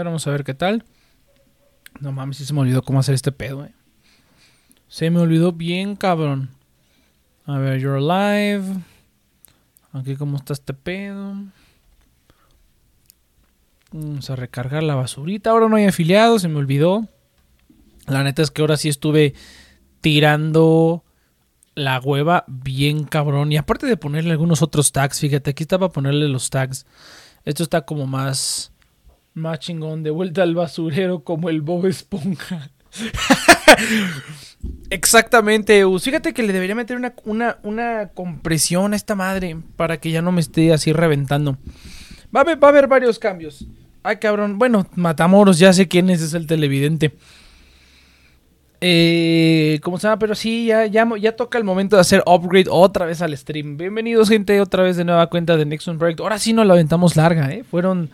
ver, vamos a ver qué tal. No mames, si se me olvidó cómo hacer este pedo, eh. Se me olvidó bien, cabrón. A ver, you're live. Aquí cómo está este pedo. Vamos a recargar la basurita. Ahora no hay afiliados, se me olvidó. La neta es que ahora sí estuve tirando la hueva bien cabrón. Y aparte de ponerle algunos otros tags, fíjate, aquí está para ponerle los tags. Esto está como más, más. De vuelta al basurero como el Bob Esponja. Exactamente, Fíjate que le debería meter una, una, una, compresión a esta madre para que ya no me esté así reventando. Va a haber, va a haber varios cambios. Ay, cabrón. Bueno, Matamoros, ya sé quién es, es el televidente. Eh, ¿Cómo se llama? Pero sí, ya, ya, ya, toca el momento de hacer upgrade otra vez al stream. Bienvenidos, gente, otra vez de nueva cuenta de Nexon Project. Ahora sí nos la aventamos larga, ¿eh? Fueron.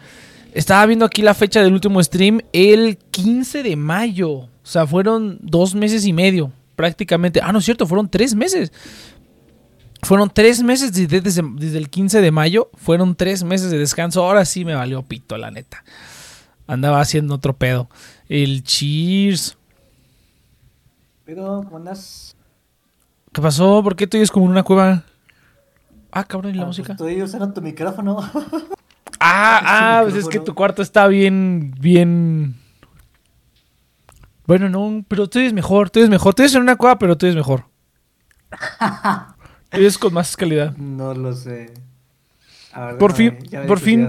Estaba viendo aquí la fecha del último stream, el 15 de mayo. O sea, fueron dos meses y medio, prácticamente. Ah, no es cierto, fueron tres meses. Fueron tres meses desde, desde, desde el 15 de mayo. Fueron tres meses de descanso. Ahora sí me valió pito, la neta. Andaba haciendo otro pedo. El cheers. Pero, ¿cómo andas? ¿Qué pasó? ¿Por qué tú oyes como en una cueva? Ah, cabrón, ¿y la Ah, música? Pues estoy usando tu micrófono. Ah, ah, Este pues es que tu cuarto está bien, bien. Bueno, no, pero tú eres mejor, tú eres mejor. Tú eres en una cueva, pero tú eres mejor. Tú eres con más calidad. no lo sé. A ver, Por fin- por fin,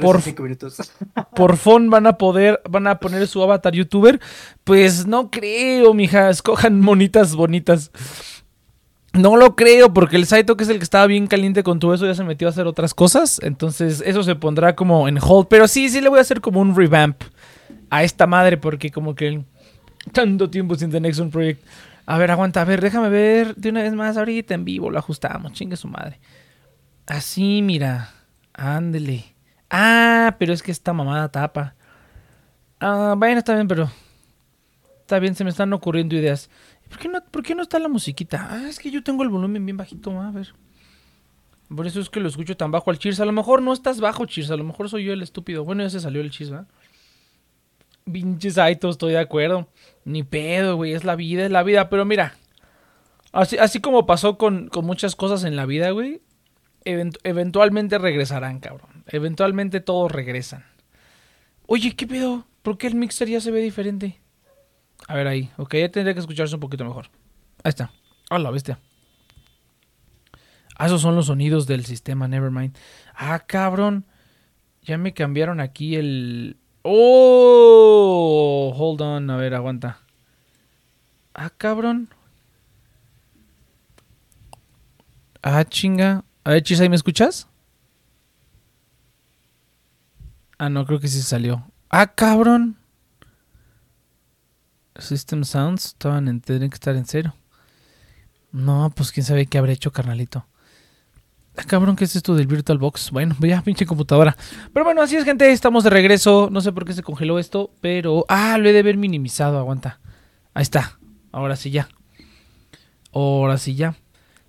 por cinco minutos. Por fin van a poder, van a poner su avatar youtuber. Pues no creo, mija. Escojan monitas bonitas. No lo creo, porque el Saito, que es el que estaba bien caliente con todo eso, ya se metió a hacer otras cosas. Entonces, eso se pondrá como en hold. Pero sí, sí le voy a hacer como un revamp a esta madre, porque como que tanto tiempo sin The Next One Project. A ver, aguanta, a ver, déjame ver de una vez más. Ahorita en vivo lo ajustamos, chingue su madre. Así, mira. Ándele. Ah, pero es que esta mamada tapa. Ah, bueno, está bien, pero. Está bien, se me están ocurriendo ideas. ¿Por qué no, por qué no está la musiquita? Ah, es que yo tengo el volumen bien bajito, a ver. Por eso es que lo escucho tan bajo al Cheers. A lo mejor no estás bajo, Cheers. A lo mejor soy yo el estúpido. Bueno, ya se salió el Cheers, ¿verdad? Pinches Aito, estoy de acuerdo. Ni pedo, güey. Es la vida, es la vida. Pero mira. Así, así como pasó con, con muchas cosas en la vida, güey. event- eventualmente regresarán, cabrón. Eventualmente todos regresan. Oye, ¿qué pedo? ¿Por qué el mixer ya se ve diferente? A ver ahí. Ok, ya tendría que escucharse un poquito mejor. Ahí está. Hola, bestia. Ah, esos son los sonidos del sistema, nevermind. Ah, cabrón. Ya me cambiaron aquí el... Oh, hold on, a ver, aguanta. Ah, cabrón. Ah, chinga. A ver, Chis, ¿ahí me escuchas? Ah, no, creo que sí salió. Ah, cabrón. System Sounds estaban en, tendrían que estar en cero. No, pues quién sabe qué habré hecho, carnalito. Ah, cabrón, ¿qué es esto del VirtualBox? Bueno, ya, pinche computadora. Pero bueno, así es, gente, estamos de regreso. No sé por qué se congeló esto, pero... Ah, lo he de haber minimizado, aguanta. Ahí está. Ahora sí ya. Ahora sí ya.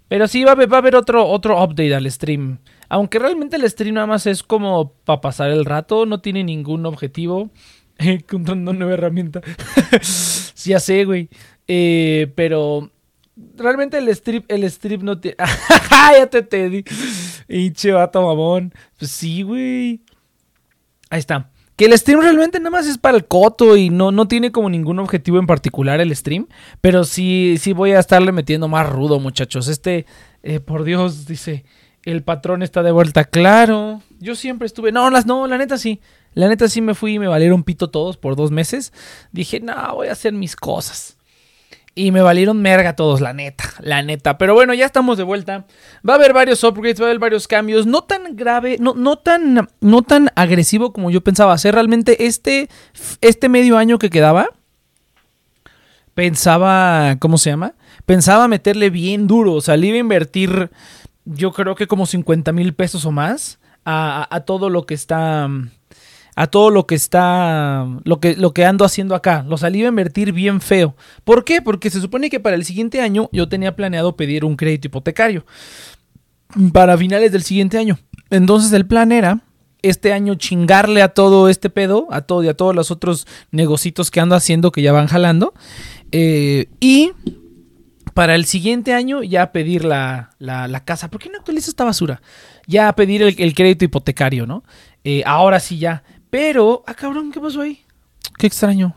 Pero sí va a haber, va a haber otro, otro update al stream. Aunque realmente el stream nada más es como para pasar el rato, no tiene ningún objetivo. Encontrando nueva herramienta. sí, ya sé, güey. Eh, pero realmente el strip, el strip no tiene. ya te te di. Hinche vato mamón. Pues sí, güey. Ahí está. Que el stream realmente nada más es para el coto y no, no tiene como ningún objetivo en particular el stream. Pero sí, sí voy a estarle metiendo más rudo, muchachos. Este, eh, por Dios, dice, el patrón está de vuelta. Claro, yo siempre estuve. No, las, no, la neta sí. La neta sí me fui y me valieron pito todos por dos meses. Dije, no, voy a hacer mis cosas. Y me valieron merga todos, la neta, la neta. Pero bueno, ya estamos de vuelta. Va a haber varios upgrades, va a haber varios cambios. No tan grave, no, no, tan, no tan agresivo como yo pensaba hacer. Realmente este, este medio año que quedaba, pensaba, ¿cómo se llama? Pensaba meterle bien duro. O sea, le iba a invertir, yo creo que como 50 mil pesos o más a, a, a todo lo que está a todo lo que está, lo que, lo que ando haciendo acá. Lo salí a invertir bien feo. ¿Por qué? Porque se supone que para el siguiente año yo tenía planeado pedir un crédito hipotecario. Para finales del siguiente año. Entonces el plan era este año chingarle a todo este pedo, a todo y a todos los otros negocitos que ando haciendo que ya van jalando. Eh, y para el siguiente año ya pedir la, la, la casa. ¿Por qué no actualiza esta basura? Ya pedir el, el crédito hipotecario, ¿no? Eh, ahora sí ya. Pero, ah, cabrón, ¿qué pasó ahí? Qué extraño.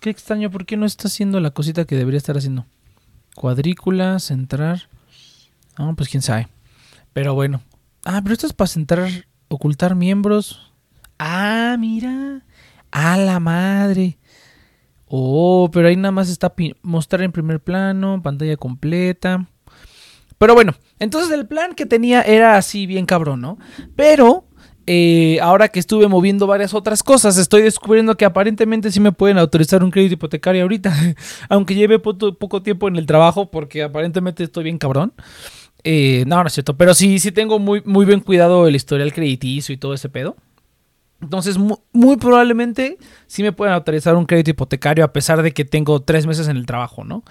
Qué extraño, ¿por qué no está haciendo la cosita que debería estar haciendo? Cuadrícula, centrar. No, pues quién sabe. Pero bueno. Ah, pero esto es para centrar, ocultar miembros. Ah, mira. A la madre. Oh, pero ahí nada más está mostrar en primer plano, pantalla completa. Pero bueno, entonces el plan que tenía era así bien cabrón, ¿no? Pero eh, ahora que estuve moviendo varias otras cosas, estoy descubriendo que aparentemente sí me pueden autorizar un crédito hipotecario ahorita, aunque lleve poco, tiempo en el trabajo, porque aparentemente estoy bien cabrón. Eh, no, no es cierto, pero sí, sí tengo muy, muy bien cuidado el historial crediticio y todo ese pedo. Entonces, mu- muy, probablemente sí me pueden autorizar un crédito hipotecario a pesar de que tengo tres meses en el trabajo, ¿no?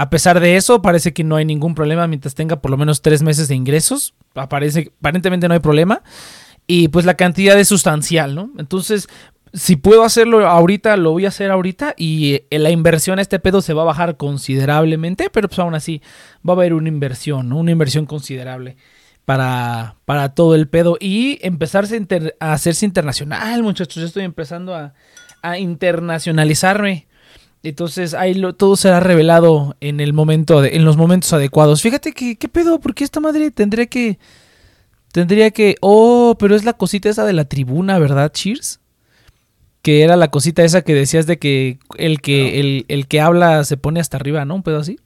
A pesar de eso, parece que no hay ningún problema mientras tenga por lo menos tres meses de ingresos. Aparece, aparentemente no hay problema. Y pues la cantidad es sustancial, ¿no? Entonces, si puedo hacerlo ahorita, lo voy a hacer ahorita. Y eh, la inversión a este pedo se va a bajar considerablemente. Pero pues aún así va a haber una inversión, ¿no? Una inversión considerable para, para todo el pedo. Y empezarse a, hacerse internacional, muchachos. Yo estoy empezando a internacionalizarme. Entonces ahí lo- todo será revelado en el momento, de- en los momentos adecuados. Fíjate que, ¿qué pedo? ¿Por qué esta madre tendría que, tendría que, oh, pero es la cosita esa de la tribuna, ¿verdad, Cheers? Que era la cosita esa que decías de que el que, el, el que habla se pone hasta arriba, ¿no? Un pedo así.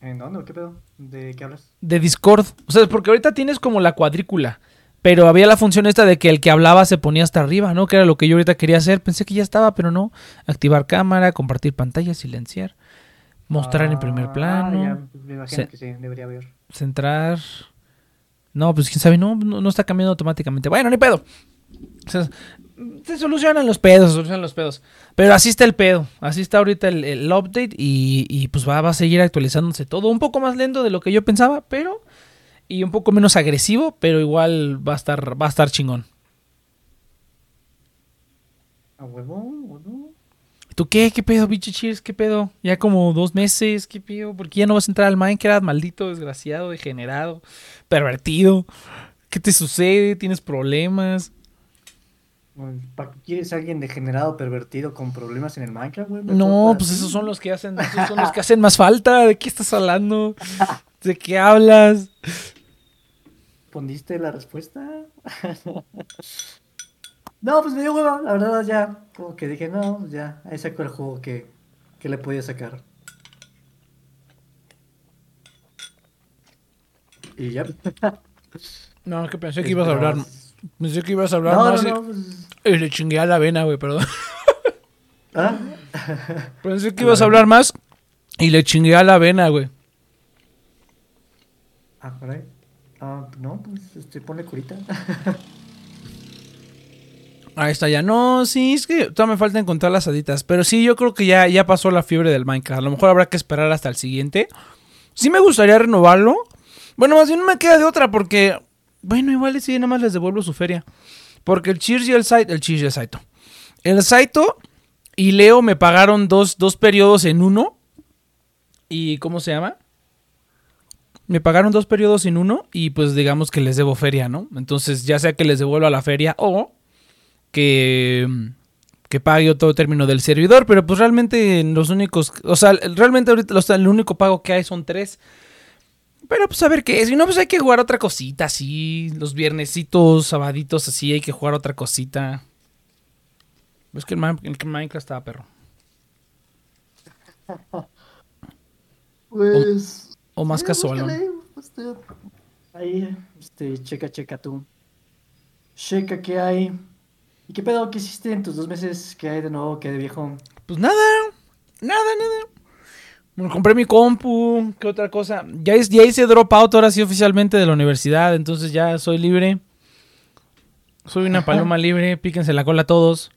¿En dónde? ¿Qué pedo? ¿De qué hablas? De Discord. O sea, porque ahorita tienes como la cuadrícula. Pero había la función esta de que el que hablaba se ponía hasta arriba, ¿no? Que era lo que yo ahorita quería hacer. Pensé que ya estaba, pero no. Activar cámara, compartir pantalla, silenciar. Mostrar en primer Ah, plano. ya, me imagino que sí, debería haber. Centrar. No, pues quién sabe, no, no, no está cambiando automáticamente. Bueno, ni pedo. O sea, se solucionan los pedos, se solucionan los pedos. Pero así está el pedo. Así está ahorita el, el update y, y pues va, va a seguir actualizándose todo. Un poco más lento de lo que yo pensaba, pero... Y un poco menos agresivo, pero igual va a estar, va a estar chingón. ¿A huevo? huevo? ¿Tú qué? ¿Qué pedo, bicho cheers? ¿Qué pedo? Ya como dos meses, ¿qué pedo? ¿Por qué ya no vas a entrar al Minecraft? Maldito, desgraciado, degenerado, pervertido. ¿Qué te sucede? ¿Tienes problemas? Bueno, ¿Para qué quieres a alguien degenerado, pervertido, con problemas en el Minecraft, güey? No, pues esos son los que hacen, esos son los que hacen más falta. ¿De qué estás hablando? ¿De qué hablas? ¿Respondiste la respuesta? no, pues me dio hueva, la verdad ya, como que dije, no, pues ya, ahí saco el juego que, que le podía sacar. Y ya. No, es que pensé que ibas a hablar. Pensé que ibas a hablar No, más no, y- pues... le chingué a la vena, güey, perdón. ¿Ah? Pensé que ibas a hablar más y le chingué a la vena, güey. Ah, por ahí. Ah, no, pues este, ponle curita. Ahí está ya. No, sí, es que todavía me falta encontrar las haditas. Pero sí, yo creo que ya, ya pasó la fiebre del Minecraft. A lo mejor habrá que esperar hasta el siguiente. Sí me gustaría renovarlo. Bueno, más bien no me queda de otra porque... Bueno, igual sí, nada más les devuelvo su feria. Porque el Cheers y el Saito... El Cheers y el Saito. El Saito y Leo me pagaron dos, dos periodos en uno. ¿Y cómo se llama? Me pagaron dos periodos en uno y pues digamos que les debo feria, ¿no? Entonces ya sea que les devuelva la feria o que, que pague otro término del servidor, pero pues realmente los únicos, o sea, realmente ahorita los- el único pago que hay son tres. Pero pues a ver qué, si no pues hay que jugar otra cosita, así, los viernesitos, sabaditos, así, hay que jugar otra cosita. Es que el Minecraft estaba perro. Pues... O más sí, casual, Ahí, este, checa, checa tú. Checa qué hay. ¿Y qué pedo? ¿Qué hiciste en tus dos meses? ¿Qué hay de nuevo? ¿Qué hay de viejo? Pues nada, nada, nada. Me compré mi compu, ¿qué otra cosa? Ya, es- ya hice drop out ahora sí oficialmente de la universidad, entonces ya soy libre. Soy una paloma libre, píquense la cola todos.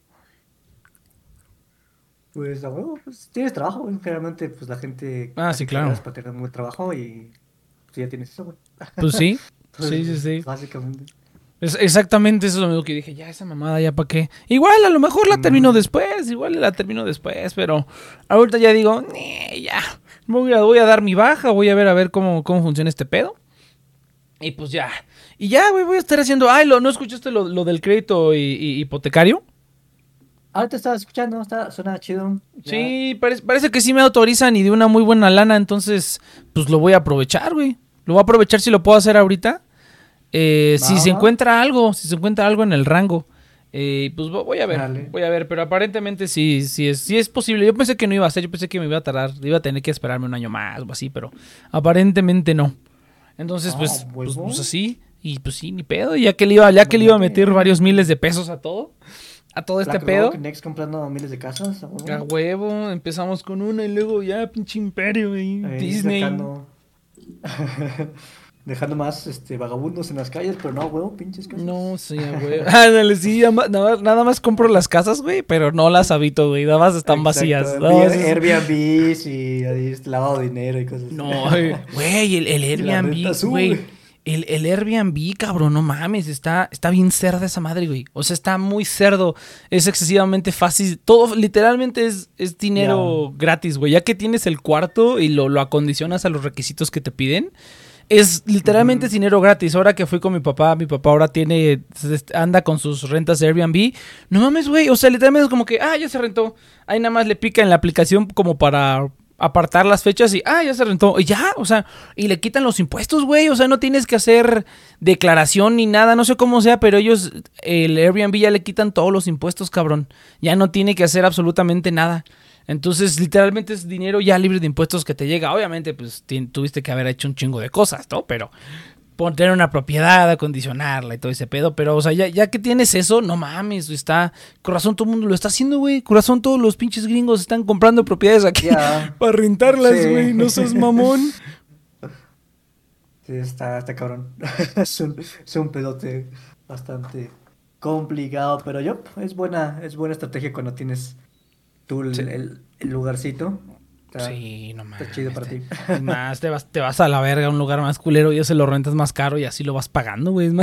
Pues a huevo, pues tienes trabajo, güey. Generalmente, pues la gente. Ah, sí, claro. Para tener un buen trabajo y. Pues ya tienes eso, güey. Pues sí. Sí, sí, sí. Básicamente. Es exactamente eso es lo mismo que dije, ya esa mamada, ya para qué. Igual a lo mejor la termino Mm. después, igual la termino después, pero ahorita ya digo, "Nee, ya, voy a, voy a dar mi baja, voy a ver a ver cómo, cómo funciona este pedo. Y pues ya. Y ya, güey, voy a estar haciendo, ay, lo, ¿no escuchaste lo, lo del crédito y- y hipotecario? Ahorita estaba escuchando, está, suena chido. Ya. Sí, parece, parece que sí me autorizan y de una muy buena lana, entonces pues lo voy a aprovechar, güey. Lo voy a aprovechar si lo puedo hacer ahorita. Eh, si se encuentra algo, si se encuentra algo en el rango. Eh, pues vo- voy a ver, Dale. voy a ver, pero aparentemente sí, sí es, sí es posible. Yo pensé que no iba a ser, yo pensé que me iba a tardar, iba a tener que esperarme un año más o así, pero aparentemente no. Entonces, Ah, pues, pues, pues así, y pues sí, ni pedo, ya que le iba, ya que le iba a meter varios miles de pesos a todo, a todo este BlackRock, pedo. Next comprando miles de casas. a huevo. A huevo, empezamos con una y luego ya pinche imperio, güey. Ahí Disney. Dejando, dejando más este, vagabundos en las calles, pero no, huevo, pinches casas. No, sí, a huevo. Ándale, sí, nada, más compro las casas, güey, pero no las habito, güey. Nada más están Exacto, vacías. es- Airbnb y ahí, lavado de dinero y cosas así. No, güey, el, el Airbnb, güey. El, el Airbnb, cabrón, no mames, está, está bien cerda esa madre, güey. O sea, está muy cerdo. Es excesivamente fácil. Todo, literalmente es, es dinero gratis, güey. Ya que tienes el cuarto y lo, lo acondicionas a los requisitos que te piden. Es literalmente dinero gratis. Ahora que fui con mi papá, mi papá ahora tiene, anda con sus rentas de Airbnb. No mames, güey. O sea, literalmente es como que, ah, ya se rentó. Ahí nada más le pica en la aplicación como para apartar las fechas y, ah, ya se rentó. Y ya, o sea, y le quitan los impuestos, güey. O sea, no tienes que hacer declaración ni nada. No sé cómo sea, pero ellos, el Airbnb ya le quitan todos los impuestos, cabrón. Ya no tiene que hacer absolutamente nada. Entonces, literalmente es dinero ya libre de impuestos que te llega. Obviamente, pues tuviste que haber hecho un chingo de cosas, ¿no? Pero poner una propiedad, acondicionarla y todo ese pedo. Pero, o sea, ya, ya que tienes eso, no mames, está. Corazón, todo el mundo lo está haciendo, güey. Corazón, todos los pinches gringos están comprando propiedades aquí para rentarlas, Sí. güey. No seas mamón. Sí, está, está cabrón. es, un, es un pedote bastante complicado, pero yo, es buena, es buena estrategia cuando tienes tú el, Sí. el- el lugarcito. Está- Sí, no mames. Está chido para ti. Más, te vas, te vas a la verga a un lugar más culero y ya se lo rentas más caro y así lo vas pagando, güey.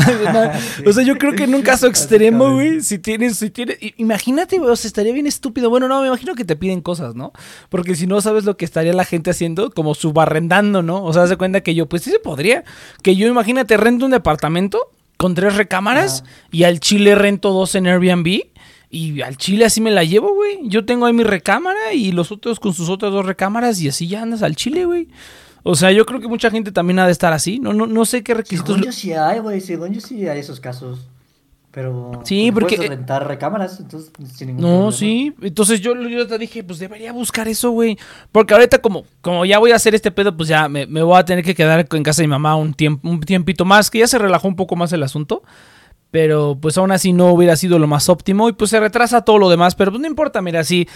Sí. O sea, yo creo que en un caso extremo, güey, si tienes, si tienes, imagínate, güey, o sea, estaría bien estúpido. Bueno, no, me imagino que te piden cosas, ¿no? Porque si no sabes lo que estaría la gente haciendo, como subarrendando, ¿no? O sea, se cuenta que yo, pues sí se podría. Que yo, imagínate, rento un departamento con tres recámaras Ajá. y al chile rento dos en Airbnb. Y al chile así me la llevo, güey. Yo tengo ahí mi recámara y los otros con sus otras dos recámaras y así ya andas al chile, güey. O sea, yo creo que mucha gente también ha de estar así. No, no, no sé qué requisitos. Según yo sí hay, güey, según yo sí hay esos casos. Pero Sí, porque- puedes rentar recámaras, entonces sin ningún No, problema. sí. Entonces yo, yo te dije, pues debería buscar eso, güey. Porque ahorita como, como ya voy a hacer este pedo, pues ya me, me voy a tener que quedar en casa de mi mamá un, tiempo, un tiempito más, que ya se relajó un poco más el asunto. Pero pues aún así no hubiera sido lo más óptimo y pues se retrasa todo lo demás. Pero pues no importa, mira, si,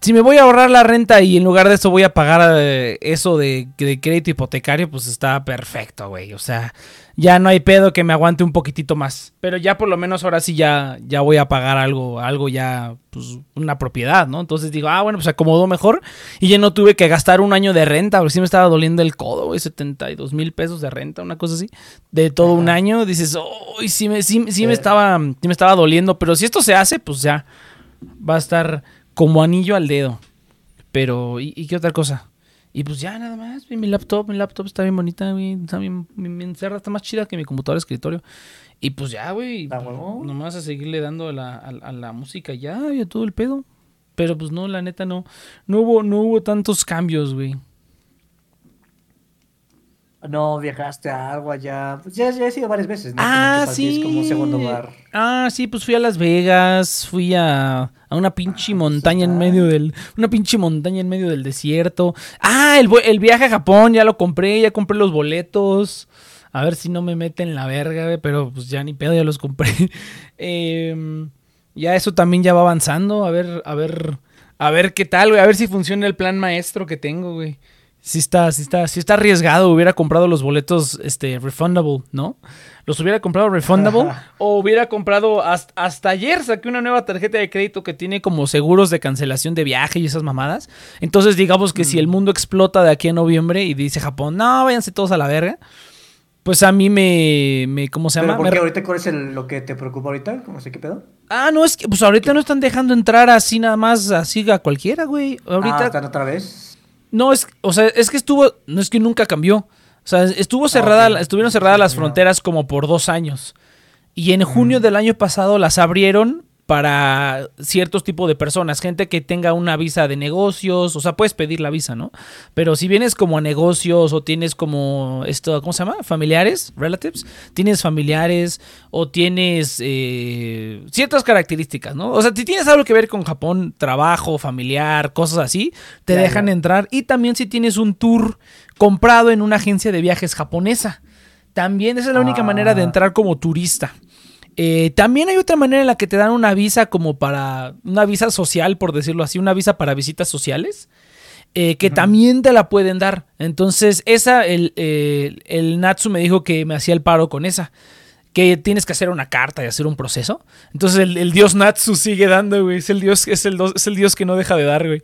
si me voy a ahorrar la renta y en lugar de eso voy a pagar eh, eso de, de crédito hipotecario, pues está perfecto, güey. O sea, ya no hay pedo que me aguante un poquitito más. Pero ya por lo menos ahora sí ya, ya voy a pagar algo, algo ya, pues una propiedad, ¿no? Entonces digo, ah, bueno, pues acomodó mejor. Y ya no tuve que gastar un año de renta, porque sí me estaba doliendo el codo, güey, 72 mil pesos de renta, una cosa así. De todo un año, dices, oh, sí, me, sí, sí me, Sí. estaba, sí me estaba doliendo. Pero si esto se hace, pues ya va a estar como anillo al dedo. Pero, ¿y, y qué otra cosa? Y pues ya nada más, mi laptop, mi laptop está bien bonita, güey, está bien, bien, bien cerrada, está más chida que mi computadora de escritorio. Y pues ya, güey, Ah, huevo. nomás a seguirle dando a la, a, a la música ya, y a todo el pedo. Pero pues no, la neta no, no hubo, no hubo tantos cambios, güey. No, viajaste a algo allá. Pues ya, ya he sido varias veces, ¿no? Como Ah, ti sí. Es como un segundo hogar. Ah, sí, pues fui a Las Vegas, fui a, a una pinche montaña en medio del, una pinche montaña en medio del desierto. Ah, el, viaje a Japón, ya lo compré, ya compré los boletos. A ver si no me meten la verga, güey, pero pues ya ni pedo, ya los compré. Em, ya eso también ya va avanzando, a ver, a ver, a ver qué tal, güey, a ver si funciona el plan maestro que tengo, güey. Sí está, sí está, sí está arriesgado. Hubiera comprado los boletos, este, refundable, ¿no? Los hubiera comprado refundable o hubiera comprado hasta, hasta ayer saqué una nueva tarjeta de crédito que tiene como seguros de cancelación de viaje y esas mamadas. Entonces digamos que si el mundo explota de aquí a noviembre y dice Japón, no, váyanse todos a la verga. pues a mí me, me ¿cómo se ¿Pero llama? por Me- ahorita cuál es el- lo que te preocupa ahorita? ¿Cómo sé qué pedo? Ah, no, es que pues ahorita no están dejando entrar así nada más, así a cualquiera, güey. Ah, Ahorita ¿están otra vez? No, es, o sea, es que estuvo, no es que nunca cambió. O sea, estuvo cerrada, ok. estuvieron cerradas las fronteras como por dos años. Y en junio del año pasado las abrieron para ciertos tipos de personas, gente que tenga una visa de negocios, o sea, puedes pedir la visa, ¿no? Pero si vienes como a negocios o tienes como esto, ¿cómo se llama? Familiares, relatives, tienes familiares o tienes eh, ciertas características, ¿no? O sea, si tienes algo que ver con Japón, trabajo, familiar, cosas así, te dejan entrar. Y también si tienes un tour comprado en una agencia de viajes japonesa. También esa es la única Ah. manera de entrar como turista. Eh, también hay otra manera en la que te dan una visa como para, una visa social, por decirlo así, una visa para visitas sociales, eh, que también te la pueden dar. Entonces, esa, el, eh, el Natsu me dijo que me hacía el paro con esa. Que tienes que hacer una carta y hacer un proceso. Entonces el, el dios Natsu sigue dando, güey. Es el dios, es el, es el dios que no deja de dar, güey.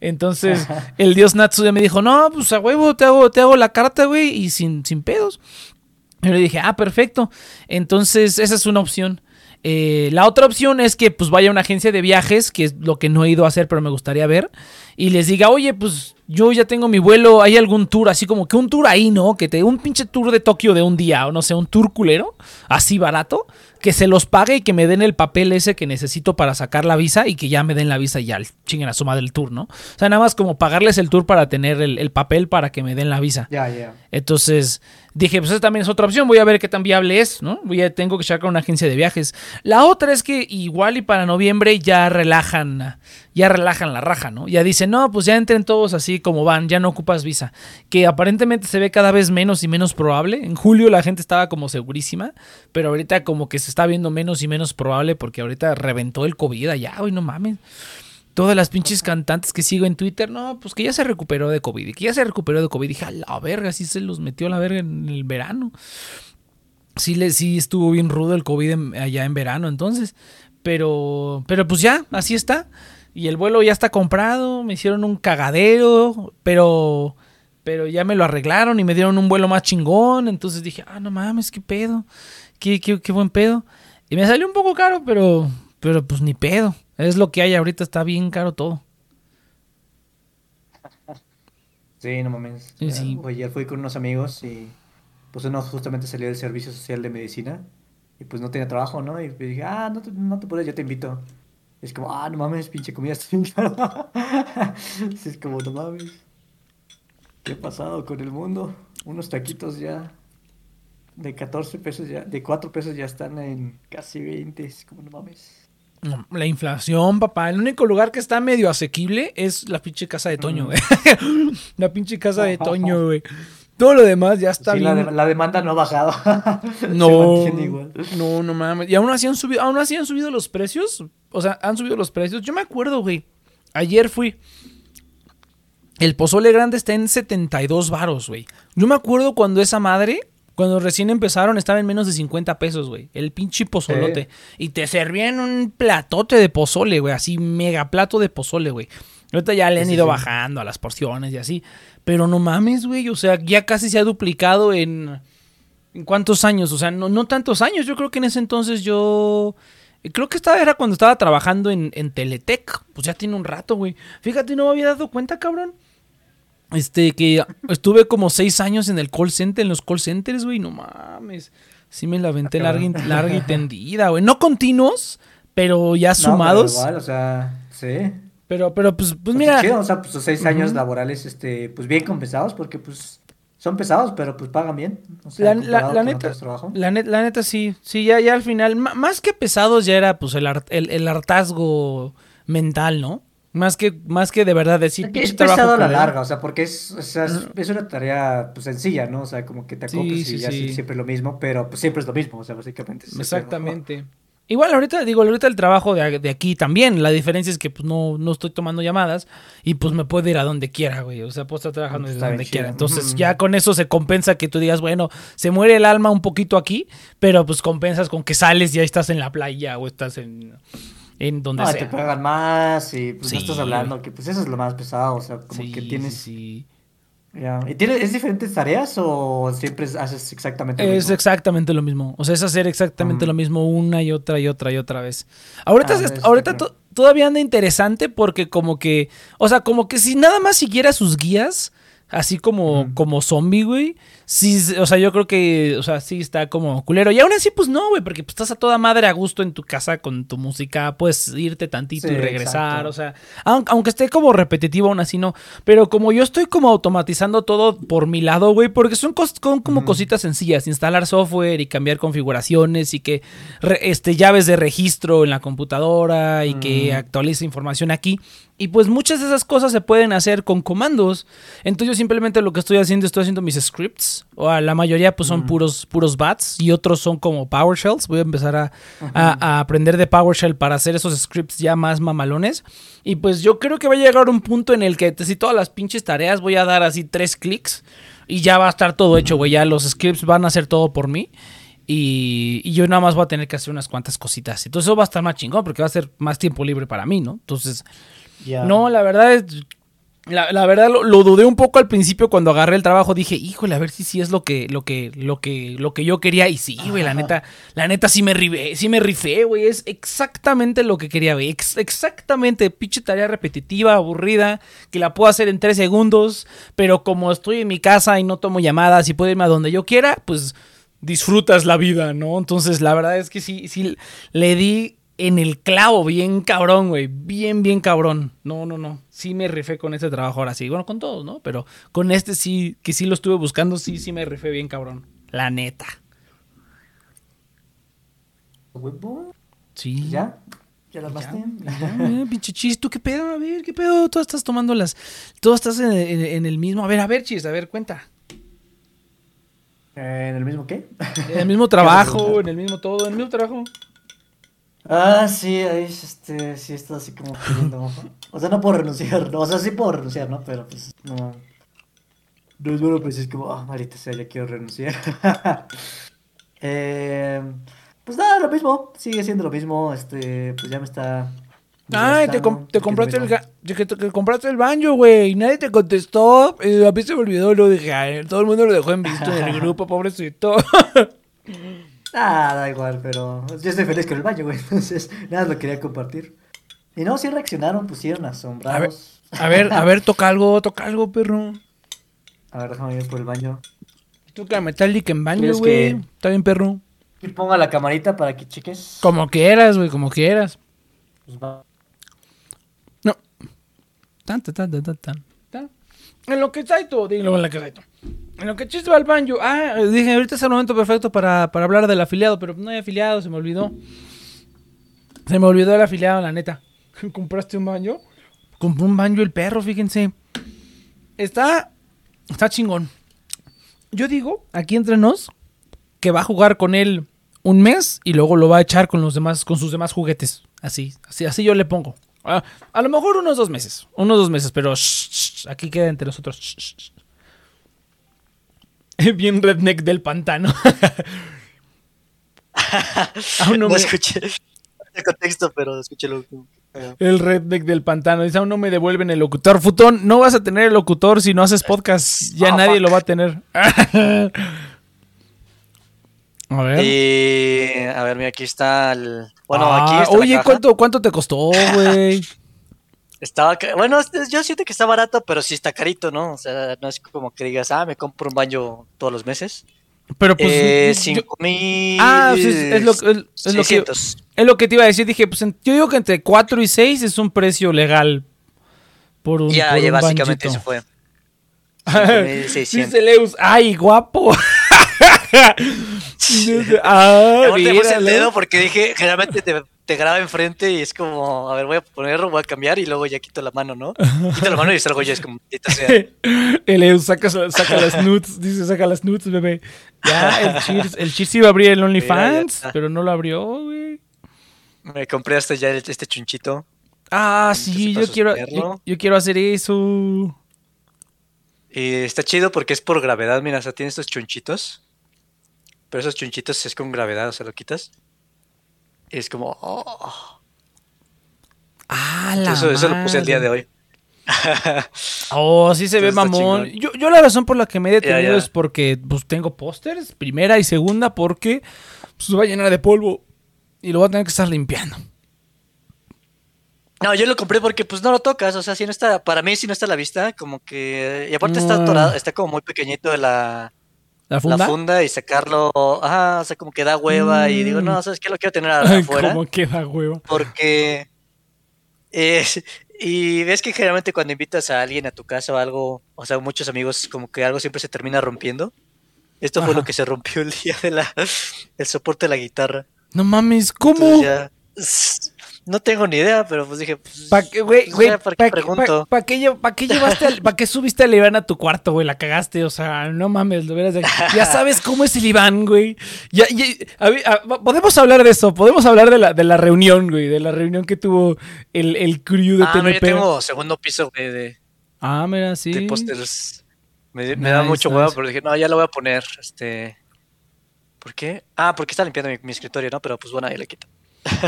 Entonces, el dios Natsu ya me dijo, no, pues a huevo, te hago, te hago la carta, güey, y sin, sin pedos. Yo le dije, ah, perfecto. Entonces, esa es una opción. Eh, la otra opción es que pues vaya a una agencia de viajes, que es lo que no he ido a hacer, pero me gustaría ver, y les diga, oye, pues yo ya tengo mi vuelo, ¿hay algún tour? Así como que un tour ahí, ¿no? Que te un pinche tour de Tokio de un día, o no sé, un tour culero, así barato, que se los pague y que me den el papel ese que necesito para sacar la visa y que ya me den la visa y ya chinguen a suma del tour, ¿no? O sea, nada más como pagarles el tour para tener el, el papel para que me den la visa. Ya, ya. Entonces dije, pues esa también es otra opción, voy a ver qué tan viable es, ¿no? Voy a, tengo que checar con una agencia de viajes. La otra es que igual y para noviembre ya relajan, ya relajan la raja, ¿no? Ya dicen, no, pues ya entren todos así como van, ya no ocupas visa. Que aparentemente se ve cada vez menos y menos probable. En julio la gente estaba como segurísima, pero ahorita como que se está viendo menos y menos probable porque ahorita reventó el COVID allá, güey, no mames todas las pinches cantantes que sigo en Twitter, no, pues que ya se recuperó de COVID, y que ya se recuperó de COVID. Dije, a la verga, sí se los metió a la verga en el verano. Sí, le, sí estuvo bien rudo el COVID allá en verano, entonces. Pero, pero pues ya, así está. Y el vuelo ya está comprado, me hicieron un cagadero, pero, pero ya me lo arreglaron y me dieron un vuelo más chingón. Entonces dije, ah, no mames, qué pedo, qué, qué, qué buen pedo. Y me salió un poco caro, pero, pero pues ni pedo. Es lo que hay ahorita, está bien caro todo. Sí, no mames. Sí, sí. Ayer fui con unos amigos y pues uno justamente salió del servicio social de medicina y pues no tenía trabajo, ¿no? Y dije, ah, no te, no te puedes, yo te invito. Y es como, ah, no mames, pinche comida está bien cara". Es como, no mames. ¿Qué ha pasado con el mundo? Unos taquitos ya de 14 pesos ya, de 4 pesos ya están en casi 20. Es como, no mames. No, La inflación, papá. El único lugar que está medio asequible es la pinche casa de Toño, Mm. güey. la pinche casa de Toño, güey. Todo lo demás ya está Sí, bien. la, de- la demanda no ha bajado. No, igual. no, no mames. Y aún así han subido, aún así han subido los precios. O sea, han subido los precios. Yo me acuerdo, güey. Ayer fui. El pozole grande está en 72 varos, güey. Yo me acuerdo cuando esa madre, cuando recién empezaron, estaba en menos de 50 pesos, güey. El pinche pozolote. Y te servían un platote de pozole, güey. Así, mega plato de pozole, güey. Ahorita ya le han sí, ido sí. bajando a las porciones y así. Pero no mames, güey. O sea, ya casi se ha duplicado en... ¿En cuántos años? O sea, no, no tantos años. Yo creo que en ese entonces yo... Creo que esta era cuando estaba trabajando en, en Teletec. Pues ya tiene un rato, güey. Fíjate, no me había dado cuenta, cabrón. Este, que estuve como seis años en el call center, en los call centers, güey. No mames. Sí me la aventé Ah, larga, larga y tendida, güey. No continuos, pero ya No, pero sumados. igual, o sea, sí. Pero, pero, pues, pues Pues mira. chido, o sea, pues los seis años laborales, este, pues bien compensados, porque pues son pesados, pero pues pagan bien. O sea, La, la- la neta, la, net- la neta sí, sí, ya, ya al final, más que pesados ya era pues el, el, el hartazgo mental, ¿no? Más que, más que de verdad decir, Es que es "Pinche trabajo pesado a la culero". larga, o sea, porque es, o sea, es, es una tarea pues sencilla, ¿no? O sea, como que te Sí, acoplas sí, y ya sí. sí, siempre lo mismo, pero pues siempre es lo mismo, o sea, básicamente. es Exactamente. Igual ahorita, digo, ahorita el trabajo de, de aquí también, la diferencia es que pues no, no estoy tomando llamadas y pues me puedo ir a donde quiera, güey. O sea, puedo estar trabajando desde donde quiera. Entonces ya con eso se compensa que tú digas, bueno, se muere el alma un poquito aquí, pero pues compensas con que sales y ya estás en la playa o estás en, en donde No, sea. te pagan más y pues Sí, no estás hablando, que pues eso es lo más pesado, o sea, como Sí, que tienes sí. Ya. ¿Y tiene, es diferentes tareas o siempre haces exactamente lo Es mismo? exactamente lo mismo. O sea, es hacer exactamente Mm. lo mismo una y otra y otra y otra vez. Ahorita, Ah, es- ahorita to- todavía anda interesante porque como que, o sea, como que si nada más siguiera sus guías, así como, como zombie, güey. Sí, o sea, yo creo que, o sea, sí está como culero. Y aún así, pues no, güey, porque pues, estás a toda madre a gusto en tu casa con tu música, puedes irte tantito Sí, y regresar, exacto. o sea, aun- aunque esté como repetitivo, aún así no. Pero como yo estoy como automatizando todo por mi lado, güey, porque son, cos- con- como cositas sencillas, instalar software y cambiar configuraciones y que re- este, llaves de registro en la computadora y que actualice información aquí. Y pues muchas de esas cosas se pueden hacer con comandos. Entonces yo simplemente lo que estoy haciendo, estoy haciendo mis scripts. O a la mayoría pues son puros, puros bats y otros son como PowerShells. Voy a empezar a, a- a aprender de PowerShell para hacer esos scripts ya más mamalones. Y pues yo creo que va a llegar un punto en el que si todas las pinches tareas voy a dar así tres clics y ya va a estar todo hecho, güey. Ya los scripts van a hacer todo por mí. Y, y yo nada más voy a tener que hacer unas cuantas cositas. Entonces eso va a estar más chingón porque va a ser más tiempo libre para mí, ¿no? Entonces, no, la verdad es. La, la verdad lo, lo dudé un poco al principio cuando agarré el trabajo. Dije, híjole, a ver si sí es lo que, lo que, lo que, lo que yo quería. Y sí, güey, la neta, la neta sí me rifé, sí me rifé, güey. Es exactamente lo que quería, güey. Ex- exactamente, pinche tarea repetitiva, aburrida, que la puedo hacer en tres segundos. Pero como estoy en mi casa y no tomo llamadas y puedo irme a donde yo quiera, pues disfrutas la vida, ¿no? Entonces, la verdad es que sí, sí le di en el clavo, bien cabrón, güey. Bien, bien cabrón. No, no, no. Sí me rifé con este trabajo ahora sí. Bueno, con todos, ¿no? Pero con este sí, que sí lo estuve buscando, sí, sí me rifé bien cabrón. La neta. Sí. ¿Ya? ¿Ya la Ya, armaste? ya, eh, pinche chis, ¿tú qué pedo? A ver, ¿qué pedo? Tú estás tomando las. Tú estás en, en- en el mismo. A ver, a ver, chis, a ver, cuenta. ¿En el mismo qué? En el mismo trabajo, en el mismo todo, en el mismo trabajo. Ah, sí, ahí este, sí está así como queriendo. O sea, no puedo renunciar, no, o sea, sí puedo renunciar, ¿no? Pero pues no. No es bueno, pues es como, ah, maldita sea, ya quiero renunciar. eh, pues nada, lo mismo, sigue siendo lo mismo, este, pues ya me está. Ay, te, com- compraste el, te, compraste el banjo, güey. y Nadie te contestó. eh, a mí se me olvidó, lo dije. ay, todo el mundo lo dejó en visto en el grupo, pobrecito. Ah, da igual, pero yo estoy feliz con el baño, güey, entonces nada, lo quería compartir. Y no, sí reaccionaron, pusieron asombrados. A ver, a ver, toca algo, toca algo, perro. A ver, déjame ir por el baño. Toca Metallic en baño, ¿Quieres güey. que- Está bien, perro. Y ponga la camarita para que cheques. Como quieras, güey, como quieras. Pues va. No. Tan, tan, tan, tan, tan. En lo que Saito, dilo en lo que Saito. En lo que Chis va al banjo. Ah, dije, ahorita es el momento perfecto para, para hablar del afiliado, pero no hay afiliado, se me olvidó. Se me olvidó el afiliado, la neta. ¿Compraste un banjo? Compró un banjo el perro, fíjense. Está. Está chingón. Yo digo, aquí entre nos, que va a jugar con él un mes y luego lo va a echar con los demás, con sus demás juguetes. Así, así, así yo le pongo. Ah, a lo mejor unos dos meses. Unos dos meses, pero aquí queda entre nosotros. Shh. Bien redneck del pantano. Aún no no me- escuché el contexto, pero escuché lo último. El redneck del pantano. Dice, aún no me devuelven el locutor. Futón, no vas a tener el locutor si no haces podcast. Ya Oh, nadie fuck. lo va a tener. a ver. Y a ver, mira, aquí está el. Bueno, Ah, aquí está la Oye. ¿cuánto, ¿cuánto te costó, güey? Estaba, bueno, yo siento que está barato, pero sí está carito, ¿no? O sea, no es como que digas, ah, me compro un baño todos los meses. Pero pues. eh, yo- cinco mil. Ah, sí, es, es lo, es- es lo que, 600. es lo que te iba a decir. Dije, pues en- yo digo que entre 4 y 6 es un precio legal. Por un, Ya, por ya un básicamente banjito. se fue. Dice 5600. Leus, ay, guapo. Ah, te puse el dedo porque dije, generalmente te, te graba enfrente y es como, a ver, voy a ponerlo, voy a cambiar y luego ya quito la mano, ¿no? Quito la mano y salgo yo, es como, sea. El Eus saca, saca las nudes, dice saca las nudes, bebé. Ya, el Cheers, el Cheers iba a abrir el OnlyFans, pero no lo abrió, güey. Me compré hasta ya este chunchito. Ah, sí, yo quiero, yo, yo quiero hacer eso. Y está chido porque es por gravedad, mira, o sea, tiene estos chunchitos. Pero esos chunchitos es con gravedad, o sea, lo quitas. Es como, oh. Ah, la Eso, eso lo puse el día de hoy. Oh, sí se ve mamón. Yo, yo la razón por la que me he detenido es porque pues tengo pósters, primera y segunda, porque pues, se va a llenar de polvo y lo voy a tener que estar limpiando. No, yo lo compré porque pues no lo tocas, o sea, si no está, para mí si no está a la vista, como que, y aparte está No. atorado, está como muy pequeñito de la, ¿La funda? la funda y sacarlo, ajá, o sea, como que da hueva y digo, Mm. no, ¿sabes qué? Lo quiero tener afuera cómo queda huevo. porque, eh, y ves que generalmente cuando invitas a alguien a tu casa o algo, o sea, muchos amigos, como que algo siempre se termina rompiendo. Esto fue lo que se rompió el día de la, el soporte de la guitarra. No mames, ¿cómo? Ya, no tengo ni idea, pero pues dije, pues, ¿Pa qué, güey, pues, güey? ya, ¿Pa, ¿para qué pregunto? pa- pa qué, lle- pa qué llevaste al- pa qué subiste al Iván a tu cuarto, güey? La cagaste, o sea, no mames, veras. de- Ya sabes cómo es el Iván, güey. Ya, ya- a ver, a- podemos hablar de eso, podemos hablar de la, de la reunión, güey, de la reunión que tuvo el, el crew de Ah, no, yo TNP. tengo segundo piso güey, de, Ah, mira, sí. de pósters. Me, me da mucho nice. huevo, pero dije, no, ya lo voy a poner. Este. ¿Por qué? Ah, porque está limpiando mi, mi escritorio, ¿no? Pero pues bueno, ahí le quito.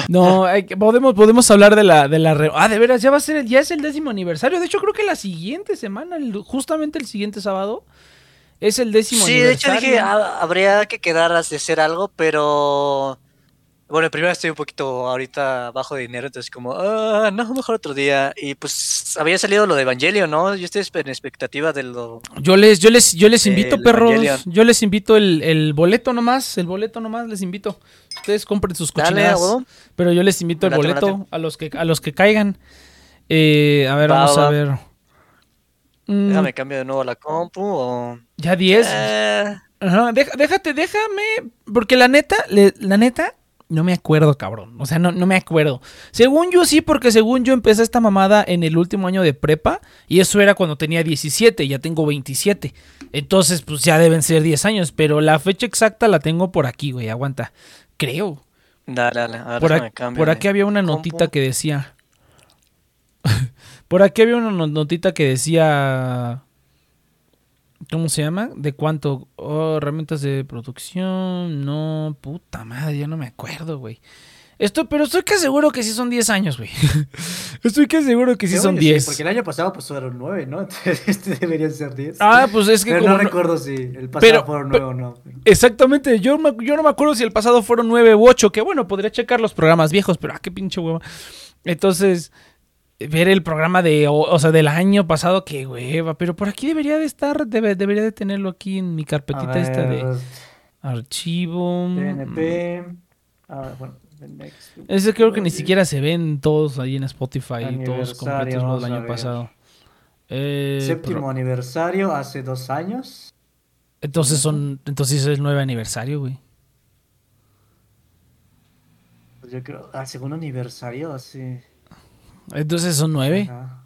No, hay podemos, podemos hablar de la, de la re- Ah, de veras, ya va a ser, el- ya es el décimo aniversario. De hecho, creo que la siguiente semana, el- justamente el siguiente sábado, es el décimo Sí, de hecho aniversario. dije, ah, habría que quedar a hacer algo, pero. Bueno, primero estoy un poquito ahorita bajo de dinero, entonces como, ah, no, mejor otro día. Y pues había salido lo de Evangelio, ¿no? Yo estoy en expectativa de lo... Yo les, yo les, yo les invito, perros. Evangelion. Yo les invito el, el boleto nomás. El boleto nomás les invito. Ustedes compren sus cochinadas. pero yo les invito el boleto a los que a los que caigan. Eh, a ver, Va, vamos a ver. Mm, Déjame cambio de nuevo la compu o... ya 10. Eh, Ajá, déjate, déjame. Porque la neta, le- la neta, no me acuerdo, cabrón. O sea, no, no me acuerdo. Según yo sí, porque según yo empecé esta mamada en el último año de prepa. Y eso era cuando tenía 17, ya tengo 27. Entonces, pues ya deben ser 10 años. Pero la fecha exacta la tengo por aquí, güey. Aguanta. Creo. dale, dale. A ver, Por, cambio por aquí había una compu. notita que decía. por aquí había una no- notita que decía. ¿Cómo se llama? ¿De cuánto? Oh, herramientas de producción. No, puta madre, ya no me acuerdo, güey. Esto, pero estoy que seguro que sí son 10 años, güey. estoy que seguro que sí son yo 10. porque el año pasado pues fueron 9, ¿no? Entonces este deberían ser 10. Ah, pues es que Pero como no no- recuerdo si el pasado Pero- fueron pero- 9 o no. Exactamente, yo, me- yo no me acuerdo si el pasado fueron 9 u 8, que bueno, podría checar los programas viejos, pero ah, qué pinche hueva. Entonces, ver el programa de, o, o sea, del año pasado, qué hueva, pero por aquí debería de estar, debe- debería de tenerlo aquí en mi A carpetita esta de ver, archivo. TNP. Ah, bueno, the next. Ese creo que ni siquiera se ven todos ahí en Spotify, todos completos los del a año ver. pasado. Eh, Séptimo aniversario hace dos años. entonces son, entonces es el 9 aniversario, güey. Pues yo creo. Al segundo aniversario hace. Entonces son 9. Ajá.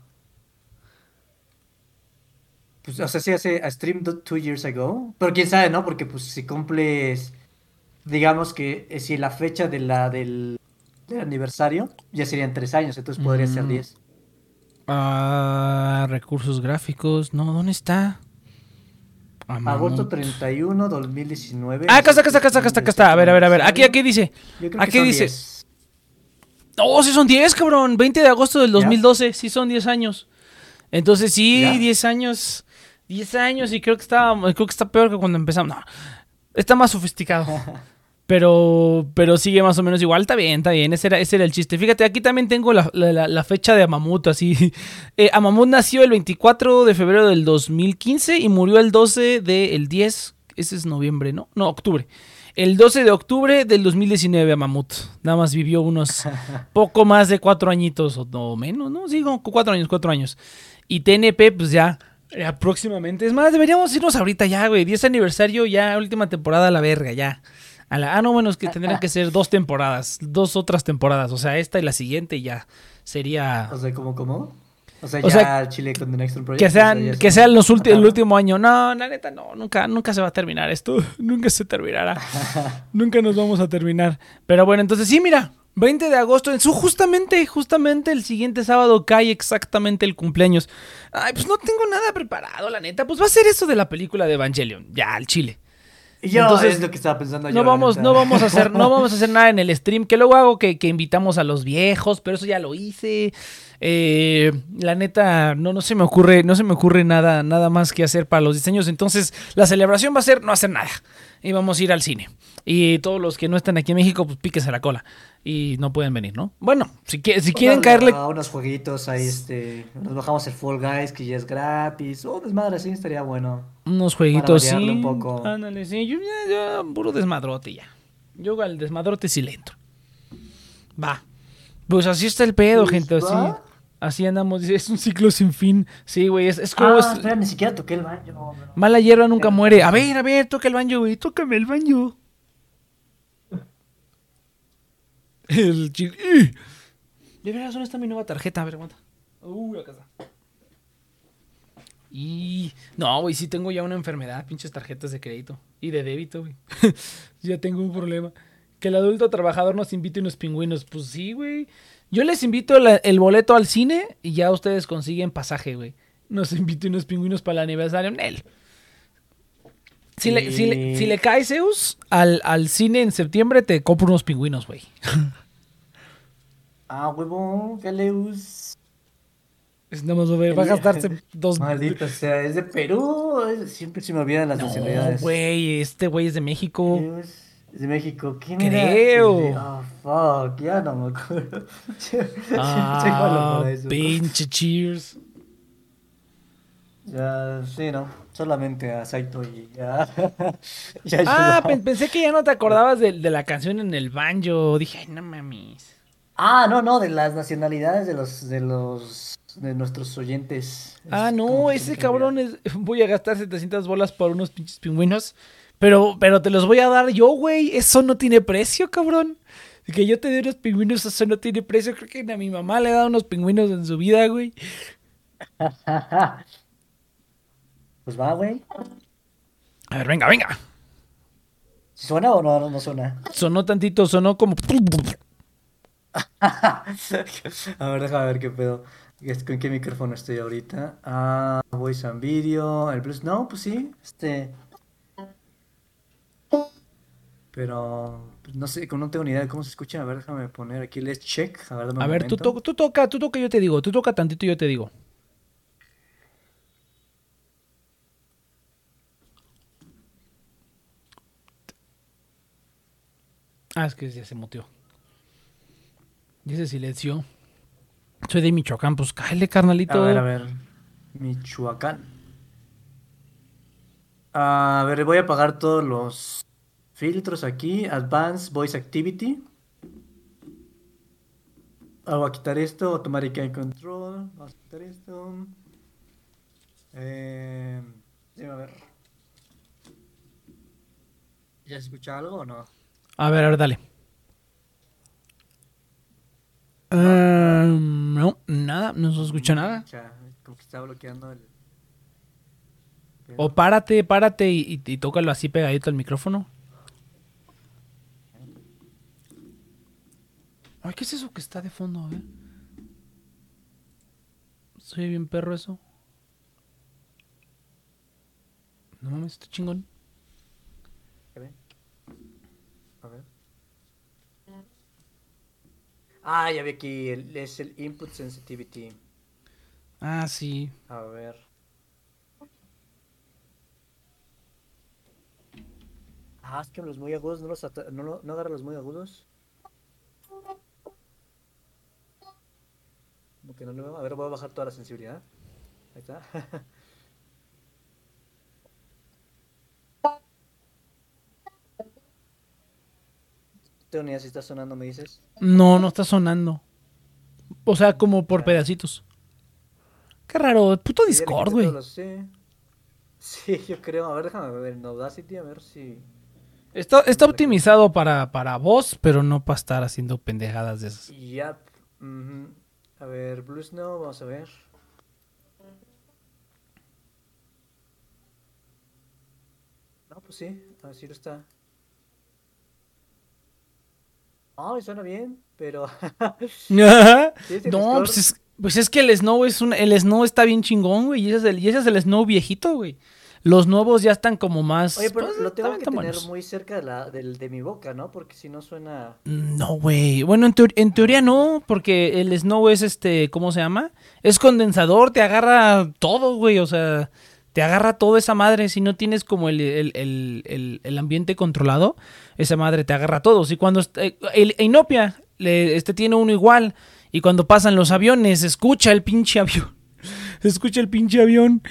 Pues, o sea, sí hace a stream two years ago. Pero quién sabe, ¿no? Porque pues si cumples. Digamos que eh, si la fecha de la, del, del aniversario ya serían tres años, entonces podría ser Mm. 10. Ah, recursos gráficos. No, ¿dónde está? Ah, Agosto mamut. 31, 2019. Ah, acá está, acá está, acá está, acá está, acá está. A ver, a ver, a ver. Aquí, aquí dice. Aquí dice. 10. Oh, sí son 10, cabrón. 20 de agosto del 2012. Sí son 10 años. Entonces sí, Ya. 10 años. 10 años y creo que está, creo que está peor que cuando empezamos. No, está más sofisticado. Pero, pero sigue más o menos igual. Está bien, está bien. Ese era, ese era el chiste. Fíjate, aquí también tengo la, la- la- la fecha de Amamut, así. Eh, Amamut nació el 24 de febrero del 2015 y murió el 12 del 10. Ese es noviembre, ¿no? No, octubre. El 12 de octubre del 2019 Amamut. Nada más vivió unos poco más de cuatro añitos o no, menos, ¿no? Sí, como cuatro años, cuatro años. Y TNP, pues ya, ya próximamente. Es más, deberíamos irnos ahorita ya, güey. 10 aniversario, ya, última temporada a la verga, ya. A la- ah, no, bueno, es que tendrían que ser dos temporadas, dos otras temporadas. O sea, esta y la siguiente ya sería... O sea, ¿cómo, cómo? O sea, O ya sea, Chile con The Next Project. Que o sea, que sean los ulti- el último año. No, la neta, no, nunca, nunca se va a terminar esto. Nunca se terminará. nunca nos vamos a terminar. Pero bueno, entonces sí, mira. 20 de agosto, en su justamente, justamente el siguiente sábado cae exactamente el cumpleaños. Ay, pues no tengo nada preparado, la neta. Pues va a ser eso de la película de Evangelion. Ya, al chile. Y yo Entonces, es lo que estaba pensando. No vamos, no vamos a hacer, no vamos a hacer nada en el stream. Que luego hago que, que invitamos a los viejos, pero eso ya lo hice. Eh, la neta, no, no se me ocurre, no se me ocurre nada, nada más que hacer para los diseños. Entonces, la celebración va a ser no hacer nada. Y vamos a ir al cine. Y todos los que no están aquí en México, pues píquense la cola. Y no pueden venir, ¿no? Bueno, si, qui- si quieren caerle. A unos jueguitos ahí, este. Nos bajamos el Fall Guys, que ya es gratis. Oh, desmadre, así estaría bueno. Unos jueguitos, sí. un poco. Ándale, sí. Yo, ya, ya, puro desmadrote ya. Yo al desmadrote sí le entro. Va. Pues así está el pedo, Pues gente. Va. así andamos. dice, Es un ciclo sin fin. Sí, güey. Es, es como. Ah, es- espera, ni siquiera toqué el baño. bro. mala hierba nunca muere. A ver, a ver, toca el baño, güey. Tócame el baño. El chi- ¡Ih! De veras, ¿dónde está mi nueva tarjeta? A ver, aguanta. Uy, acá está. Y no, güey, sí tengo ya una enfermedad, pinches tarjetas de crédito y de débito, güey. ya tengo un problema. Que el adulto trabajador nos invite unos pingüinos. Pues sí, güey. Yo les invito la- el boleto al cine y ya ustedes consiguen pasaje, güey. Nos invite unos pingüinos para el aniversario. Nel. Si, le, si, le, si le cae Zeus al, al cine en septiembre, te compro unos pingüinos, güey. Ah, huevón, Galeus. Es nada más, güey, va a gastarse dos... Maldito sea, es de Perú. Siempre se me olvidan las No, nacionalidades. güey, este güey es de México. Es es de México. ¿Quién Creo. era? Oh, fuck, ya no me acuerdo. Ah, pinche cheers. Ya, sí, no. Solamente a Saito y ya. ya Ah, pen- pensé que ya no te acordabas de, de la canción en el banjo. Dije, ay, no mames. Ah, no, no, de las nacionalidades de los, de los, de nuestros oyentes. Ah, no, ese cabrón es... Voy a gastar 700 bolas por unos pinches pingüinos. Pero, pero te los voy a dar yo, güey. Eso no tiene precio, cabrón. Que yo te dé unos pingüinos, eso no tiene precio. Creo que a mi mamá le he dado unos pingüinos en su vida, güey. Pues va, güey. A ver, venga, venga. ¿Suena o no, no suena? Sonó tantito, sonó como... A ver, déjame ver qué pedo. ¿Con qué micrófono estoy ahorita? Ah, voice and video. El blues. No, pues sí. Este. Pero. Pues, no sé, no tengo ni idea de cómo se escucha. A ver, déjame poner aquí. Let's check. A ver, dame un A ver, tú, to- tú toca, tú toca, yo te digo. Tú toca tantito, yo te digo. Ah, es que ya se muteó. Y ese silencio. Soy de Michoacán, pues cállate, carnalito. A ver, a ver. Michoacán. A ver, voy a apagar todos los filtros aquí. Advanced Voice Activity. Ah, voy a quitar esto. Automatic Eye Control. Vamos a quitar esto. Eh, déjame ver. ¿Ya se escucha algo o no? A ver, a ver, dale. Ehm, no, nada, no se escucha nada. Como que está bloqueando el. O párate, párate y, y, y tócalo así pegadito al micrófono. Ay, ¿qué es eso que está de fondo? A ver. Soy bien perro eso. No mames, está chingón. ¿Qué ve? A ver. Ah, ya vi aquí, el- es el input sensitivity. Ah, sí. A ver. Ah, es que los muy agudos no los no, no agarra los muy agudos. Como que no le va. A ver, voy a bajar toda la sensibilidad. Ahí está. Ni idea si está sonando, me dices. No, no está sonando. O sea, como por pedacitos. Qué raro, puto ya Discord, güey. Sí. Sí, yo creo. A ver, déjame ver en Audacity, a ver si. Está, está optimizado para, para voz, pero no para estar haciendo pendejadas de esas. Yep. ujú. A ver, Blue Snow, vamos a ver. No, pues sí, así lo está. Ay, suena bien, pero. No, pues es, pues es que el Snow es un, el Snow está bien chingón, güey. Y ese es el, y ese es el Snow viejito, güey. Los nuevos ya están como más. Oye, pero pues, lo tengo que tener buenos. muy cerca de, la, del, de mi boca, ¿no? Porque si no suena... No, güey. Bueno, en, teor- en teoría no, porque el Snow es este, ¿cómo se llama? Es condensador, te agarra todo, güey. O sea, te agarra toda esa madre. Si no tienes como el, el, el- el- ambiente controlado, esa madre te agarra todo. Si cuando eh, el Inopia, este tiene uno igual. Y cuando pasan los aviones, escucha el pinche avión. Escucha el pinche avión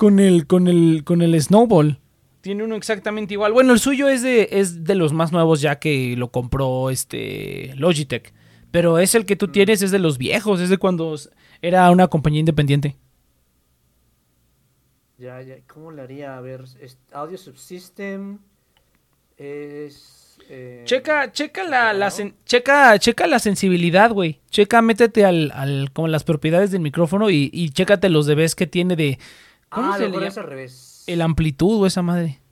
con el, con el, con el Snowball. Tiene uno exactamente igual. Bueno, el suyo es de, es de los más nuevos ya que lo compró este Logitech. Pero es el que tú tienes, es de los viejos, es de cuando era una compañía independiente. Ya, ya, ¿cómo le haría? A ver, es- Audio Subsystem es... eh, Checa, checa la, la sen- checa, checa la sensibilidad, güey. Checa, métete al, al, como las propiedades del micrófono y, y chécate los dBs que tiene de. ¿Cómo Ah, se le es al revés. El amplitud o esa madre.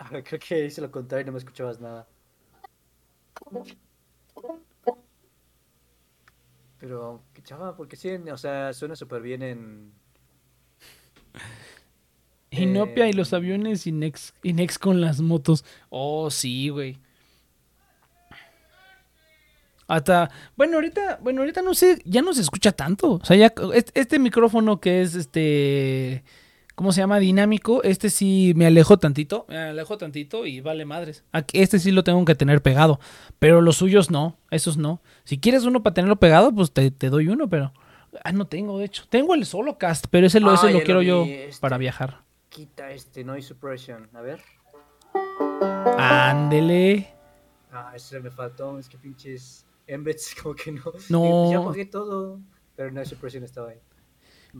Ah, creo que hice lo contrario y no me escuchabas nada. Pero, qué chava, porque sí, o sea, suena súper bien en... Inopia y Eh, los aviones y Nex, y Nex con las motos. Oh, sí, güey. Hasta, bueno, ahorita, bueno, ahorita no sé, ya no se escucha tanto. O sea, ya este, este micrófono que es este, ¿cómo se llama? Dinámico, este sí me alejo tantito, me alejo tantito y vale madres. Este sí lo tengo que tener pegado, pero los suyos no, esos no. Si quieres uno para tenerlo pegado, pues te, te doy uno, pero ah, no tengo, de hecho. Tengo el Solocast, pero ese lo, Ah, ese lo lo quiero vi, yo este. para viajar. Quita este noise suppression. A ver. Ándele. Ah, ese me faltó. Es que pinches embeds como que no. No. Ya apagué todo. Pero noise suppression estaba ahí.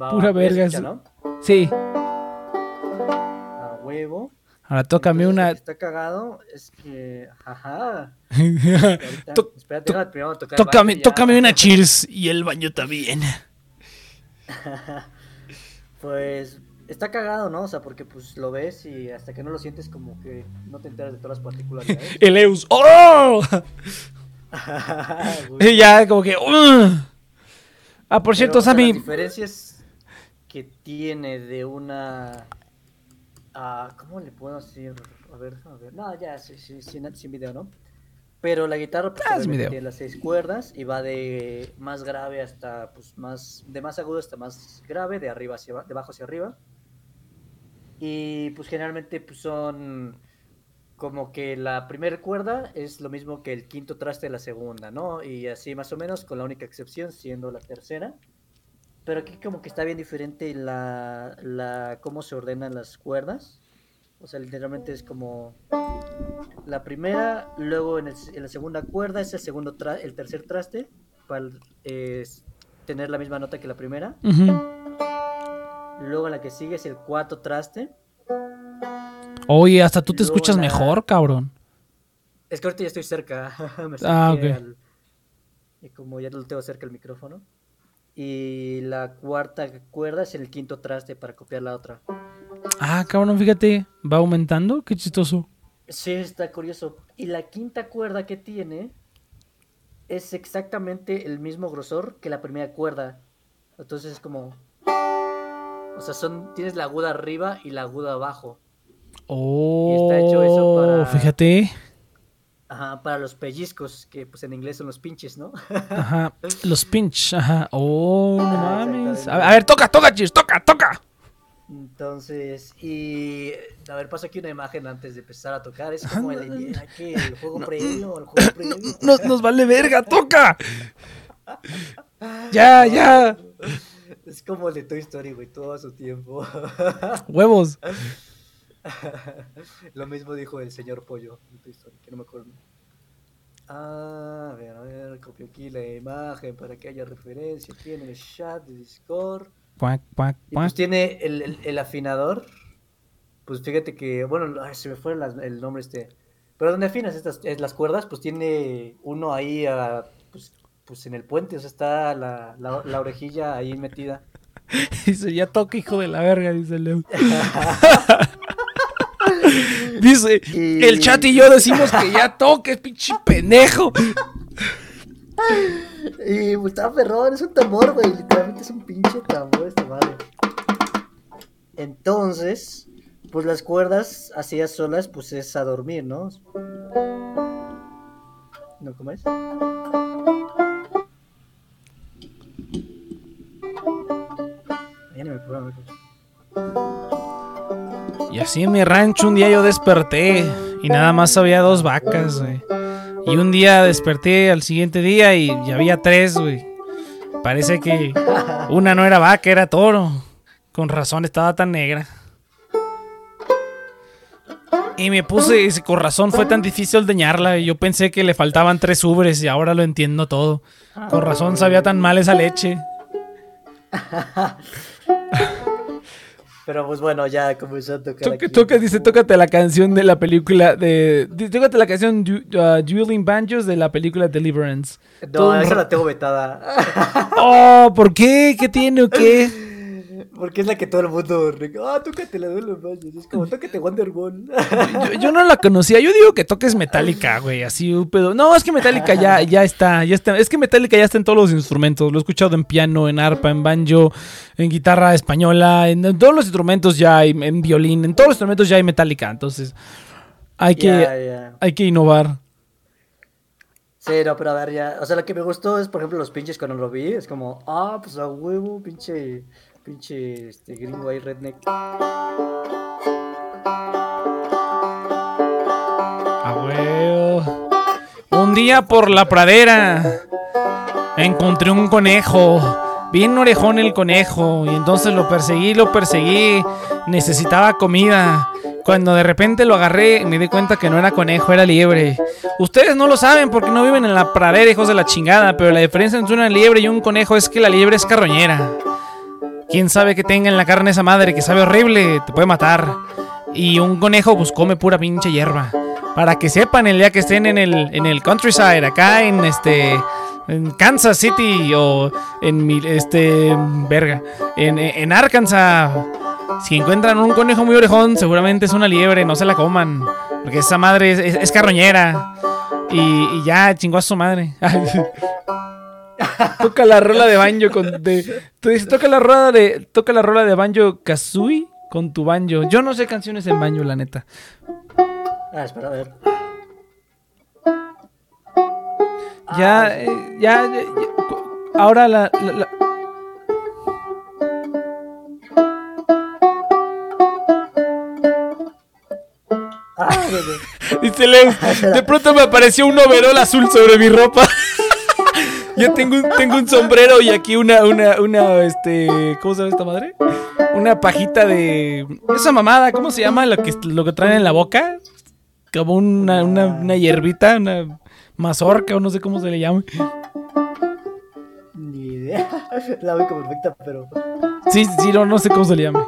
Va, Pura verga, escucha. ¿no? Sí. A huevo. Ahora tócame Entonces, una. Está cagado. Es que. Ajá. Ahorita, Tó- espérate, tó- primero tocar tócame, baño ya. tócame una cheers y el baño también. Pues está cagado, ¿no? O sea, porque pues lo ves y hasta que no lo sientes como que no te enteras de todas las particularidades. El Eus. ¡Oh! Y ya, como que. ¡uh! Ah, por cierto, Pero, o sea, Sammy. Las diferencias que tiene de una. ah, ¿Cómo le puedo decir? A ver, a ver. No, ya, sí, sí, sin, sin video, ¿no? Pero la guitarra pues, Ah, tiene las seis cuerdas y va de más grave hasta, pues, más. De más agudo hasta más grave, de arriba hacia de abajo hacia arriba. Y pues generalmente pues, son como que la primera cuerda es lo mismo que el quinto traste de la segunda, ¿no? Y así más o menos, con la única excepción siendo la tercera. Pero aquí como que está bien diferente la, la cómo se ordenan las cuerdas. O sea, literalmente es como la primera, luego en, el- en la segunda cuerda es el segundo tra- el tercer traste para eh, tener la misma nota que la primera. Ujú. Luego la que sigue es el cuarto traste. Oye, hasta tú te Luego escuchas la- mejor, cabrón. Es que ahorita ya estoy cerca. Me Ah, ok. al- Y como ya lo tengo cerca el micrófono. Y la cuarta cuerda es el quinto traste para copiar la otra. Ah, cabrón, fíjate. Va aumentando. Qué chistoso. Sí, está curioso. Y la quinta cuerda que tiene es exactamente el mismo grosor que la primera cuerda. Entonces es como... O sea, son, tienes la aguda arriba y la aguda abajo. Oh, está hecho eso para- fíjate. Ajá, para los pellizcos, que pues en inglés son los pinches, ¿no? Ajá. Los pinch. Ajá. Oh, no Ah, mames. A, ver, toca, toca, cheers. Toca, toca. Entonces, y a ver, paso aquí una imagen antes de empezar a tocar. Es como el, aquí, el juego previo, el juego previo. Nos, nos vale verga, toca. Ya, ya. Es como el de Toy Story, güey, todo a su tiempo. Huevos. Lo mismo dijo el señor Pollo de Toy Story, que no me acuerdo. Ah, a ver, a ver, copio aquí la imagen para que haya referencia en el chat de Discord. Cuac, cuac, Y cuac. pues tiene el, el- el afinador. Pues fíjate que, bueno, ay, se me fue las- el nombre este. Pero donde afinas estas es las cuerdas, pues tiene uno ahí, ah, pues, pues en el puente, o sea, está la, la, la orejilla ahí metida. Dice, ya toca, hijo de la verga, dice Leo. Dice, Y- el chat y yo decimos que ya toques, pinche pendejo. Y pues, estaba perrón, es un tambor, güey. Literalmente es un pinche tambor esta madre. Entonces, pues las cuerdas así a solas, pues es a dormir, ¿no? ¿No cómo es? Y así en mi rancho un día yo desperté y nada más había dos vacas. Y un día desperté al siguiente día y ya había tres, güey. Parece que una no era vaca, era toro. Con razón estaba tan negra. Y me puse, con razón fue tan difícil ordeñarla. y Yo pensé que le faltaban tres ubres y ahora lo entiendo todo. Con razón sabía tan mal esa leche. Pero pues bueno, ya comenzó a tocar. Toca, aquí. toca, dice, tócate la canción de la película de... Tócate la canción uh, Dueling Banjos de la película Deliverance. No, esa la tengo vetada. Oh, ¿por qué? ¿Qué tiene o qué? Porque es la que todo el mundo. Ah, tócate la de los baños. Es como, tócate Wonderwall. Yo, yo no la conocía. Yo digo que toques Metallica, güey. Así un pedo. No, es que Metallica ya, ya está, ya está. Es que Metallica ya está en todos los instrumentos. Lo he escuchado en piano, en arpa, en banjo, en guitarra española, en, en todos los instrumentos ya hay, en violín, en todos los instrumentos ya hay Metallica. Entonces, hay que, hay que innovar. Sí, no, pero a ver, ya. O sea, lo que me gustó es, por ejemplo, los pinches cuando lo vi. Es como, ah, pues a huevo, pinche. Pinche este, gringo ahí, redneck. A huevo. Un día por la pradera encontré un conejo. Bien orejón el conejo. Y entonces lo perseguí, lo perseguí. Necesitaba comida. Cuando de repente lo agarré, me di cuenta que no era conejo, era liebre. Ustedes no lo saben porque no viven en la pradera, hijos de la chingada. Pero la diferencia entre una liebre y un conejo es que la liebre es carroñera. Quién sabe que tenga en la carne esa madre que sabe horrible, te puede matar. Y un conejo pues come pura pinche hierba. Para que sepan el día que estén en el, en el countryside, acá en este en Kansas City o en mi- este verga, en, en Arkansas. Si encuentran un conejo muy orejón, seguramente es una liebre, no se la coman. Porque esa madre es, es- es carroñera. Y, y ya chingó a su madre. toca la rola de banjo con de, tú dices, toca la rola de toca la rola de banjo kazooie con tu banjo. Yo no sé canciones en banjo, la neta. Ah, espera, a ver. Ya, eh, ya, ya, ahora la, la- la- Ah, dice Leo, de pronto me apareció un overol azul sobre mi ropa. Yo tengo un, tengo un sombrero y aquí una, una, una, este, ¿cómo se llama esta madre? Una pajita de, esa mamada, ¿cómo se llama? Lo que, lo que traen en la boca, como una, una, una hierbita, una mazorca o no sé cómo se le llama. Ni idea. La ubico perfecta, pero. Sí, sí, no, no sé cómo se le llama.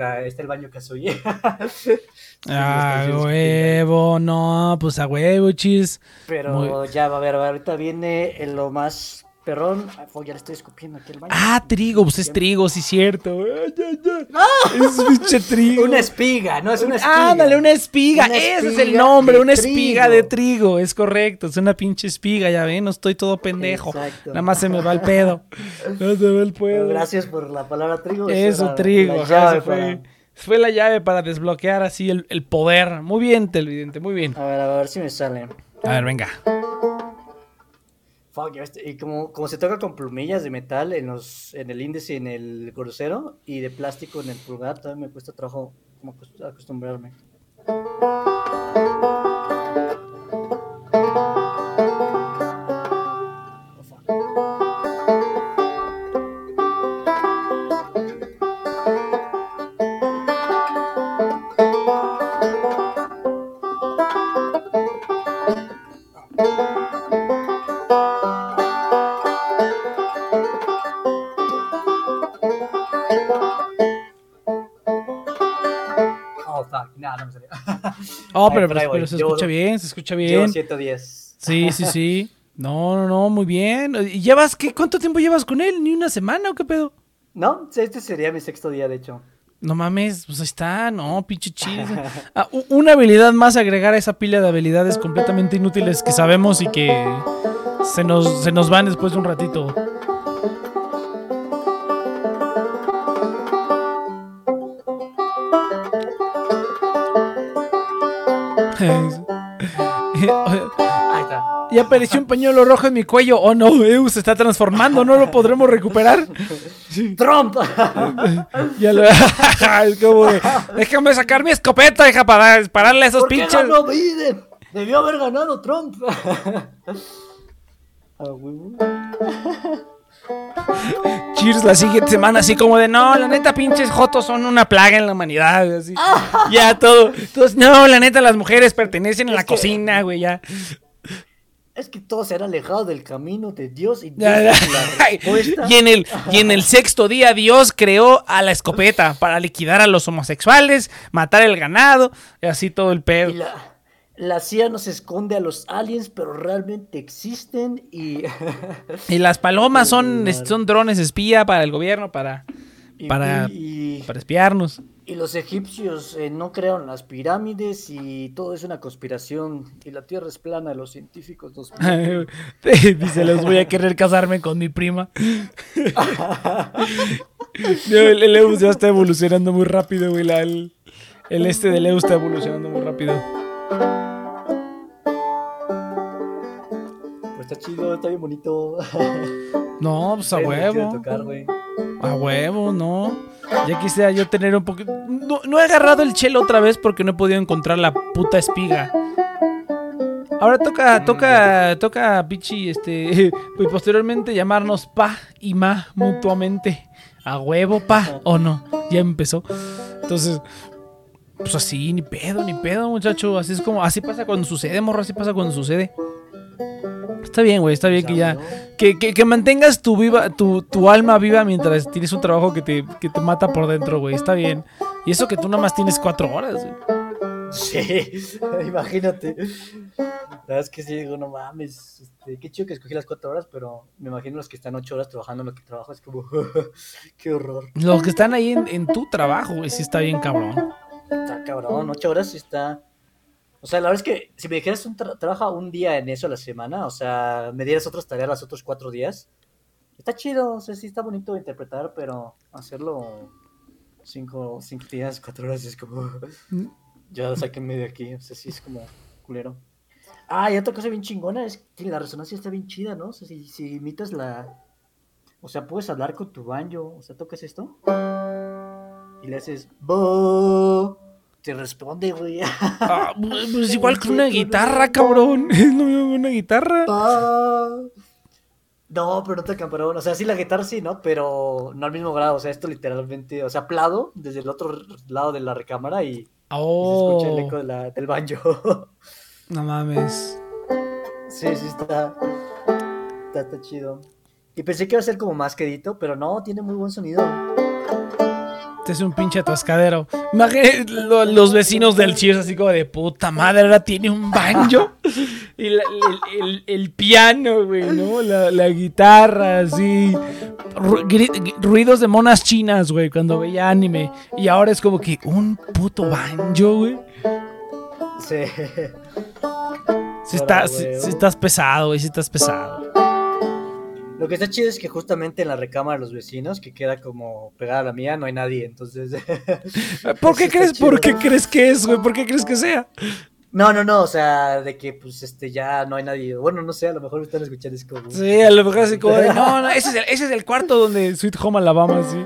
Ahí está el baño que soy. Ah, huevo, no, pues a huevo, chis. Pero Muy- ya va a ver, ahorita viene en lo más perrón. Fuck, ya le estoy escupiendo aquí el baño. Ah, trigo, pues es trigo, sí, cierto. Ay, ay, ay. Es pinche trigo. Una espiga, no es una espiga. Ándale, una espiga. Una Ese es el nombre, una espiga trigo. de trigo. Es correcto, es una pinche espiga, ya ven, no estoy todo pendejo. Exacto. Nada más se me va el pedo. No se va el pedo. gracias por la palabra trigo. Eso, trigo. la llave fue, fue la llave para desbloquear así el, el poder. Muy bien, televidente, muy bien. A ver, a ver si me sale. A ver, venga. Fuck, y como, como se toca con plumillas de metal en los en el índice y en el crucero y de plástico en el pulgar, todavía me cuesta trabajo como acost- acostumbrarme. Oh, Ay, pero, pero se Llevo- escucha bien, se escucha Llevo bien. 110. Sí, sí, sí. No, no, no, muy bien. ¿Y ¿Llevas qué? ¿Cuánto tiempo llevas con él? ¿Ni una semana o qué pedo? No, este sería mi sexto día, de hecho. No mames, pues ahí está, no, pinche chido. Ah, una habilidad más agregar a esa pila de habilidades completamente inútiles que sabemos y que se nos, se nos van después de un ratito. Ahí está. Y apareció un pañuelo rojo en mi cuello. Oh no, Ew, se está transformando, no lo podremos recuperar. ¡Trump! Ya lo... es como de, déjame sacar mi escopeta, hija, para dispararle a esos ¿Por qué pinches. ganó Biden? Debió haber ganado Trump. Cheers la siguiente semana, así como de no, la neta, pinches jotos son una plaga en la humanidad. Así. ya todo. Entonces, no, la neta, las mujeres pertenecen a la que- cocina, güey, ya. Es que todos se han alejado del camino de Dios y Dios la. Y en, el, y en el sexto día Dios creó a la escopeta para liquidar a los homosexuales, matar el ganado, y así todo el pedo. Y la, la CIA nos esconde a los aliens, pero realmente existen y... Y las palomas son, son drones espía para el gobierno, para, y, Para- y- para espiarnos. y los egipcios eh, no crearon las pirámides y todo es una conspiración y la Tierra es plana, los científicos nos... Dice, los voy a querer casarme con mi prima. No, el, el Eus ya está evolucionando muy rápido, güey. la- el, el este del Eus está evolucionando muy rápido. Está chido, está bien bonito. No, pues a huevo. tocar. A huevo, no. Ya quisiera yo tener un poquito. No, no he agarrado el chelo otra vez porque no he podido encontrar la puta espiga. Ahora toca, toca, toca, pichi, este, y posteriormente llamarnos pa y ma mutuamente. A huevo, pa, o no. Ya empezó. Entonces, pues así, ni pedo, ni pedo, muchacho. Así es como, así pasa cuando sucede, morro, así pasa cuando sucede. Está bien, güey, está bien que ya. que- que mantengas tu, viva, tu, tu alma viva mientras tienes un trabajo que te, que te mata por dentro, güey. Está bien. Y eso que tú nada más tienes cuatro horas, güey. Sí, imagínate. La verdad es que sí, digo, no mames. Este, qué chido que escogí las cuatro horas, pero me imagino los que están ocho horas trabajando en lo que trabajo. Es como, qué horror. Los que están ahí en, en tu trabajo, güey, sí está bien cabrón. Está cabrón, ocho horas sí está. O sea, la verdad es que si me dijeras un tra- trabaja un día en eso a la semana, o sea, me dieras otras tareas los otros cuatro días, está chido, o sea, sí está bonito interpretar, pero hacerlo cinco, cinco días, cuatro horas es como, ya sáquenme de aquí, o sea, sí es como culero. Ah, y otra cosa bien chingona es que la resonancia está bien chida, ¿no? O sea, si, si imitas la... O sea, puedes hablar con tu banjo, o sea, tocas esto y le haces... "Bo", Te responde, güey. Ah, pues igual que una guitarra, cabrón. Es lo mismo que una guitarra. No, pero no te camarón. O sea, sí la guitarra sí, ¿no? Pero no al mismo grado. O sea, esto literalmente, o sea, plado desde el otro lado de la recámara y, y se escucha el eco de la- del banjo. no mames. sí, sí está. Está, está chido. Y pensé que iba a ser como más quedito, pero no, tiene muy buen sonido. Este es un pinche atascadero. Imagínate lo- los vecinos del Cheers así como de puta madre, ahora tiene un banjo. Y la- el, el- el piano, güey, ¿no? La, la guitarra, así. Ru- ruidos de monas chinas, güey, cuando veía anime. Y ahora es como que un puto banjo, güey. Sí. Si, está, si estás pesado, güey, si estás pesado. Lo que está chido es que justamente en la recámara de los vecinos, que queda como pegada a la mía, no hay nadie. Entonces. ¿Por qué crees, por qué crees que es, güey? ¿Por qué crees que sea? No, no, no, o sea, de que pues este ya no hay nadie. Bueno, no sé, a lo mejor me están escuchando es como. Sí, a lo mejor así como de, no, no, ese es, el, ese es el cuarto donde Sweet Home Alabama, sí.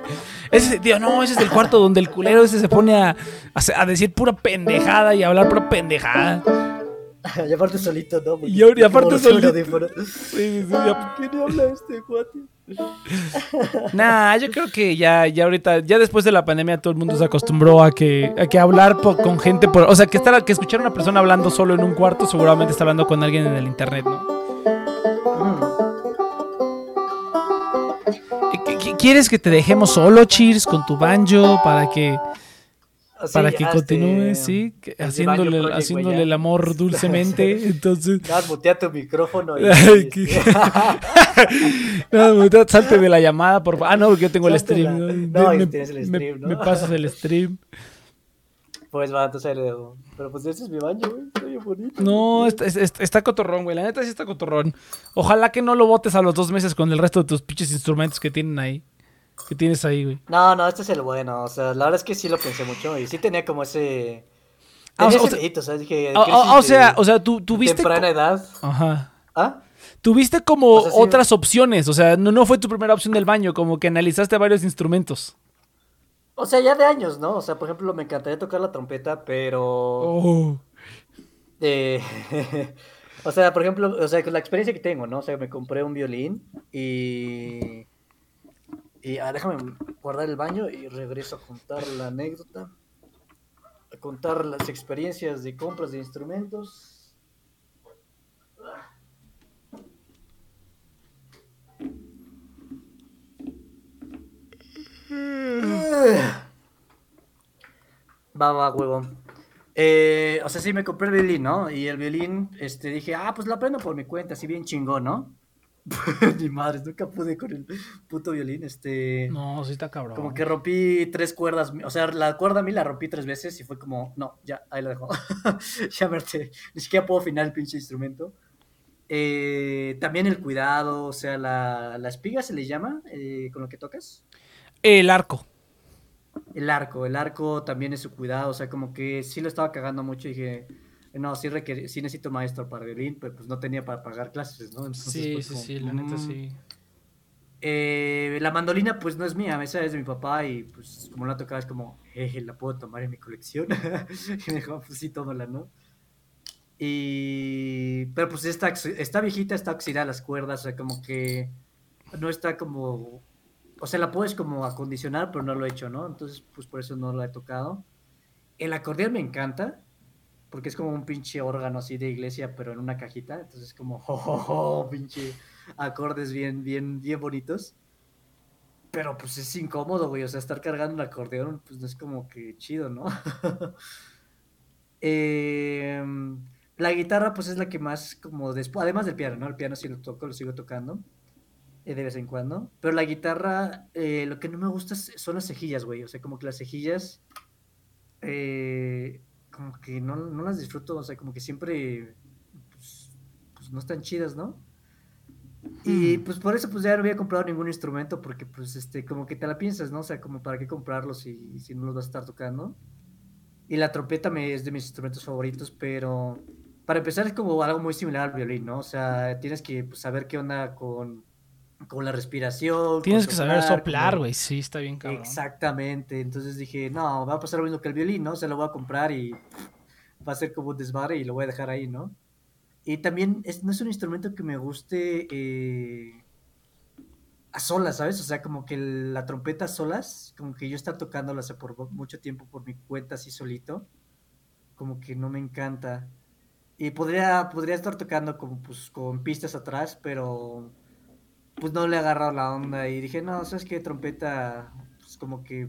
Ese, tío, no, ese es el cuarto donde el culero ese se pone a, a, a decir pura pendejada y a hablar pura pendejada. y aparte solito, ¿no? Porque Y aparte solito. Sí, sí, sí, ya- ¿Quién habla este cuate? Nah, yo creo que ya, ya ahorita, ya después de la pandemia todo el mundo se acostumbró a que, a que hablar con gente, por, o sea, que estar, que escuchar a una persona hablando solo en un cuarto seguramente está hablando con alguien en el internet, ¿no? ¿Qu- qu- ¿Quieres que te dejemos solo, Cheers, con tu banjo para que... para que este, continúe, sí, que- haciéndole, Project, haciéndole el amor dulcemente. Entonces, Ya, mutea tu micrófono y... Este, no, mutea, salte de la llamada, por favor. Ah, no, porque yo tengo el stream. No, me, y tienes el me- stream, ¿no? me pasas el stream. Pues va, entonces le dejo. Pero pues ese es mi baño, güey. Está bien bonito. No, está, es- es- está cotorrón, güey. La neta sí está cotorrón. Ojalá que no lo botes a los dos meses con el resto de tus pinches instrumentos que tienen ahí. Que tienes ahí, güey. No, no, este es el bueno. O sea, la verdad es que sí lo pensé mucho. Y sí tenía como ese. Ah, o o ese sea- o sea, dije. O, o- crisis o sea, de o sea, tú tuviste. Temprana edad. Ajá. ¿Ah? Tuviste como O sea, sí. otras opciones. O sea, no, no fue tu primera opción del baño. Como que analizaste varios instrumentos. O sea, ya de años, ¿no? O sea, por ejemplo, me encantaría tocar la trompeta, pero. Oh. eh, o sea, por ejemplo, o sea, con la experiencia que tengo, ¿no? O sea, me compré un violín y. Y ah, déjame guardar el baño y regreso a contar la anécdota. A contar las experiencias de compras de instrumentos. Va, va, huevón. Eh, o sea, sí, me compré el violín, ¿no? Y el violín, este, dije, ah, pues lo aprendo por mi cuenta, así bien chingón, ¿no? Ni madre, nunca pude con el puto violín, este... No, sí está cabrón. Como que rompí tres cuerdas, o sea, la cuerda a mí la rompí tres veces y fue como, no, ya, ahí la dejo. ya harté. ni siquiera puedo afinar el pinche instrumento. Eh, también el cuidado, o sea, la, la espiga se le llama, eh, con lo que tocas. El arco. El arco, el arco también es su cuidado, o sea, como que sí lo estaba cagando mucho y dije, no, sí, requer- sí necesito maestro para violín, pero pues no tenía para pagar clases, ¿no? Entonces, Sí, pues, sí, como, sí, la neta mm. sí. Eh, la mandolina pues no es mía, esa es de mi papá y pues como la tocaba es como, jeje, la puedo tomar en mi colección. y me dijo, pues sí, tómala, ¿no? Y... Pero pues está, está viejita, está oxidada las cuerdas, o sea, como que no está como... O sea, la puedes como acondicionar, pero no lo he hecho, ¿no? Entonces, pues por eso no la he tocado. El acordeón me encanta, porque es como un pinche órgano así de iglesia, pero en una cajita. Entonces, como, oh, oh, oh, pinche acordes bien, bien, bien bonitos. Pero pues es incómodo, güey. O sea, estar cargando un acordeón, pues no es como que chido, ¿no? Em, la guitarra, pues es la que más, como después, además del piano, ¿no? El piano sí lo toco, lo sigo tocando eh, de vez en cuando. Pero la guitarra, eh, lo que no me gusta es- son las cejillas, güey. O sea, como que las cejillas, eh, como que no, no las disfruto. O sea, como que siempre, pues, pues, no están chidas, ¿no? Y pues por eso pues ya no había comprado ningún instrumento porque pues este como que te la piensas, ¿no? O sea, como para qué comprarlos si, si no los vas a estar tocando. Y la trompeta me es de mis instrumentos favoritos, pero para empezar es como algo muy similar al violín, ¿no? O sea, tienes que pues, saber qué onda con, con la respiración. Tienes que saber soplar, güey. Sí, está bien cabrón. Exactamente. Entonces dije, no, va a pasar lo mismo que el violín, ¿no? O sea, lo voy a comprar y va a ser como un desbarre y lo voy a dejar ahí, ¿no? Y también es, no es un instrumento que me guste eh, a solas, ¿sabes? O sea, como que el- la trompeta a solas, como que yo estar tocándola hace por mucho tiempo por mi cuenta así solito, como que no me encanta. Y podría, podría estar tocando como, pues, con pistas atrás, pero pues no le he agarrado la onda y dije, no, ¿sabes qué? Trompeta, pues como que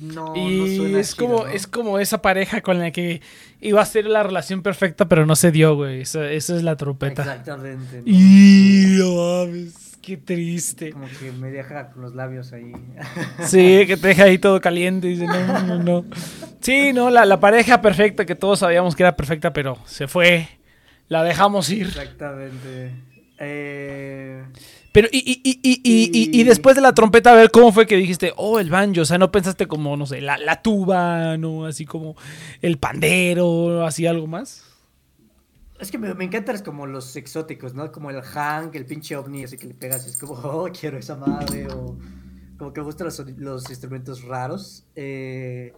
no, no Y suena es chido, como, ¿no? es como esa pareja con la que iba a ser la relación perfecta, pero no se dio, güey. Esa, esa es la trompeta. Exactamente. ¿no? Y no mames, qué triste. Como que me deja con los labios ahí. Sí, que te deja ahí todo caliente. y Dice, no, no, no. Sí, no, la, la pareja perfecta que todos sabíamos que era perfecta, pero se fue. La dejamos ir. Exactamente. Eh, Pero, y, y, y, y, y, y- y Y- después de la trompeta, a ver cómo fue que dijiste, oh, el banjo. O sea, no pensaste como, no sé, la, la tuba, ¿no? Así como el pandero, así algo más. es que me, me encantan es como los exóticos, ¿no? Como el hang, el pinche ovni, así que le pegas y es como, oh, quiero esa madre, o como que me gustan los, los instrumentos raros. eh,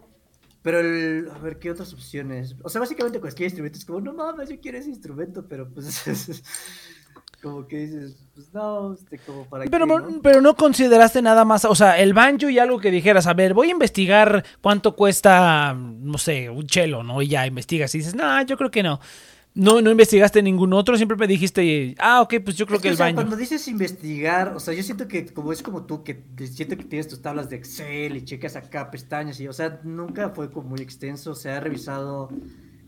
pero el, a ver, ¿qué otras opciones? O sea, básicamente cualquier instrumento es como, no mames, yo quiero ese instrumento, pero pues como que dices, pues no, este, como para Pero, qué, no- pero no consideraste nada más, o sea, el banjo y algo que dijeras, a ver, voy a investigar cuánto cuesta, no sé, un chelo, ¿no? Y ya investigas y dices, no, yo creo que no. No, no investigaste ningún otro, siempre me dijiste, ah, ok, pues yo creo Es que, el o sea, baño. Cuando dices investigar, o sea, yo siento que como es como tú, que siento que tienes tus tablas de Excel y checas acá pestañas y, o sea, nunca fue como muy extenso. Se ha revisado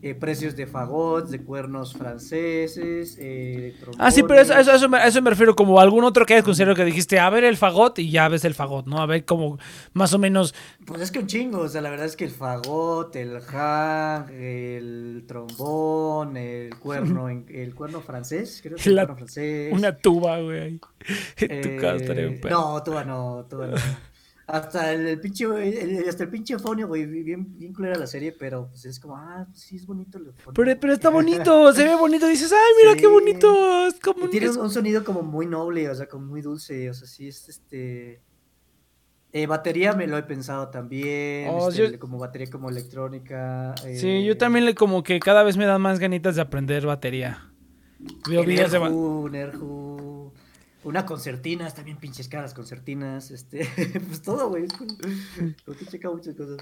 eh, precios de fagots, de cuernos franceses, eh, Ah, sí, pero eso, eso, a eso me, a eso me refiero como algún otro que hayas considerado que dijiste, a ver el fagot y ya ves el fagot, ¿no? A ver como más o menos. Pues es que un chingo, o sea, la verdad es que el fagot, el hang, el trombón, el cuerno, el cuerno francés, creo que el La- cuerno francés. Una tuba, güey. Eh, no, tuba no, tuba no. Hasta el, el pinche, el- hasta el pinche fonio, güey, bien, bien culera la serie, pero pues es como, ah, pues sí es bonito el. Pero, pero está bonito, se ve bonito. Dices, ay, mira Sí. qué bonito. Es como Y tiene un, un sonido como muy noble, o sea, como muy dulce, o sea, sí es este... eh, batería me lo he pensado también, Oh, este, yo- como batería como electrónica. Sí, eh, yo también le como que cada vez me dan más ganitas de aprender batería. Veo videos de... ba- Una concertina, están bien pinches caras concertinas, este, pues todo, güey, como que checa muchas cosas.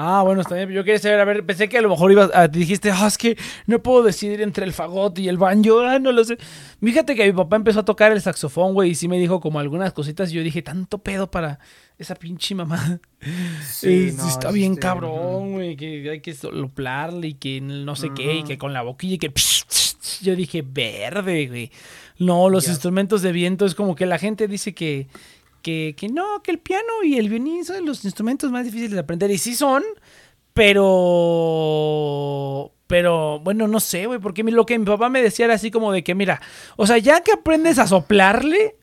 Ah, bueno, está bien. Yo quería saber, a ver, pensé que a lo mejor ibas a, dijiste, ah, es que no puedo decidir entre el fagot y el banjo, ah, no lo sé. Fíjate que mi papá empezó a tocar el saxofón, güey, y sí me dijo como algunas cositas y yo dije, tanto pedo para esa pinche mamá. Sí, Eh, no, está es bien este, cabrón, güey, que hay que soplarle y que no sé qué, y que con la boquilla y que... Yo dije, verde, güey. No, los instrumentos de viento es como que la gente dice que, que, que no, que el piano y el violín son los instrumentos más difíciles de aprender. Y sí son, pero... Pero, bueno, no sé, güey, porque lo que mi papá me decía era así como de que, mira, o sea, ya que aprendes a soplarle,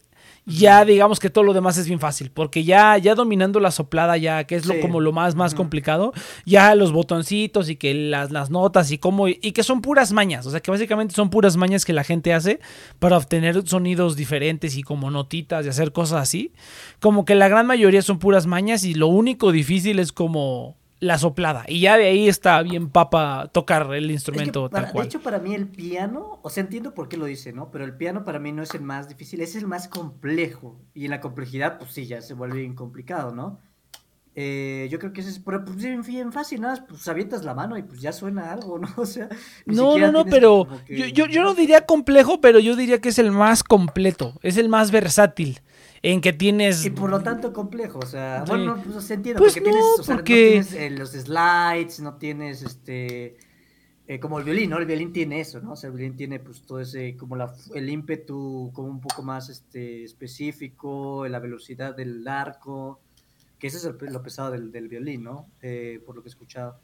ya digamos que todo lo demás es bien fácil, porque ya, ya dominando la soplada, ya que es lo, Sí. como lo más, más complicado, ya los botoncitos y que las, las notas y cómo, y que son puras mañas, o sea, que básicamente son puras mañas que la gente hace para obtener sonidos diferentes y como notitas y hacer cosas así, como que la gran mayoría son puras mañas y lo único difícil es como la soplada, y ya de ahí está bien papa tocar el Es que instrumento para- tal cual. De hecho, para mí el piano, o sea, entiendo por qué lo dice, ¿no? Pero el piano para mí no es el más difícil, es el más complejo. Y en la complejidad, pues sí, ya se vuelve bien complicado, ¿no? Eh, yo creo que es, pero pues bien, fácil, nada, pues avientas la mano y pues ya suena algo, ¿no? O sea, No, no, no, tienes pero que- yo, yo, yo no diría complejo, pero yo diría que es el más completo, es el más versátil, en que tienes... Y por lo tanto complejo, o sea, Sí. bueno, no, pues se entiende, Pues porque tienes, no, o sea, porque- no tienes eh, los slides, no tienes este, eh, como el violín, ¿no? El violín tiene eso, ¿no? O sea, el violín tiene pues todo ese, como la, el ímpetu como un poco más este, específico, la velocidad del arco, que es el lo pesado del, del violín, ¿no? Eh, por lo que he escuchado.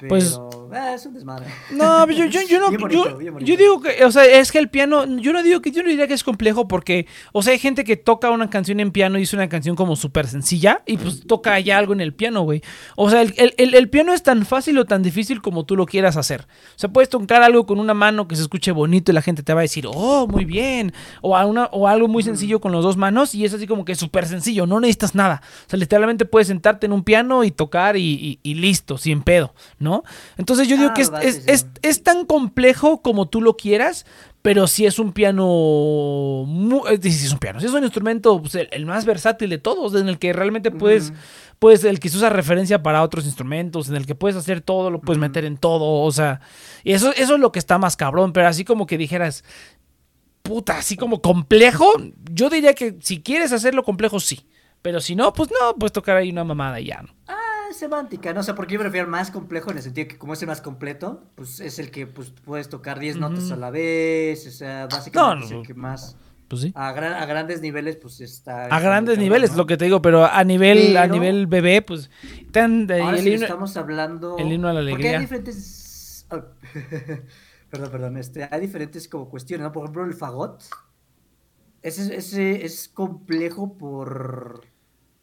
Pero, Pues- eh, es un desmadre. No, yo, yo, yo no, bonito, yo, yo digo que, o sea, es que el piano, yo no digo que, yo no diría que es complejo porque, o sea, hay gente que toca una canción en piano y es una canción como súper sencilla y pues toca ya algo en el piano, güey. O sea, el, el- el- el piano es tan fácil o tan difícil como tú lo quieras hacer. O sea, puedes tocar algo con una mano que se escuche bonito y la gente te va a decir, oh, muy bien. O, a una, o algo muy sencillo con las dos manos y es así como que súper sencillo, no necesitas nada. O sea, literalmente puedes sentarte en un piano y tocar y, y- y listo, sin pedo, ¿no? Entonces yo digo Ah, que es, tan complejo como tú lo quieras, pero sí es un piano. mu- es decir, sí es un piano, sí es un instrumento pues, el, el más versátil de todos, en el que realmente puedes, Ujú. puedes, el que se usa referencia para otros instrumentos, en el que puedes hacer todo, lo puedes meter en todo, o sea, y eso, eso es lo que está más cabrón, pero así como que dijeras, puta, así como complejo, yo diría que si quieres hacerlo complejo, sí. Pero si no, pues no, puedes tocar ahí una mamada y ya, ¿no? Ah, semántica, ¿no? O sea, porque yo me refiero más complejo en el sentido que como es el más completo, pues es el que pues puedes tocar 10 notas a la vez, o sea, básicamente No, es no, el que más Pues sí. a, gran- a grandes niveles pues está A grandes niveles, lo que te digo, pero a nivel, a nivel bebé, pues. tan- de- Ahora el sí himno- estamos hablando el himno a la porque alegría. hay diferentes perdón, perdón, este, hay diferentes como cuestiones, ¿no? Por ejemplo, el fagot ese, ese es complejo por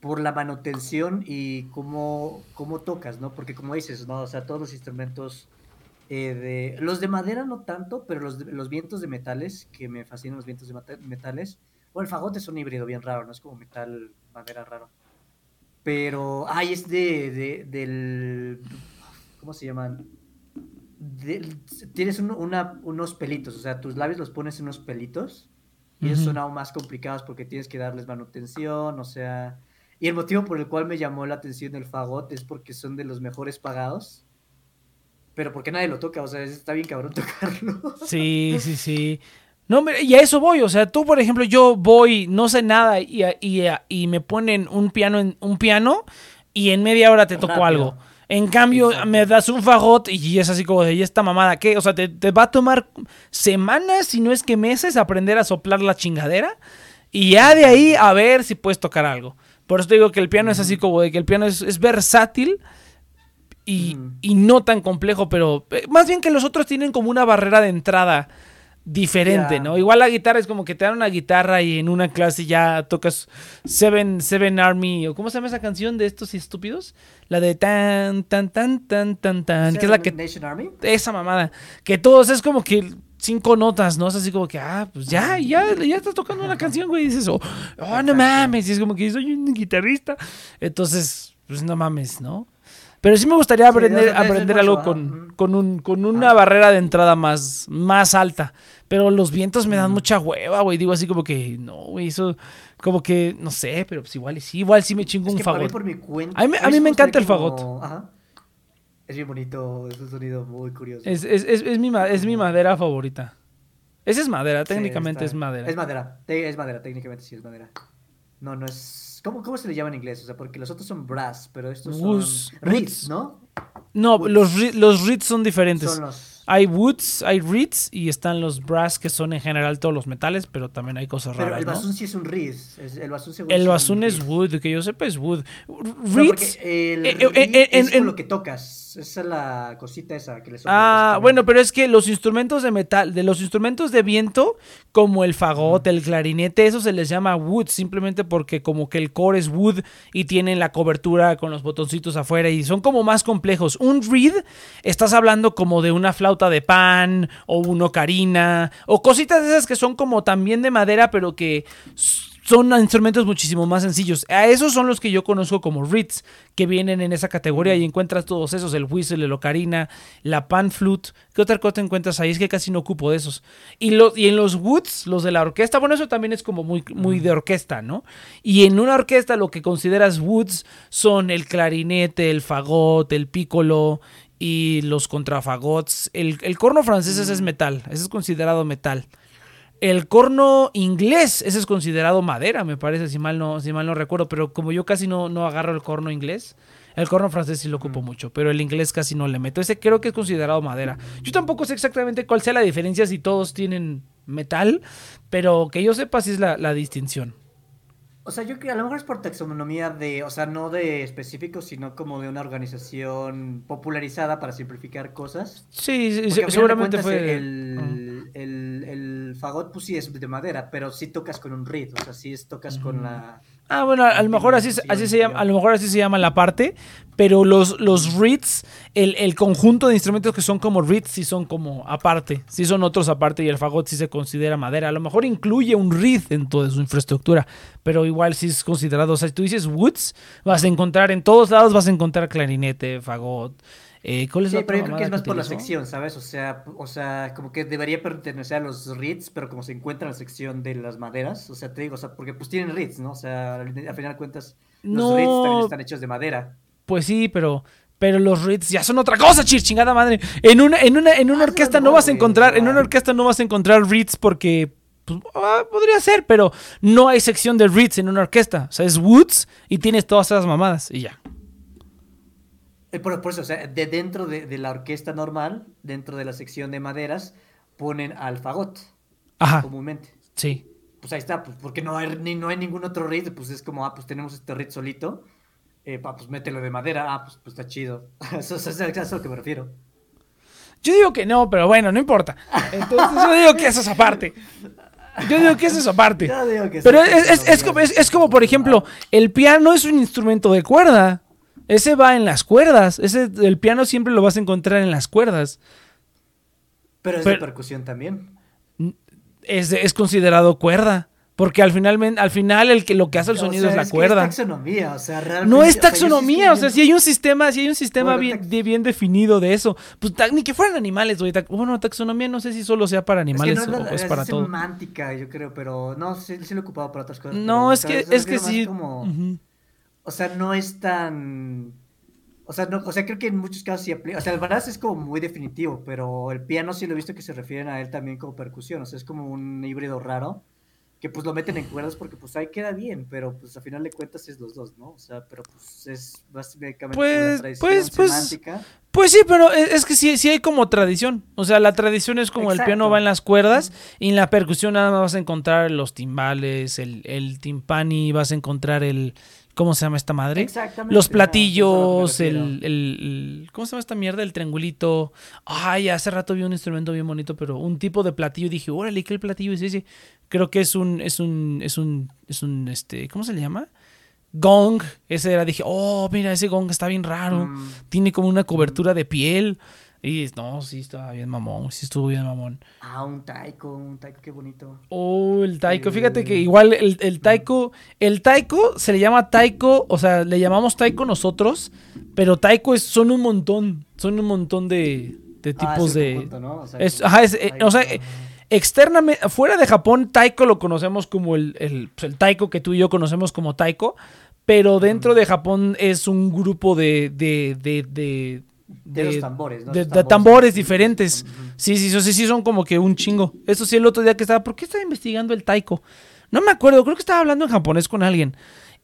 por la manutención y cómo, cómo tocas, ¿no? Porque como dices, ¿no? O sea, todos los instrumentos eh, de... Los de madera no tanto, pero los, de- los vientos de metales, que me fascinan los vientos de metales. Bueno, el fagot es un híbrido bien raro, ¿no? Es como metal, madera raro. Pero, ay, es de, de- del... ¿Cómo se llaman? Del- tienes un- una- unos pelitos, o sea, tus labios los pones en unos pelitos. Y ellos Ujú. son aún más complicados porque tienes que darles manutención, o sea... Y el motivo por el cual me llamó la atención el fagot es porque son de los mejores pagados. pero porque nadie lo toca, o sea, está bien cabrón tocarlo. Sí, sí, sí. No, hombre, y a eso voy, o sea, tú, por ejemplo, yo voy, no sé nada y, y, y me ponen un piano, en, un piano y en media hora te toco Rápido. algo. En cambio, Exacto. me das un fagot y es así como de, ¿y esta mamada qué? O sea, te, te va a tomar semanas, si no es que meses, aprender a soplar la chingadera y ya de ahí a ver si puedes tocar algo. Por eso te digo que el piano es así como de que el piano es, es versátil y, y no tan complejo, pero eh, más bien que los otros tienen como una barrera de entrada diferente. ¿no? Igual la guitarra es como que te dan una guitarra y en una clase ya tocas Seven, Seven Army, o ¿cómo se llama esa canción de estos estúpidos? La de tan, tan, tan, tan, tan, tan, que es la que Nation Army. esa mamada. Que todos es como que cinco notas, ¿no? Es así como que, ah, pues ya, ya, ya estás tocando una canción, güey. Y dices, oh, oh, no mames. Y es como que soy un guitarrista. Entonces, pues no mames, ¿no? Pero sí me gustaría aprender, aprender algo con, con, un, con una Ah. barrera de entrada más, más alta. Pero los vientos me dan Mm. mucha hueva, güey. Digo así como que, no, güey, eso, como que, no sé, pero pues igual sí, igual sí me chingo Es un que fagot. por mi cuenta. A mí me- a mí sí me encanta el como- Ajá. Es bien bonito, es un sonido muy curioso. Es, es, es, es mi, es mi madera favorita. Esa es madera, técnicamente es madera. Es madera, es madera, técnicamente sí es madera. No, no es. ¿Cómo, cómo se le llama en inglés? O sea, porque los otros son brass, pero estos son. Woods, reeds. ¿no? No, Woods. los, los reeds son diferentes. Son los. Hay woods, hay reeds y están los brass que son en general todos los metales, pero también hay cosas Pero raras, el ¿no? basún sí es un reed. es- el basún El basún es wood, que yo sepa es wood. No, Reeds. el eh, reed eh, eh, es en- con en- lo que tocas. Esa es la cosita esa que le soplas, Ah, básicamente. bueno, pero es que los instrumentos de metal, de los instrumentos de viento, como el fagot, el clarinete, eso se les llama wood, simplemente porque como que el core es wood y tienen la cobertura con los botoncitos afuera y son como más complejos. Un reed, estás hablando como de una flauta de pan o un ocarina o cositas de esas que son como también de madera, pero que son instrumentos muchísimo más sencillos. A esos son los que yo conozco como reeds, que vienen en esa categoría y encuentras todos esos, el whistle, el ocarina, la pan flute. ¿Qué otra cosa encuentras ahí? Es que casi no ocupo de esos. Y, los y en los woods, los de la orquesta, bueno, eso también es como muy, muy de orquesta, ¿no? Y en una orquesta lo que consideras woods son el clarinete, el fagot, el piccolo y los contrafagots. El, el corno francés ese es metal, ese es considerado metal. El corno inglés, ese es considerado madera, me parece, si mal no, si mal no recuerdo, pero como yo casi no, no agarro el corno inglés, el corno francés sí lo ocupo mucho, pero el inglés casi no le meto. Ese creo que es considerado madera. Yo tampoco sé exactamente cuál sea la diferencia si todos tienen metal, pero que yo sepa si es la, la distinción. O sea, yo creo que a lo mejor es por taxonomía de, o sea, no de específicos, sino como de una organización popularizada para simplificar cosas. Sí, sí, de seguramente fue... El, el, el fagot, pues sí es de madera, pero sí tocas con un reed, o sea, sí es, tocas con la... Ah, bueno, a, lo mejor así, se- así se llama, a lo mejor así se llama la parte, pero los, los reeds, el, el conjunto de instrumentos que son como reeds sí son como aparte, sí son otros aparte y el fagot sí se considera madera. A lo mejor incluye un reed en toda su infraestructura, pero igual sí es considerado, o sea, si tú dices woods, vas a encontrar en todos lados vas a encontrar clarinete, fagot. Eh, ¿Cuál es Sí, la pero yo creo que es más por la sección, ¿sabes? O sea, o sea, como que debería pertenecer a los reeds, pero como se encuentra en la sección de las maderas, o sea, te digo, o sea, porque pues tienen reeds, ¿no? O sea, al, al final de cuentas, los No. reeds también están hechos de madera. Pues sí, pero pero los reeds ya son otra cosa, chir, chingada madre. En una en una en una Ah, orquesta no, no vas a encontrar en una orquesta no vas a encontrar reeds porque pues, ah, podría ser, pero no hay sección de reeds en una orquesta. O sea, es woods y tienes todas esas mamadas y ya. Eh, Por, por eso, o sea, de dentro de, de la orquesta normal, dentro de la sección de maderas, ponen al fagot, Ajá, comúnmente. sí. Pues ahí está, pues porque no hay, ni, no hay ningún otro reed, pues es como, ah, pues tenemos este reed solito, eh, pa, pues mételo de madera, ah, pues, pues está chido. eso, eso- eso es a lo que me refiero. Yo digo que no, pero bueno, no importa. Entonces yo digo que eso es aparte. Yo digo que eso es aparte. Yo digo que Pero es, es- es como, es- es como, por ejemplo, el piano es un instrumento de cuerda. Ese va en las cuerdas. Ese, el piano siempre lo vas a encontrar en las cuerdas. Pero es de pero- percusión también. Es, es considerado cuerda. Porque al final, al final el que lo que hace el O sonido sea, es la cuerda. Es taxonomía, o sea, realmente. No es taxonomía, o sea, si hay un sistema, si hay un sistema Bueno, bien, de- definido de eso. Pues ni que fueran animales, güey. Bueno, taxonomía no sé si solo sea para animales es que no o es, la- es es para todo. semántica, yo creo, pero no, sí, sí lo he ocupado para otras cosas. No, es que, es que sí. como-. O sea, no es tan. O sea, no, o sea, creo que en muchos casos sí aplica. O sea, el brass es como muy definitivo, pero el piano sí lo he visto que se refieren a él también como percusión. O sea, es como un híbrido raro que pues lo meten en cuerdas porque pues ahí queda bien, pero pues a final de cuentas es los dos, ¿no? O sea, pero pues es básicamente Pues- una tradición pues- pues- semántica. Pues sí, pero es es que sí, sí hay como tradición. O sea, la tradición es como el piano va en las cuerdas y en la percusión nada más vas a encontrar los timbales, el, el timpani, vas a encontrar el... ¿Cómo se llama esta madre? Exactamente. Los ajá, eso es a lo que me platillos, el, el- ¿Cómo se llama esta mierda? El triangulito. Ay, hace rato vi un instrumento bien bonito, pero un tipo de platillo. Dije, órale, ¿qué el platillo es ese? Creo que es un, es un, es un, es un, este, ¿cómo se le llama? Gong. Ese era, dije, oh, mira, ese gong está bien raro. Mm, Tiene como una cobertura de piel. Y no, sí, estaba bien mamón. Sí, estuvo bien mamón. ah, un taiko, un taiko, qué bonito. Oh, el taiko. Fíjate que igual el, el taiko. El taiko se le llama taiko. O sea, le llamamos taiko nosotros. Pero taiko es, son un montón. Son un montón de, de Ah, tipos de. O sea, es- ajá, es, eh, taiko, o sea, externamente, fuera de Japón, taiko lo conocemos como el, el, pues, el taiko que tú y yo conocemos como taiko. Pero dentro de Japón es un grupo de. de, de, de, de los tambores, ¿no? de- tambores diferentes. Sí, sí, sí, sí, son como que un chingo. Eso sí, el otro día que estaba, ¿por qué estaba investigando el taiko? No me acuerdo, creo que estaba hablando en japonés con alguien.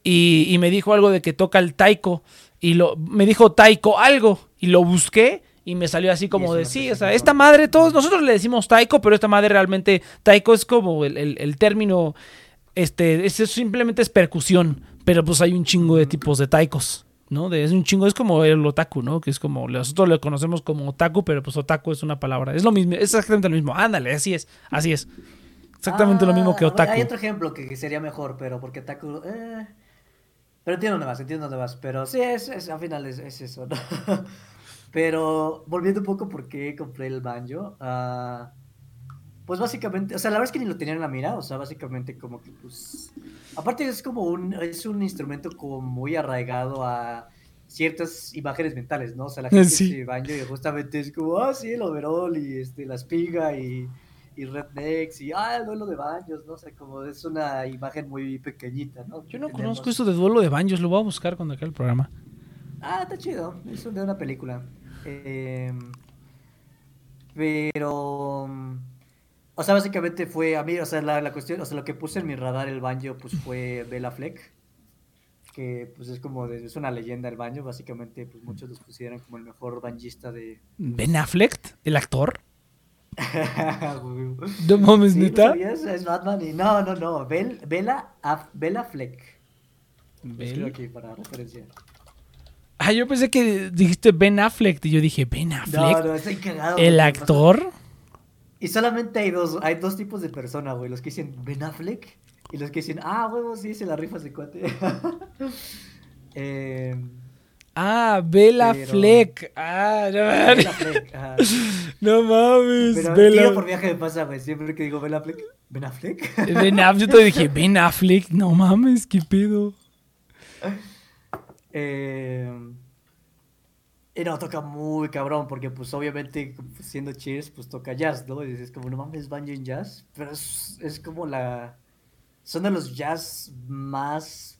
Y, y me dijo algo de que toca el taiko. Y lo, me dijo taiko algo. Y lo busqué y me salió así como de, sí, o sea, esta madre, todos nosotros le decimos taiko, pero esta madre realmente, taiko es como el, el- el término, este, es, es simplemente es percusión. Pero pues hay un chingo de tipos de taikos. ¿No? De, es un chingo, es como el otaku, ¿no? Que es como, nosotros lo conocemos como otaku, pero pues otaku es una palabra. Es lo mismo, es exactamente lo mismo. Ándale, así es, así es. Exactamente lo mismo que Ah, otaku. Hay otro ejemplo que, que sería mejor, pero porque otaku. eh, Pero entiendo dónde vas, entiendo dónde vas. Pero sí, es, es- al final es, es eso, ¿no? pero volviendo un poco por qué compré el banjo. ah, pues básicamente, o sea, la verdad es que ni lo tenía en la mira, o sea, básicamente como que pues... Aparte es como un, es un instrumento como muy arraigado a ciertas imágenes mentales, ¿no? O sea, la gente Sí. dice banjo y justamente es como, ah, sí, el overall y este, la espiga y, y rednecks y, ah, el duelo de banjos, ¿no? O sea, como es una imagen muy pequeñita, ¿no? Yo no Que conozco tenemos. eso de duelo de banjos, lo voy a buscar cuando acabe el programa. Ah, está chido. Es de una película. Eh, pero. O sea, básicamente fue a mí, o sea, la, la cuestión, o sea, lo que puse en mi radar el banjo, pues fue Bella Fleck. Que pues es como, de- es una leyenda el banjo. Básicamente, pues muchos los consideran como el mejor banjista de. Ben Affleck, el actor. No mames, Sí, ¿no neta. Es Batman y no, no, no. Bel- Bella, Af- Bella Fleck. Aquí para referencia. Ah, yo pensé que dijiste Ben Affleck y yo dije, Ben Affleck, No, no, estoy cagado. el actor. Y solamente hay dos, hay dos tipos de personas, güey. Los que dicen Ben Affleck y los que dicen, ah, huevo, sí, se la rifa ese cuate. eh, Ah, Bella Pero- Fleck. Ah, no, Affleck. ajá. no mames. Pero Bella- por viaje me pasa, güey. Siempre que digo Ben Affleck, Ben Affleck. Ben Affleck, yo te dije, Ben Affleck, no mames, qué pedo. Eh, y no, toca muy cabrón, porque pues obviamente pues, siendo Cheers, pues toca jazz, ¿no? Y dices como, no mames, banjo en jazz, pero es, es como la... Son de los jazz más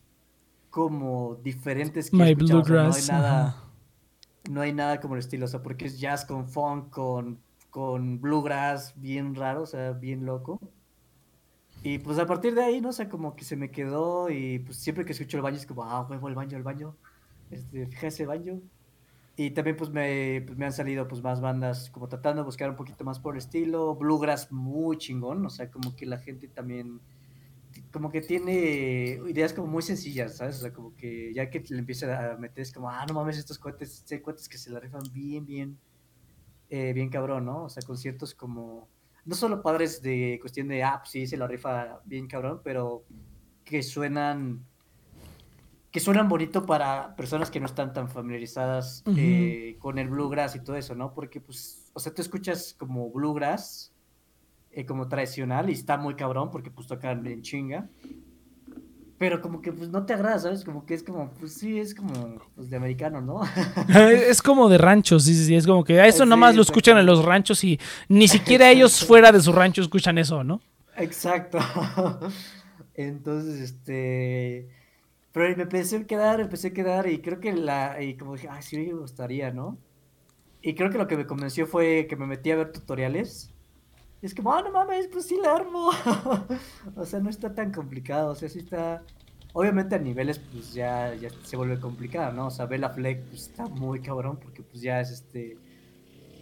como diferentes que he My escuchado, o sea, Bluegrass. no hay nada, no hay nada como el estilo, o sea, porque es jazz con funk, con, con bluegrass, bien raro, o sea, bien loco. Y pues a partir de ahí, ¿no? O sea, como que se me quedó y pues siempre que escucho el baño es como, ah, huevo, el baño, el baño. Este, fija ese baño. Y también pues me, pues, me han salido pues más bandas como tratando de buscar un poquito más por el estilo. Bluegrass muy chingón, o sea, como que la gente también como que tiene ideas como muy sencillas, ¿sabes? O sea, como que ya que le empieza a meter es como, ah, no mames, estos cuates, hay cuates que se la rifan bien, bien, eh, bien cabrón, ¿no? O sea, conciertos como, no solo padres de cuestión de, ah, pues sí, se la rifa bien cabrón, pero que suenan, que suenan bonito para personas que no están tan familiarizadas eh, con el bluegrass y todo eso, ¿no? Porque, pues, o sea, tú escuchas como bluegrass, eh, como tradicional, y está muy cabrón porque, pues, tocan en chinga. Pero como que, pues, no te agrada, ¿sabes? Como que es como, pues, sí, es como, pues, de americano, ¿no? Es como de ranchos, sí, sí, sí. Es como que a eso Sí, nomás lo escuchan en los ranchos y ni siquiera ellos fuera de su rancho escuchan eso, ¿no? Exacto. Entonces, este. Pero me empecé a quedar, empecé a quedar y creo que la, y como dije, ay, sí me gustaría, ¿no? Y creo que lo que me convenció fue que me metí a ver tutoriales. Y es como, ah, no mames, pues sí la armo. o sea, no está tan complicado, o sea, sí está... Obviamente a niveles pues ya, ya se vuelve complicado, ¿no? O sea, Bella Fleck pues, está muy cabrón porque pues ya es este...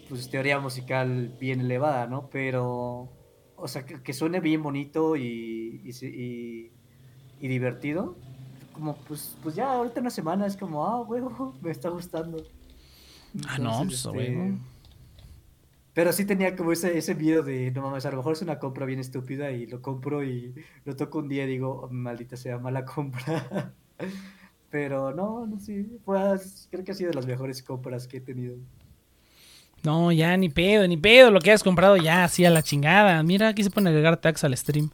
Pues teoría musical bien elevada, ¿no? Pero... O sea, que, que suene bien bonito y, y divertido como pues, pues ya ahorita una semana es como, ah, huevo, me está gustando. ah, no, pues este... Pero sí tenía como ese, ese miedo de, no mames, a lo mejor es una compra bien estúpida y lo compro y lo toco un día y digo, maldita sea, mala compra. Pero no, no sé, pues creo que ha sido de las mejores compras que he tenido. No, ya ni pedo, ni pedo, lo que has comprado ya, así a la chingada. Mira, aquí se pone a agregar tax al stream.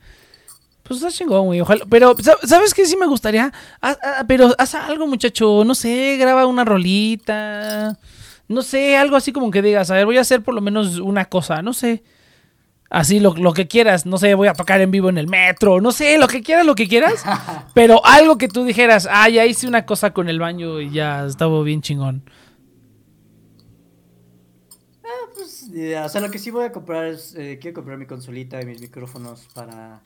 Pues está chingón, güey. Ojalá. Pero, ¿sabes qué? Sí me gustaría. Ah, ah, pero haz algo, muchacho. No sé, graba una rolita. No sé, algo así como que digas, a ver, voy a hacer por lo menos una cosa. No sé. Así lo, lo que quieras. No sé, voy a tocar en vivo en el metro. No sé, lo que quieras, lo que quieras. pero algo que tú dijeras, ah, ya hice una cosa con el baño y ya estaba bien chingón. Ah, pues, o sea, lo que sí voy a comprar es, eh, quiero comprar mi consolita y mis micrófonos para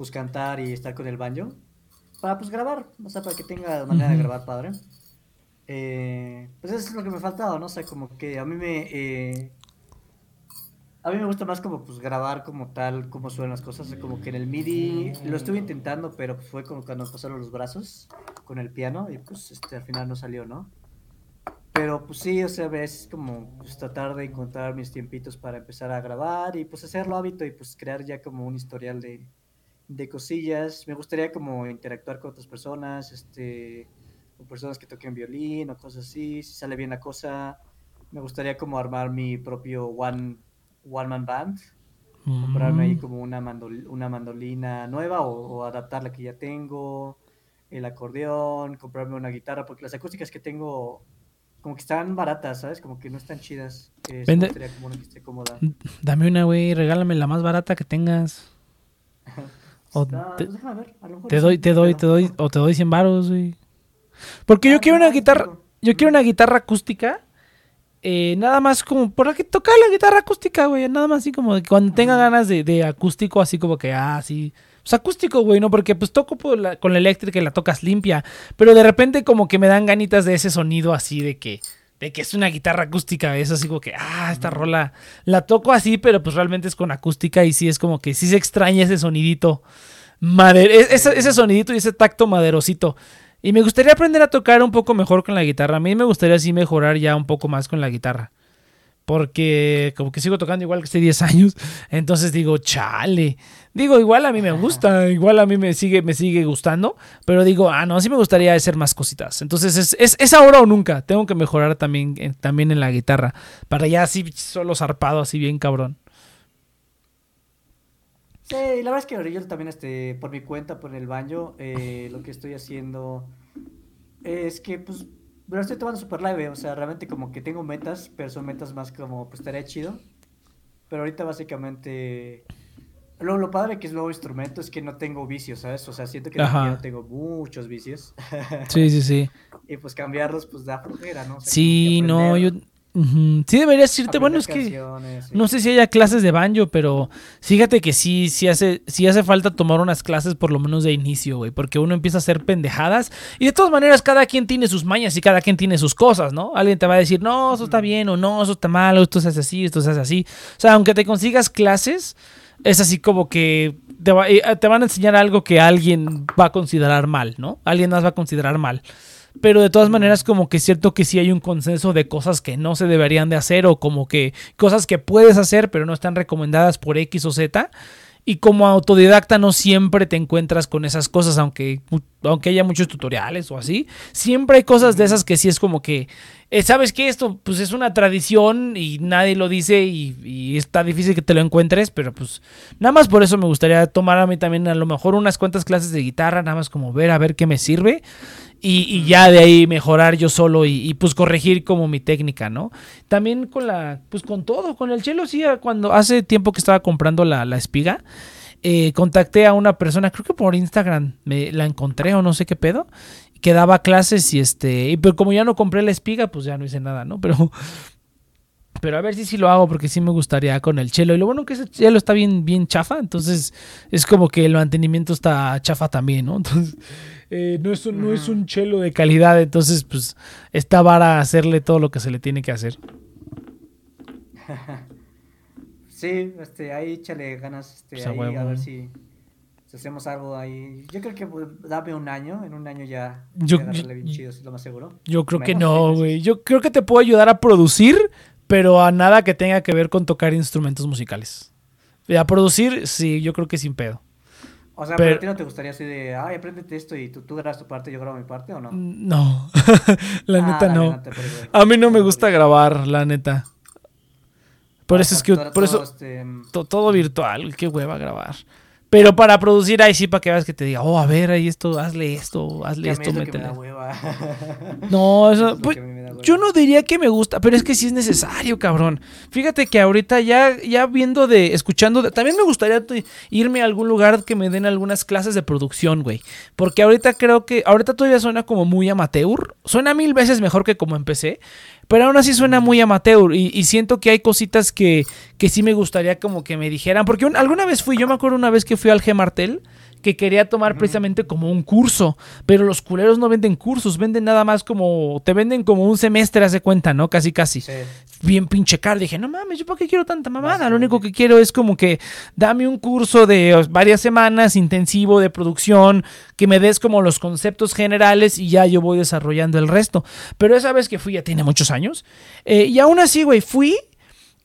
pues cantar y estar con el banjo. Para pues grabar, o sea, para que tenga manera de grabar padre. Eh, pues eso es lo que me ha faltado, ¿no? O sea, como que a mí me... Eh, a mí me gusta más como pues grabar como tal, como suenan las cosas, como que en el MIDI lo estuve intentando, pero fue como cuando pasaron los brazos con el piano y pues este al final no salió, ¿no? Pero pues sí, o sea, es como pues, tratar de encontrar mis tiempitos para empezar a grabar y pues hacerlo hábito y pues crear ya como un historial de, de cosillas. Me gustaría como interactuar con otras personas, este, con personas que toquen violín o cosas así. Si sale bien la cosa, me gustaría como armar mi propio one, one man band. Comprarme ahí mm. como una, una mandolina nueva o, adaptar la que ya tengo, el acordeón, comprarme una guitarra, porque las acústicas que tengo como que están baratas, ¿sabes? Como que no están chidas. Vende... Como una que esté cómoda. Dame una, güey, regálame la más barata que tengas. O te, doy, te doy, te doy, o te doy 100 baros, güey. Porque yo quiero una guitarra, yo quiero una guitarra acústica. Eh, nada más como por que tocar la guitarra acústica, güey. Nada más así como de cuando tenga ganas de, acústico, así como que, ah, sí. Pues acústico, güey, ¿no? Porque pues toco con la eléctrica y la tocas limpia. Pero de repente como que me dan ganitas de ese sonido así de que de que es una guitarra acústica, es así como que, ah, esta rola la toco así, pero pues realmente es con acústica y sí es como que sí se extraña ese sonidito, mader e-, ese, ese sonidito y ese tacto maderosito. Y me gustaría aprender a tocar un poco mejor con la guitarra. A mí me gustaría así mejorar ya un poco más con la guitarra porque como que sigo tocando igual que hace 10 años, entonces digo, chale. Digo, igual a mí me gusta, igual a mí me sigue, me sigue gustando, pero digo, ah, no, sí me gustaría hacer más cositas. Entonces es, es, ahora o nunca, tengo que mejorar también, también en la guitarra, para ya así solo zarpado, así bien cabrón. Sí, la verdad es que yo también, este, por mi cuenta, por el baño, eh, lo que estoy haciendo es que, pues, pero estoy tomando super live, o sea, realmente como que tengo metas, pero son metas más como, pues estaría chido. Pero ahorita básicamente... Lo, lo padre que es nuevo instrumento es que no tengo vicios, ¿sabes? O sea, siento que no tengo muchos vicios. Sí, sí, sí. y pues cambiarlos, pues da flojera, ¿no? sí, no, yo, Sí deberías irte, bueno, es que no sé si haya clases de banjo, pero fíjate que sí, sí hace, sí hace falta tomar unas clases por lo menos de inicio, güey, porque uno empieza a hacer pendejadas y de todas maneras cada quien tiene sus mañas y cada quien tiene sus cosas, ¿no? Alguien te va a decir, no, eso está bien o no, eso está mal, o esto se hace así, esto se hace así. O sea, aunque te consigas clases, es así como que te, eh, te van a enseñar algo que alguien va a considerar mal, ¿no? Alguien más va a considerar mal pero de todas maneras como que es cierto que sí hay un consenso de cosas que no se deberían de hacer o como que cosas que puedes hacer pero no están recomendadas por X o Z. Y como autodidacta no siempre te encuentras con esas cosas, aunque, aunque haya muchos tutoriales o así. Siempre hay cosas de esas que sí es como que, eh, ¿sabes qué? Esto pues es una tradición y nadie lo dice y, y, está difícil que te lo encuentres, pero pues nada más por eso me gustaría tomar a mí también a lo mejor unas cuantas clases de guitarra, nada más como ver a ver qué me sirve y, ya de ahí mejorar yo solo y, pues corregir como mi técnica, ¿no? También con la, pues con todo, con el chelo, sí, cuando hace tiempo que estaba comprando la, espiga, eh, contacté a una persona, creo que por Instagram me la encontré o no sé qué pedo, que daba clases y este, y pero como ya no compré la espiga, pues ya no hice nada, ¿no? Pero, pero a ver si sí lo hago porque sí me gustaría con el chelo. Y lo bueno que ese chelo está bien, bien chafa, entonces es como que el mantenimiento está chafa también, ¿no? Entonces eh, no, es un, no es un chelo de calidad, entonces pues está vara hacerle todo lo que se le tiene que hacer. Sí, este, ahí échale ganas, este, Pues a ahí, huevo. a ver si, si hacemos algo ahí. Yo creo que pues, dame un año, en un año ya Yo- agarrarle bien yo- chido, es lo más seguro. Yo creo que no, güey. Yo creo que te puedo ayudar a producir, pero a nada que tenga que ver con tocar instrumentos musicales. A producir, sí, yo creo que sin pedo. O sea, Pero- pero a ti no te gustaría así de, ay, apréndete esto y tú, tú grabas tu parte, yo grabo mi parte o no? No, la Ah, neta no. A mí no me gusta grabar, la neta. Por Ah, eso es que, por eso, todo, este, to- todo virtual, qué hueva grabar. Pero para producir, ahí sí, para que veas que te diga, oh, a ver, ahí esto, hazle esto, hazle esto, métele. No, Eso pues, yo no diría que me gusta, pero es que sí es necesario, cabrón. Fíjate que ahorita ya, ya viendo de, escuchando, también me gustaría irme a algún lugar que me den algunas clases de producción, güey. Porque ahorita creo que, ahorita todavía suena como muy amateur. Suena mil veces mejor que como empecé. Pero aún así suena muy amateur y, siento que hay cositas que, que sí me gustaría como que me dijeran. Porque un- alguna vez fui, yo me acuerdo una vez que fui al Gemartel que quería tomar precisamente como un curso, pero los culeros no venden cursos, venden nada más como, te venden como un semestre, hace cuenta, ¿no? Casi, casi. Sí. Bien pinche caro. Dije, no mames, ¿yo para qué quiero tanta mamada? Lo único que quiero es como que dame un curso de varias semanas intensivo de producción, que me des como los conceptos generales y ya yo voy desarrollando el resto. Pero esa vez que fui, ya tiene muchos años, eh, y aún así, güey, fui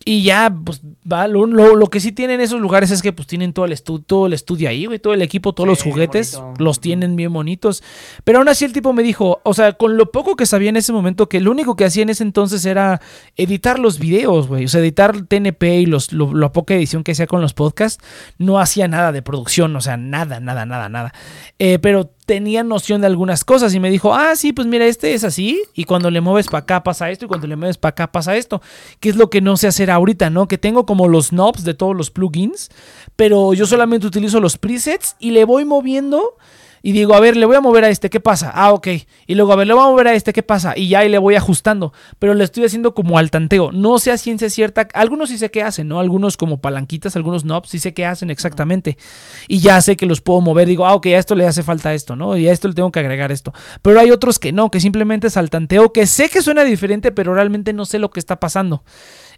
y ya, pues, va, lo, lo- lo que sí tienen esos lugares es que pues tienen todo el, estu- todo el estudio ahí, güey, todo el equipo, todos Sí, los juguetes, los tienen bien bonitos. Pero aún así el tipo me dijo, o sea, con lo poco que sabía en ese momento, que lo único que hacía en ese entonces era editar los videos, güey, o sea, editar TNP y los, lo, la poca edición que hacía con los podcasts, no hacía nada de producción, o sea, nada, nada, nada, nada. Eh, pero tenía noción de algunas cosas y me dijo, ah, sí, pues mira, este es así, y cuando le mueves para acá pasa esto, y cuando le mueves para acá pasa esto, que es lo que no sé hacer ahorita, ¿no? Que tengo como los knobs de todos los plugins, pero yo solamente utilizo los presets y le voy moviendo. Y digo, a ver, le voy a mover a este, ¿qué pasa? Ah, ok. Y luego, a ver, le voy a mover a este, ¿qué pasa? Y ya y le voy ajustando. Pero le estoy haciendo como al tanteo. No sé a ciencia cierta. Algunos sí sé qué hacen, ¿no? Algunos como palanquitas, algunos knobs sí sé qué hacen exactamente. Y ya sé que los puedo mover. Digo, ah, ok, a esto le hace falta esto, ¿no? Y a esto le tengo que agregar esto. Pero hay otros que no, que simplemente es al tanteo, que sé que suena diferente, pero realmente no sé lo que está pasando.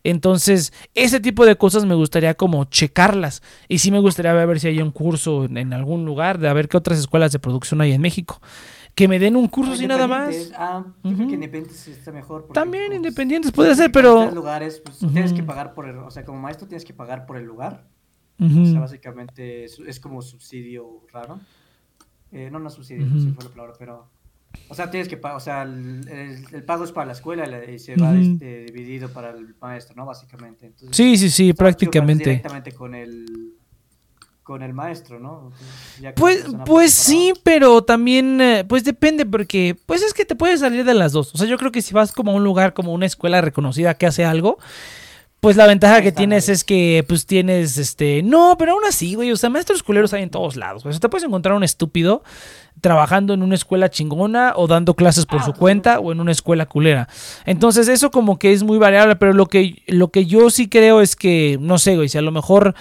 Entonces, ese tipo de cosas me gustaría como checarlas. Y sí me gustaría ver si hay un curso en, en algún lugar, de a ver qué otras escuelas de producción hay en México. Que me den un curso sin nada más. Ah, creo Ujú. que independientes está mejor. También pues, independientes puede ser, en pero... lugares, pues, tienes que pagar por el, o sea, como maestro tienes que pagar por el lugar. O sea, básicamente es, es como subsidio raro. Eh, no, no subsidio, no sé fue la palabra, pero... O sea, tienes que pagar, o sea, el, el- el pago es para la escuela y se va este, dividido para el maestro, ¿no? Básicamente. Entonces, Sí, sí, sí, prácticamente. Directamente con el, con el maestro, ¿no? Ya Pues, pues sí, pero también, eh, pues depende, porque, pues es que te puedes salir de las dos. O sea, yo creo que si vas como a un lugar, como una escuela reconocida que hace algo, pues la ventaja que tienes es que, pues tienes, este, no, pero aún así, güey, o sea, maestros culeros hay en todos lados. güey. O sea, te puedes encontrar un estúpido trabajando en una escuela chingona o dando clases por Ah, su pues, cuenta o en una escuela culera. Entonces, eso como que es muy variable, pero lo que, lo que yo sí creo es que, no sé, güey, si a lo mejor,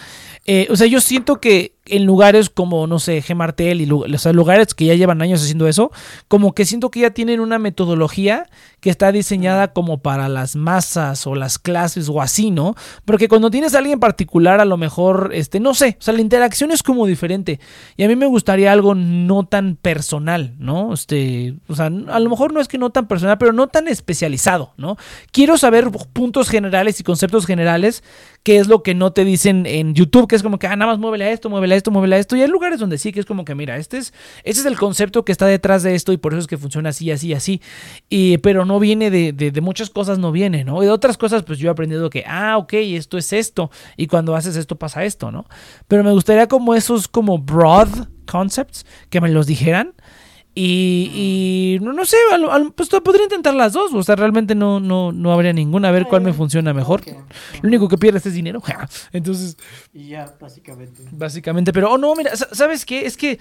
eh, o sea, yo siento que en lugares como, no sé, Gemartel y o sea, lugares que ya llevan años haciendo eso, como que siento que ya tienen una metodología que está diseñada como para las masas o las clases o así, ¿no? Porque cuando tienes a alguien particular, a lo mejor, este, no sé, o sea, la interacción es como diferente. Y a mí me gustaría algo no tan personal, ¿no? Este, o sea, a lo mejor no es que no tan personal, pero no tan especializado, ¿no? Quiero saber puntos generales y conceptos generales, que es lo que no te dicen en YouTube, que es como que, ah, nada más muévele a esto, muévele a esto, muévele a esto. Y hay lugares donde sí, que es como que, mira, este es, este es el concepto que está detrás de esto y por eso es que funciona así, así, así. Y, pero no viene de, de, muchas cosas, no viene, ¿no? Y de otras cosas, pues yo he aprendido que, ah, ok, esto es esto. Y cuando haces esto pasa esto, ¿no? Pero me gustaría como esos como broad concepts que me los dijeran. Y, no, no sé, pues podría intentar las dos. O sea, realmente no, no, no habría ninguna. A ver cuál me funciona mejor. Lo único que pierdes es dinero. Entonces. Y ya, básicamente. Básicamente, pero, oh no, mira, ¿sabes qué? Es que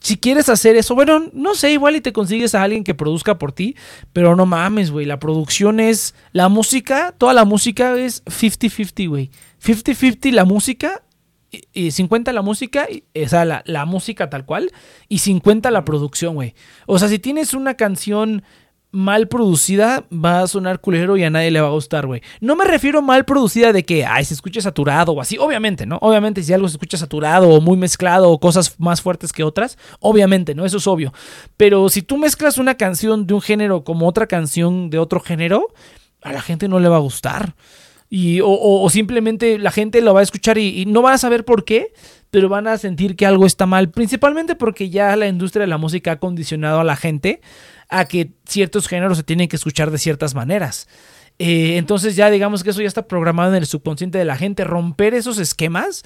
si quieres hacer eso, bueno, no sé, igual y te consigues a alguien que produzca por ti. Pero no mames, güey. La producción es. La música, toda la música es 50-50, güey. 50-50 la música y 50 la música, o sea, la, música tal cual, y 50 la producción, güey. O sea, si tienes una canción mal producida, va a sonar culero y a nadie le va a gustar, güey. No me refiero mal producida de que, ay, se escuche saturado o así. Obviamente, ¿no? Obviamente, si algo se escucha saturado o muy mezclado o cosas más fuertes que otras, obviamente, ¿no? Eso es obvio. Pero si tú mezclas una canción de un género como otra canción de otro género, a la gente no le va a gustar. O, simplemente la gente lo va a escuchar y, no van a saber por qué, pero van a sentir que algo está mal, principalmente porque ya la industria de la música ha condicionado a la gente a que ciertos géneros se tienen que escuchar de ciertas maneras. Eh, entonces ya digamos que eso ya está programado en el subconsciente de la gente. Romper esos esquemas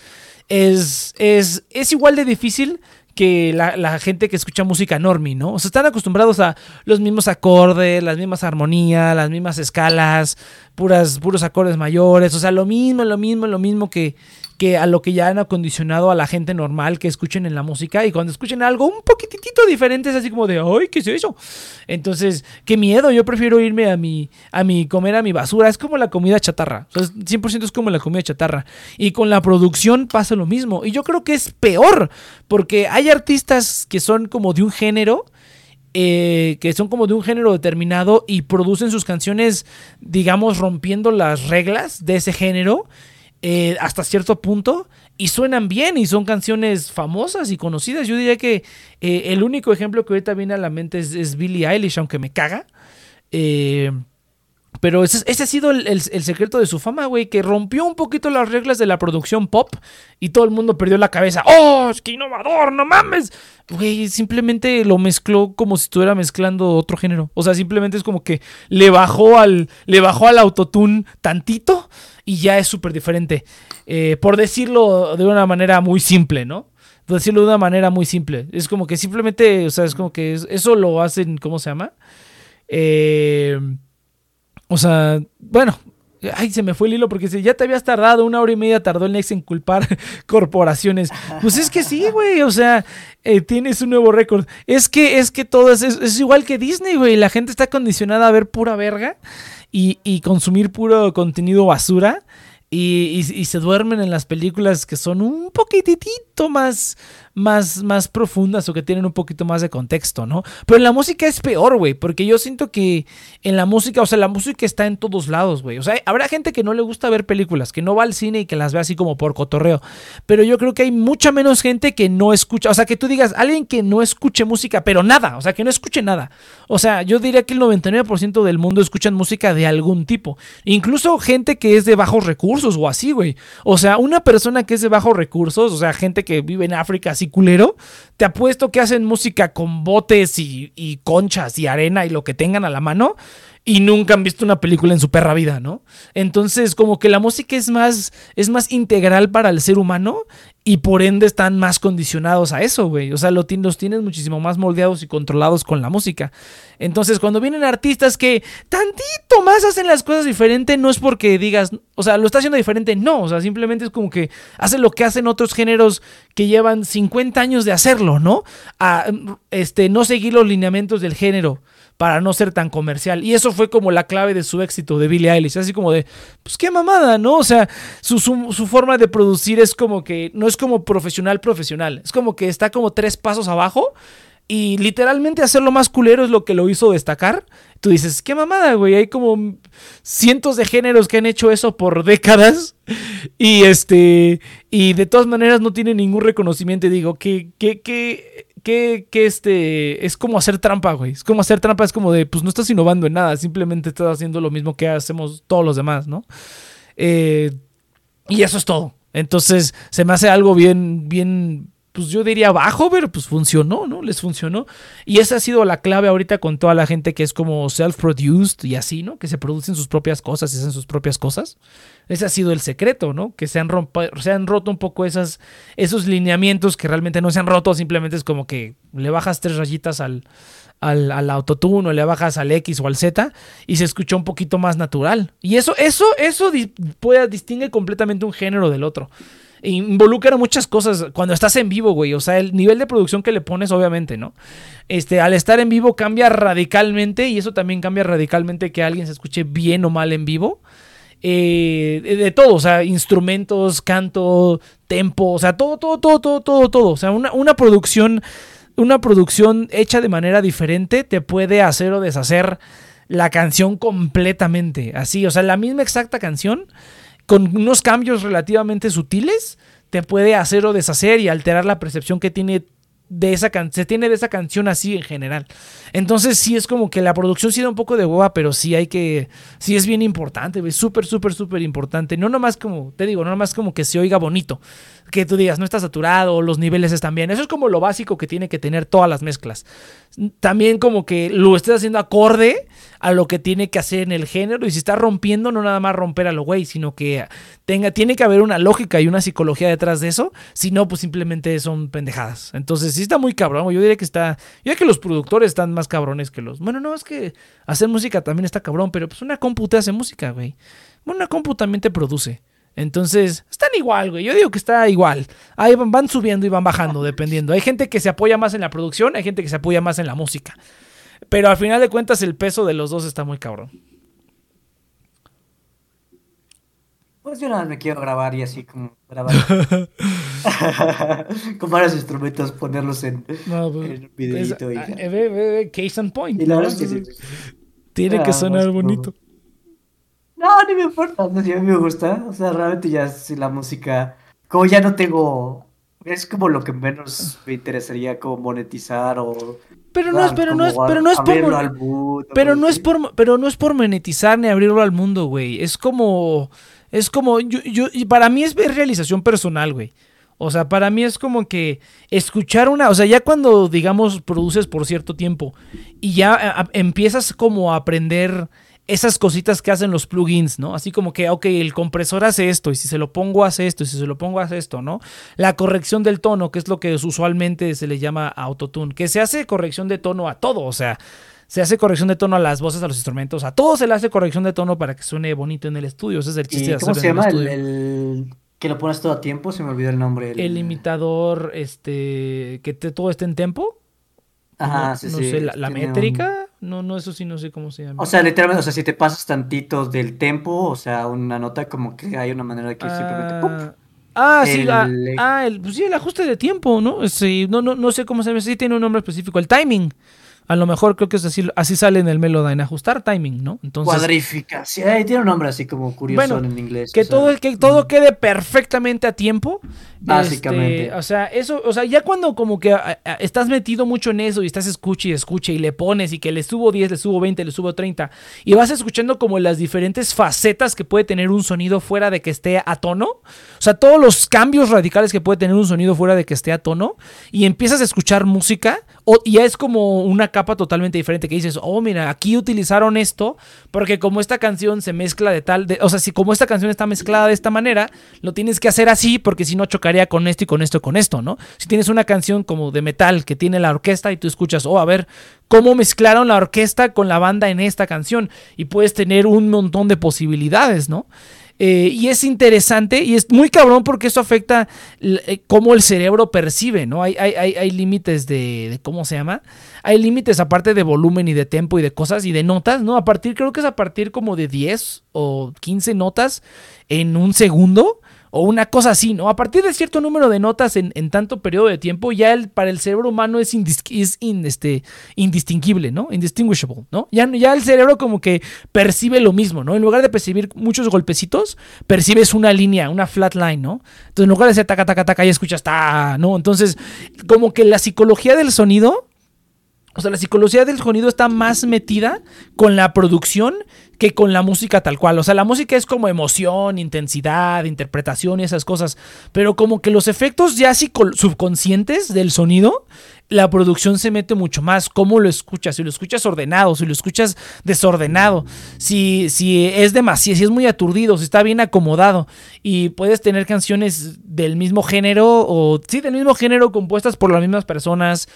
es, es, es igual de difícil que la, gente que escucha música normie, ¿no? O sea, están acostumbrados a los mismos acordes, las mismas armonías, las mismas escalas, puras, puros acordes mayores, o sea, lo mismo, lo mismo, lo mismo que, que a lo que ya han acondicionado a la gente normal que escuchen en la música y cuando escuchen algo un poquitito diferente es así como de, ay, ¿qué es eso? Entonces, qué miedo, yo prefiero irme a mi, a mi comer a mi basura, es como la comida chatarra, o sea, 100% es como la comida chatarra. Y con la producción pasa lo mismo y yo creo que es peor porque hay artistas que son como de un género. Eh, que son como de un género determinado y producen sus canciones, digamos, rompiendo las reglas de ese género eh, hasta cierto punto y suenan bien y son canciones famosas y conocidas. Yo diría que eh, el único ejemplo que ahorita viene a la mente es, Billie Eilish, aunque me caga. Eh, pero ese, ha sido el, secreto de su fama, güey, que rompió un poquito las reglas de la producción pop y todo el mundo perdió la cabeza. ¡Oh, es que innovador! ¡No mames! Güey, simplemente lo mezcló como si estuviera mezclando otro género. O sea, simplemente es como que le bajó al, le bajó al autotune tantito y ya es súper diferente. Eh, por decirlo de una manera muy simple, ¿no? Por decirlo de una manera muy simple. Es como que simplemente, o sea, es como que eso lo hacen, ¿cómo se llama? Eh, o sea, bueno, Ay, se me fue el hilo porque ya te habías tardado, una hora y media tardó el Nex en culpar corporaciones. Pues es que sí, güey, o sea, eh, tienes un nuevo récord. Es que, es que todo es, es, igual que Disney, güey. La gente está condicionada a ver pura verga y, consumir puro contenido basura. Y, y, se duermen en las películas que son un poquitito más, más, más profundas o que tienen un poquito más de contexto, ¿no? Pero la música es peor, güey, porque yo siento que en la música, o sea, la música está en todos lados, güey. O sea, habrá gente que no le gusta ver películas, que no va al cine y que las ve así como por cotorreo. Pero yo creo que hay mucha menos gente que no escucha, o sea, que tú digas, alguien que no escuche música, pero nada, o sea, que no escuche nada. O sea, yo diría que el 99% del mundo escuchan música de algún tipo. Incluso gente que es de bajos recursos o así, güey. O sea, una persona que es de bajos recursos, o sea, gente que vive en África así culero, te apuesto que hacen música con botes y, y conchas y arena y lo que tengan a la mano y nunca han visto una película en su perra vida, ¿no? Entonces, como que la música es más, es más integral para el ser humano y por ende están más condicionados a eso, güey. O sea, los tienes muchísimo más moldeados y controlados con la música. Entonces, cuando vienen artistas que tantito más hacen las cosas diferente, no es porque digas, o sea, lo está haciendo diferente, no. O sea, simplemente es como que hacen lo que hacen otros géneros que llevan 50 años de hacerlo, ¿no? A, este, no seguir los lineamientos del género para no ser tan comercial. Y eso fue como la clave de su éxito de Billie Eilish. Así como de, pues qué mamada, ¿no? O sea, su, forma de producir es como que, no es como profesional profesional. Es como que está como tres pasos abajo. Y literalmente hacerlo más culero es lo que lo hizo destacar. Tú dices, qué mamada, güey. Hay como cientos de géneros que han hecho eso por décadas. Y este. Y de todas maneras no tiene ningún reconocimiento. Digo, que, que, que que, este, es como hacer trampa, güey. Es como hacer trampa, es como de, pues no estás innovando en nada, simplemente estás haciendo lo mismo que hacemos todos los demás, ¿no? Eh, y eso es todo. Entonces, se me hace algo bien, bien, pues yo diría bajo, pero pues funcionó, ¿no? Les funcionó. Y esa ha sido la clave ahorita con toda la gente que es como self-produced y así, ¿no? Que se producen sus propias cosas y hacen sus propias cosas. Ese ha sido el secreto, ¿no? Que se han, se han roto un poco esas, esos lineamientos que realmente no se han roto, simplemente es como que le bajas tres rayitas al, al, al autotune o le bajas al X o al Z y se escucha un poquito más natural. Y eso, eso, eso puede, distingue completamente un género del otro. Involucra muchas cosas cuando estás en vivo, güey. O sea, el nivel de producción que le pones, obviamente, ¿no? Este, al estar en vivo cambia radicalmente y eso también cambia radicalmente que alguien se escuche bien o mal en vivo. Eh, de todo, o sea, instrumentos, canto, tempo, o sea, todo, todo, todo, todo, todo, todo. O sea, una, una producción una producción hecha de manera diferente te puede hacer o deshacer la canción completamente. Así, o sea, la misma exacta canción, con unos cambios relativamente sutiles, te puede hacer o deshacer y alterar la percepción que tiene de esa se tiene de esa canción así en general. Entonces sí es como que la producción sí da un poco de hueva, pero sí hay que, sí es bien importante, es súper, súper, súper importante. No nomás como, te digo, no nomás como que se oiga bonito, que tú digas, no está saturado, los niveles están bien. Eso es como lo básico que tiene que tener todas las mezclas. También como que lo estés haciendo acorde a lo que tiene que hacer en el género y si está rompiendo, no nada más romper a lo güey, sino que tenga, tiene que haber una lógica y una psicología detrás de eso, si no, pues simplemente son pendejadas. Entonces sí está muy cabrón, yo diría que está, yo diría que los productores están más cabrones que los, bueno, no, es que hacer música también está cabrón, pero pues una compu te hace música, güey. Una compu también te produce. Entonces, están igual, güey. Yo digo que está igual. Ahí van, van, subiendo y van bajando, dependiendo. Hay gente que se apoya más en la producción, hay gente que se apoya más en la música. Pero al final de cuentas el peso de los dos está muy cabrón. Pues yo nada me quiero grabar y así como grabar. con varios instrumentos, ponerlos en, no, pues, en videito. y ah, eh, case and point. Y la verdad es que Tiene que sonar bonito. No, ni me importa. a mí me gusta. O sea, realmente ya si la música. Como ya no tengo. Es como lo que menos me interesaría como monetizar o pero no es, pero no es, pero no es por, pero no es por, pero no es por monetizar ni abrirlo al mundo, güey. Es como, es como, yo, yo, y para mí es realización personal, güey. O sea, para mí es como que escuchar una, o sea, ya cuando, digamos, produces por cierto tiempo y ya empiezas como a aprender esas cositas que hacen los plugins, ¿no? Así como que, ok, el compresor hace esto, y si se lo pongo hace esto, y si se lo pongo hace esto, ¿no? La corrección del tono, que es lo que usualmente se le llama autotune, que se hace corrección de tono a todo, o sea, se hace corrección de tono a las voces, a los instrumentos, a todo se le hace corrección de tono para que suene bonito en el estudio, ese es el chiste de ¿Cómo se llama el, que lo pones todo a tiempo? Se me olvidó el nombre. El, imitador, este, que todo esté en tempo. Ajá, no, sí, no sí. sé, la, métrica, no, no, eso sí no sé cómo se llama. O sea, literalmente, o sea, si te pasas tantito del tempo, o sea, una nota como que hay una manera de que simplemente ¡pum! Ah, sí, ah, ah, el, pues sí, el ajuste de tiempo, ¿no? Sí, no, no, no sé cómo se llama, sí tiene un nombre específico, el timing. A lo mejor creo que es así, así sale en el Melodyne, ajustar timing, ¿no? Entonces, Cuadrifica, sí, ahí tiene un nombre así como curioso en inglés. Que, todo, que todo quede perfectamente a tiempo. Básicamente. Este, o sea, eso, o sea, ya cuando como que estás metido mucho en eso y estás escucha y escucha y le pones y que le subo 10, le subo 20, le subo 30 y vas escuchando como las diferentes facetas que puede tener un sonido fuera de que esté a tono. O sea, todos los cambios radicales que puede tener un sonido fuera de que esté a tono y empiezas a escuchar música o ya es como una capa totalmente diferente que dices, oh, mira, aquí utilizaron esto porque como esta canción se mezcla de tal, de, o sea, si como esta canción está mezclada de esta manera, lo tienes que hacer así porque si no chocaría con esto y con esto y con esto, ¿no? Si tienes una canción como de metal que tiene la orquesta y tú escuchas, oh, a ver, cómo mezclaron la orquesta con la banda en esta canción y puedes tener un montón de posibilidades, ¿no? Eh, y es interesante y es muy cabrón porque eso afecta eh, cómo el cerebro percibe, ¿no? Hay, hay, hay, límites de, ¿cómo se llama? Hay límites aparte de volumen y de tempo y de cosas y de notas, ¿no? A partir, creo que es a partir como de 10 o 15 notas en un segundo o una cosa así, ¿no? A partir de cierto número de notas en, tanto periodo de tiempo, ya el, para el cerebro humano es, es este, indistinguible, ¿no? Indistinguishable, ¿no? Ya, ya el cerebro como que percibe lo mismo, ¿no? En lugar de percibir muchos golpecitos, percibes una línea, una flat line, ¿no? Entonces en lugar de decir taca, taca, taca, ya escuchas ta, ¿no? Entonces, como que la psicología del sonido O sea, la psicología del sonido está más metida con la producción que con la música tal cual. O sea, la música es como emoción, intensidad, interpretación y esas cosas. Pero como que los efectos ya subconscientes del sonido, la producción se mete mucho más. ¿Cómo lo escuchas? Si lo escuchas ordenado, si lo escuchas desordenado, si, si es demasiado, si es muy aturdido, si está bien acomodado. Y puedes tener canciones del mismo género o sí, del mismo género compuestas por las mismas personas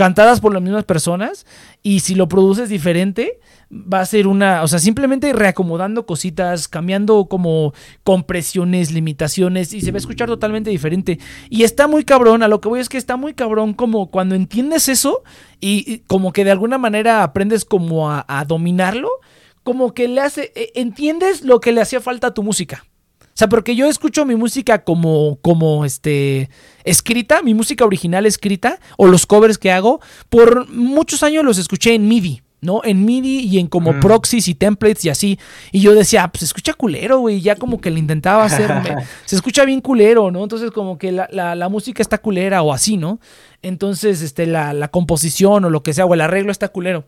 cantadas por las mismas personas y si lo produces diferente va a ser una, o sea, simplemente reacomodando cositas, cambiando como compresiones, limitaciones y se va a escuchar totalmente diferente. Y está muy cabrón, a lo que voy es que está muy cabrón como cuando entiendes eso y, como que de alguna manera aprendes como a, dominarlo, como que le hace, e, entiendes lo que le hacía falta a tu música. O sea, porque yo escucho mi música como, como este, escrita, mi música original escrita, o los covers que hago, por muchos años los escuché en MIDI. ¿no? En MIDI y en como mm. proxies y templates y así. Y yo decía, pues se escucha culero, güey. Ya como que le intentaba hacer. se escucha bien culero, ¿no? Entonces, como que la, la, música está culera o así, ¿no? Entonces, este, la, la, composición o lo que sea, o el arreglo está culero.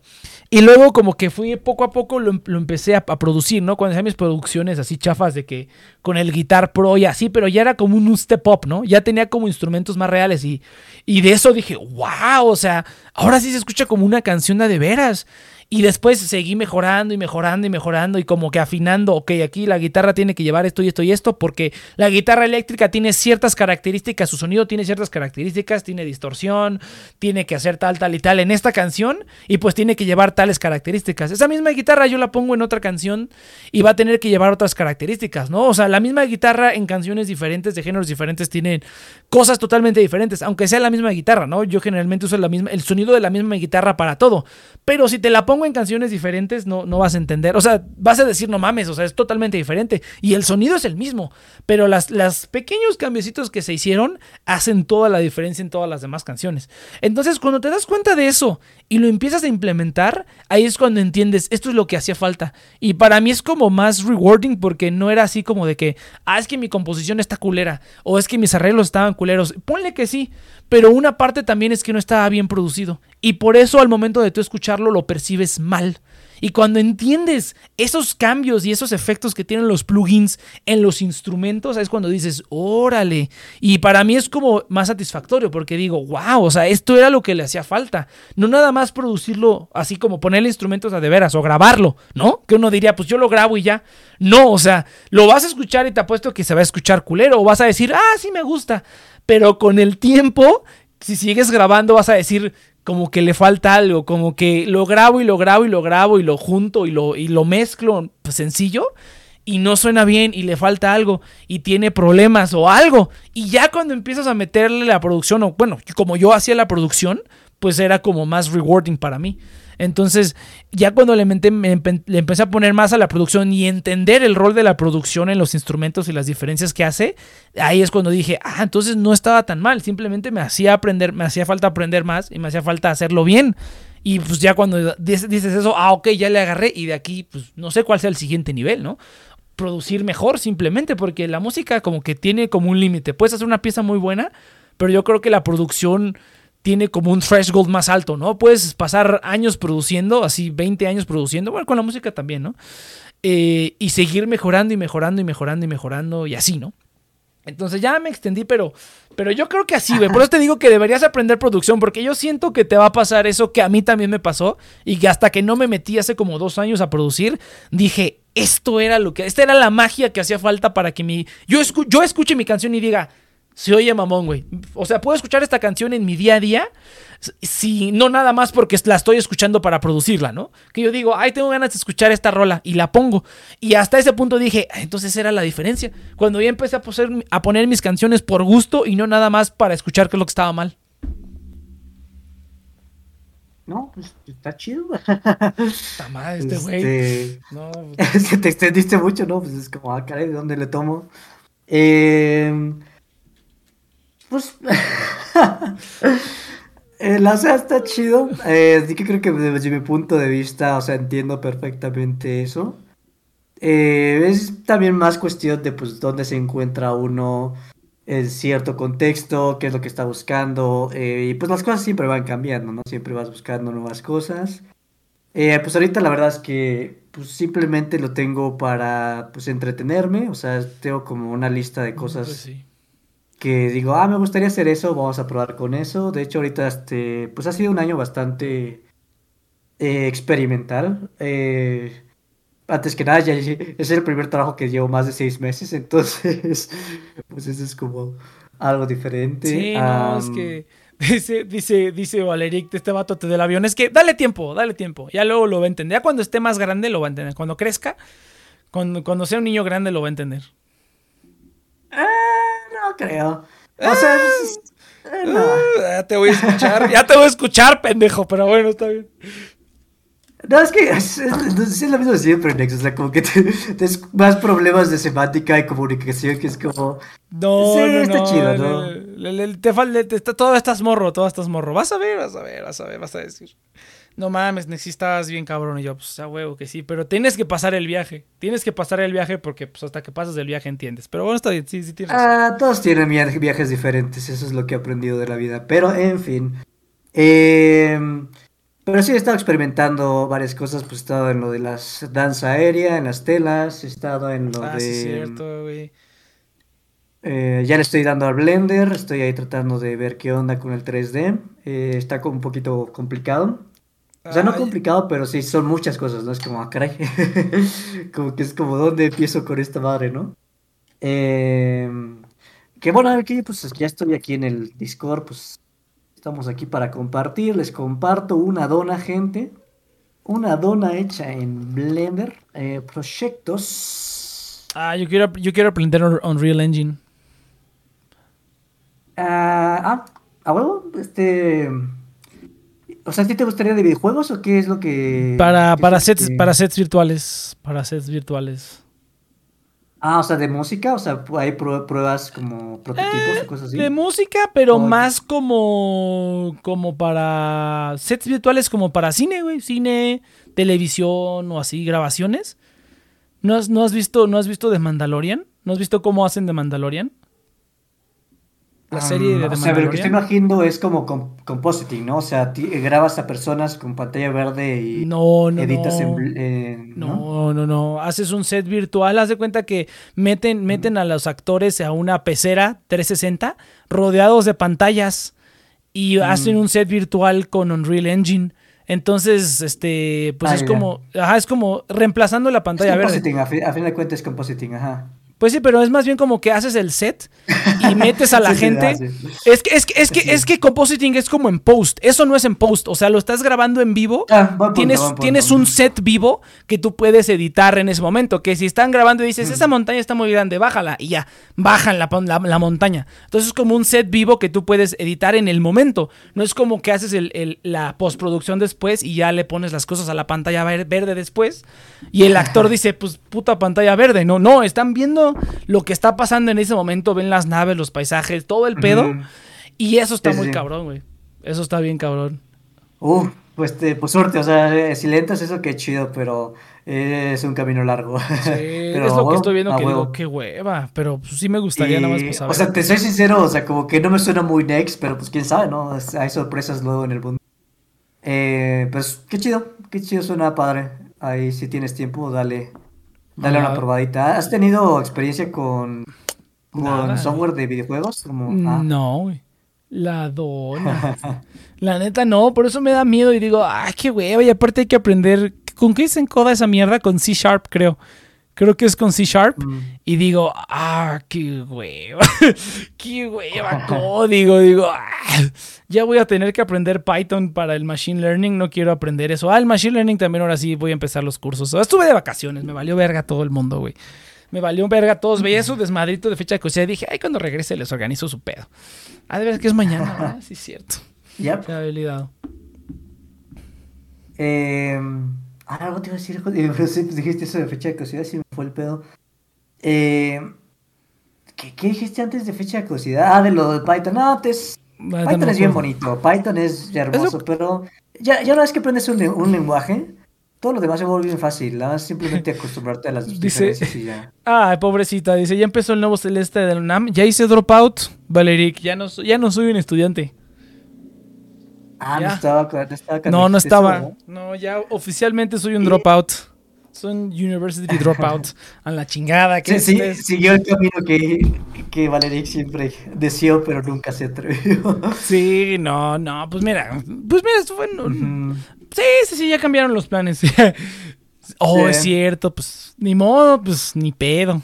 Y luego como que fui poco a poco lo, lo empecé a, producir, ¿no? Cuando hacía mis producciones así chafas de que con el Guitar Pro y así, pero ya era como un step up, ¿no? Ya tenía como instrumentos más reales y, y de eso dije, wow, o sea, ahora sí se escucha como una canción de, de veras. Y después seguí mejorando y mejorando y mejorando y como que afinando, ok, aquí la guitarra tiene que llevar esto y esto y esto porque la guitarra eléctrica tiene ciertas características, su sonido tiene ciertas características, tiene distorsión, tiene que hacer tal, tal y tal en esta canción y pues tiene que llevar tales características. Esa misma guitarra yo la pongo en otra canción y va a tener que llevar otras características, ¿no? O sea, la misma guitarra en canciones diferentes, de géneros diferentes, tienen cosas totalmente diferentes, aunque sea la misma guitarra, ¿no? Yo generalmente uso la misma, el sonido de la misma guitarra para todo, pero si te la pongo en canciones diferentes, no, no vas a entender. O sea, vas a decir, no mames, o sea, es totalmente diferente. Y el sonido es el mismo. Pero las, las pequeños cambiecitos que se hicieron hacen toda la diferencia en todas las demás canciones. Entonces, cuando te das cuenta de eso y lo empiezas a implementar, ahí es cuando entiendes, esto es lo que hacía falta. Y para mí es como más rewarding porque no era así como de que, ah, es que mi composición está culera. O es que mis arreglos estaban culeros. Ponle que sí pero una parte también es que no estaba bien producido. Y por eso al momento de tú escucharlo lo percibes mal. Y cuando entiendes esos cambios y esos efectos que tienen los plugins en los instrumentos, es cuando dices, órale. Y para mí es como más satisfactorio porque digo, wow, o sea, esto era lo que le hacía falta. No nada más producirlo así como ponerle instrumentos a de veras o grabarlo, ¿no? Que uno diría, pues yo lo grabo y ya. No, o sea, lo vas a escuchar y te apuesto que se va a escuchar culero o vas a decir, ah, sí me gusta. Pero con el tiempo, si sigues grabando, vas a decir, como que le falta algo, como que lo grabo y lo grabo y lo grabo y lo junto y lo, y lo mezclo pues, sencillo y no suena bien y le falta algo y tiene problemas o algo. Y ya cuando empiezas a meterle la producción, o bueno, como yo hacía la producción, pues era como más rewarding para mí. Entonces, ya cuando le, empecé a poner más a la producción y entender el rol de la producción en los instrumentos y las diferencias que hace, ahí es cuando dije, ah, entonces no estaba tan mal, simplemente me hacía aprender, me hacía falta aprender más y me hacía falta hacerlo bien. Y pues ya cuando dices eso, ah, ok, ya le agarré y de aquí, pues no sé cuál sea el siguiente nivel, ¿no? Producir mejor simplemente, porque la música como que tiene como un límite. Puedes hacer una pieza muy buena, pero yo creo que la producción tiene como un threshold más alto, ¿no? Puedes pasar años produciendo, así 20 años produciendo, bueno, con la música también, ¿no? Eh, y seguir mejorando y mejorando y mejorando y mejorando y así, ¿no? Entonces ya me extendí, pero, pero yo creo que así, güey. Por eso te digo que deberías aprender producción, porque yo siento que te va a pasar eso que a mí también me pasó y que hasta que no me metí hace como dos años a producir, dije, esto era lo que, esta era la magia que hacía falta para que mi, yo, yo escuche mi canción y diga, se oye mamón, güey. O sea, puedo escuchar esta canción en mi día a día, si no nada más porque la estoy escuchando para producirla, ¿no? Que yo digo, ay, tengo ganas de escuchar esta rola y la pongo. Y hasta ese punto dije, ah, entonces era la diferencia. Cuando ya empecé a, a poner mis canciones por gusto y no nada más para escuchar qué es lo que estaba mal. No, pues está chido. Está mal este güey. Este... No, te extendiste mucho, ¿no? Pues es como, ah, caray, ¿de dónde le tomo? Eh pues. el sea, está chido. Eh, así que creo que desde mi punto de vista, o sea, entiendo perfectamente eso. Eh, es también más cuestión de pues dónde se encuentra uno en cierto contexto, qué es lo que está buscando, eh, y pues las cosas siempre van cambiando, ¿no? Siempre vas buscando nuevas cosas. Eh, pues ahorita la verdad es que pues simplemente lo tengo para pues entretenerme, o sea, tengo como una lista de cosas Pues sí. Que digo, ah, me gustaría hacer eso, vamos a probar con eso. De hecho, ahorita este, pues ha sido un año bastante eh, experimental. Eh, antes que nada, ya, es el primer trabajo que llevo más de seis meses, entonces, pues eso es como algo diferente. Sí, no, es que dice, dice, dice Valeric, este vato te del avión, es que dale tiempo, dale tiempo, ya luego lo va a entender, ya cuando esté más grande lo va a entender, cuando crezca, cuando, cuando sea un niño grande lo va a entender. ah, no creo. O sea, es- eh, no. Ah, ya te voy a escuchar, ya te voy a escuchar, pendejo, pero bueno, está bien. No, es que es, es- es lo mismo siempre, Nexus. O sea, como que tienes más problemas de semántica y comunicación, que es como. No, Sí, no, está no, chido, ¿no? le- le- te falta, te- todavía estás morro, todavía estás morro. Vas a ver, vas a ver, vas a ver, vas a decir. No mames, necesitas bien cabrón. Y yo, pues a huevo que sí, pero tienes que pasar el viaje. Tienes que pasar el viaje porque pues hasta que pasas el viaje entiendes. Pero bueno, está bien, sí, sí tienes razón. Ah, todos tienen via- viajes diferentes, eso es lo que he aprendido de la vida. Pero, en fin. Em, pero sí, he estado experimentando varias cosas. Pues he estado en lo de las danza aérea, en las telas, he estado en lo Ah, de. sí, cierto, güey. eh, ya le estoy dando al Blender, estoy ahí tratando de ver qué onda con el 3D. Eh, está un poquito complicado. O sea, no complicado, pero sí son muchas cosas, ¿no? Es como, ah, caray. como que es como, ¿dónde empiezo con esta madre, no? Em, que bueno, aquí pues ya estoy aquí en el Discord, pues estamos aquí para compartir. Les comparto una dona, gente. Una dona hecha en Blender. eh, proyectos. Ah, yo quiero, yo quiero aprender Un- Unreal Engine. Ah, ah, a huevo, este. O sea, ¿a ti te gustaría de videojuegos o qué es lo que. Para, para sets, que- para sets virtuales. Para sets virtuales. Ah, o sea, de música, o sea, hay prue- pruebas como prototipos o cosas así. De música, pero más como, como para sets virtuales, como para cine, güey. Cine, televisión o así, grabaciones. ¿No has, no has visto, ¿No has visto The Mandalorian? ¿No has visto cómo hacen The Mandalorian? La serie de Ah, The O sea, pero lo que estoy imaginando es como com- compositing, ¿no? O sea, ti- grabas a personas con pantalla verde y No, no, editas en, no. en- ¿no? No, no, no. Haces un set virtual. Haz de cuenta que meten, meten a los actores a una pecera 360 rodeados de pantallas y hacen un set virtual con Unreal Engine. Entonces, este, pues Ah, es ya. como, ajá, es como reemplazando la Es pantalla verde. compositing, a fin de cuentas es compositing, ajá. Pues sí, pero es más bien como que haces el set y metes a la Sí, gente. ah, sí. Es que, es que, es que, es que compositing es como en post. Eso no es en post. O sea, lo estás grabando en vivo. Ah, punto, tienes, punto. tienes un set vivo que tú puedes editar en ese momento. Que si están grabando y dices, esa montaña está muy grande, bájala. Y ya, bajan la, la, la montaña. Entonces es como un set vivo que tú puedes editar en el momento. No es como que haces el- el- la postproducción después y ya le pones las cosas a la pantalla ver- verde después. Y el actor dice, pues puta pantalla verde. No, no, están viendo lo que está pasando en ese momento. Ven las naves, los paisajes, todo el pedo. Y eso está Sí, muy sí. cabrón, güey. Eso está bien cabrón. Uh, pues, te- pues suerte, o sea, eh, si le entras eso, qué chido, pero eh, es un camino largo. Sí, Pero es lo que estoy viendo que digo, qué hueva. Pero pues, sí me gustaría nada más pues, o saber. sea, te soy sincero, o sea, como que no me suena muy next, pero pues quién sabe, ¿no? Hay sorpresas luego en el mundo. Eh, pues qué chido, qué chido suena padre. Ahí si tienes tiempo, dale, dale una probadita. ¿Has tenido experiencia con, con Nada. software de videojuegos? Como, ah, No, güey. La dona. La neta no, por eso me da miedo y digo, ay, qué hueva. Y aparte hay que aprender. ¿Con qué se encoda esa mierda? Con C Sharp, creo. Creo que es con C Sharp. mm, Y digo, ah, qué hueva. qué hueva código. Digo, ah, ya voy a tener que aprender Python para el Machine Learning. No quiero aprender eso. Ah, el Machine Learning también ahora sí voy a empezar los cursos. Estuve de vacaciones, me valió verga todo el mundo, güey. Me valió verga todos. Veía su desmadrito de fecha de cocina y dije, ay, cuando regrese les organizo su pedo. Ah, de ver que es mañana, ¿verdad? Sí, es cierto. yep. Había olvidado. Eh, ah, algo te iba a decir, joder, pero sí, pues dijiste eso de fecha de caducidad, sí me fue el pedo. Eh, ¿qué, qué dijiste antes de fecha de caducidad? Ah, de lo de Python. No, pues, Ah, Python es bien bonito, Python es hermoso, pero ya, ya una vez que aprendes un, le- un lenguaje, todo lo demás se vuelve bien fácil, nada más simplemente acostumbrarte a las Dice- diferencias y ya. Ay, pobrecita, dice, ya empezó el nuevo celeste del UNAM, ya hice dropout, Valeric, ya no, ya no soy un estudiante. Ah, no estaba, no estaba No, no eso, estaba. No, ya oficialmente soy un ¿Y? dropout. Soy un university dropout. A la chingada. ¿qué Sí, sí, siguió el camino que, que Valeric siempre deseó, pero nunca se atrevió. Sí, no, no, pues mira, pues mira, esto fue... Sí, sí, sí, ya cambiaron los planes. oh, Sí. es cierto, pues ni modo, pues ni pedo.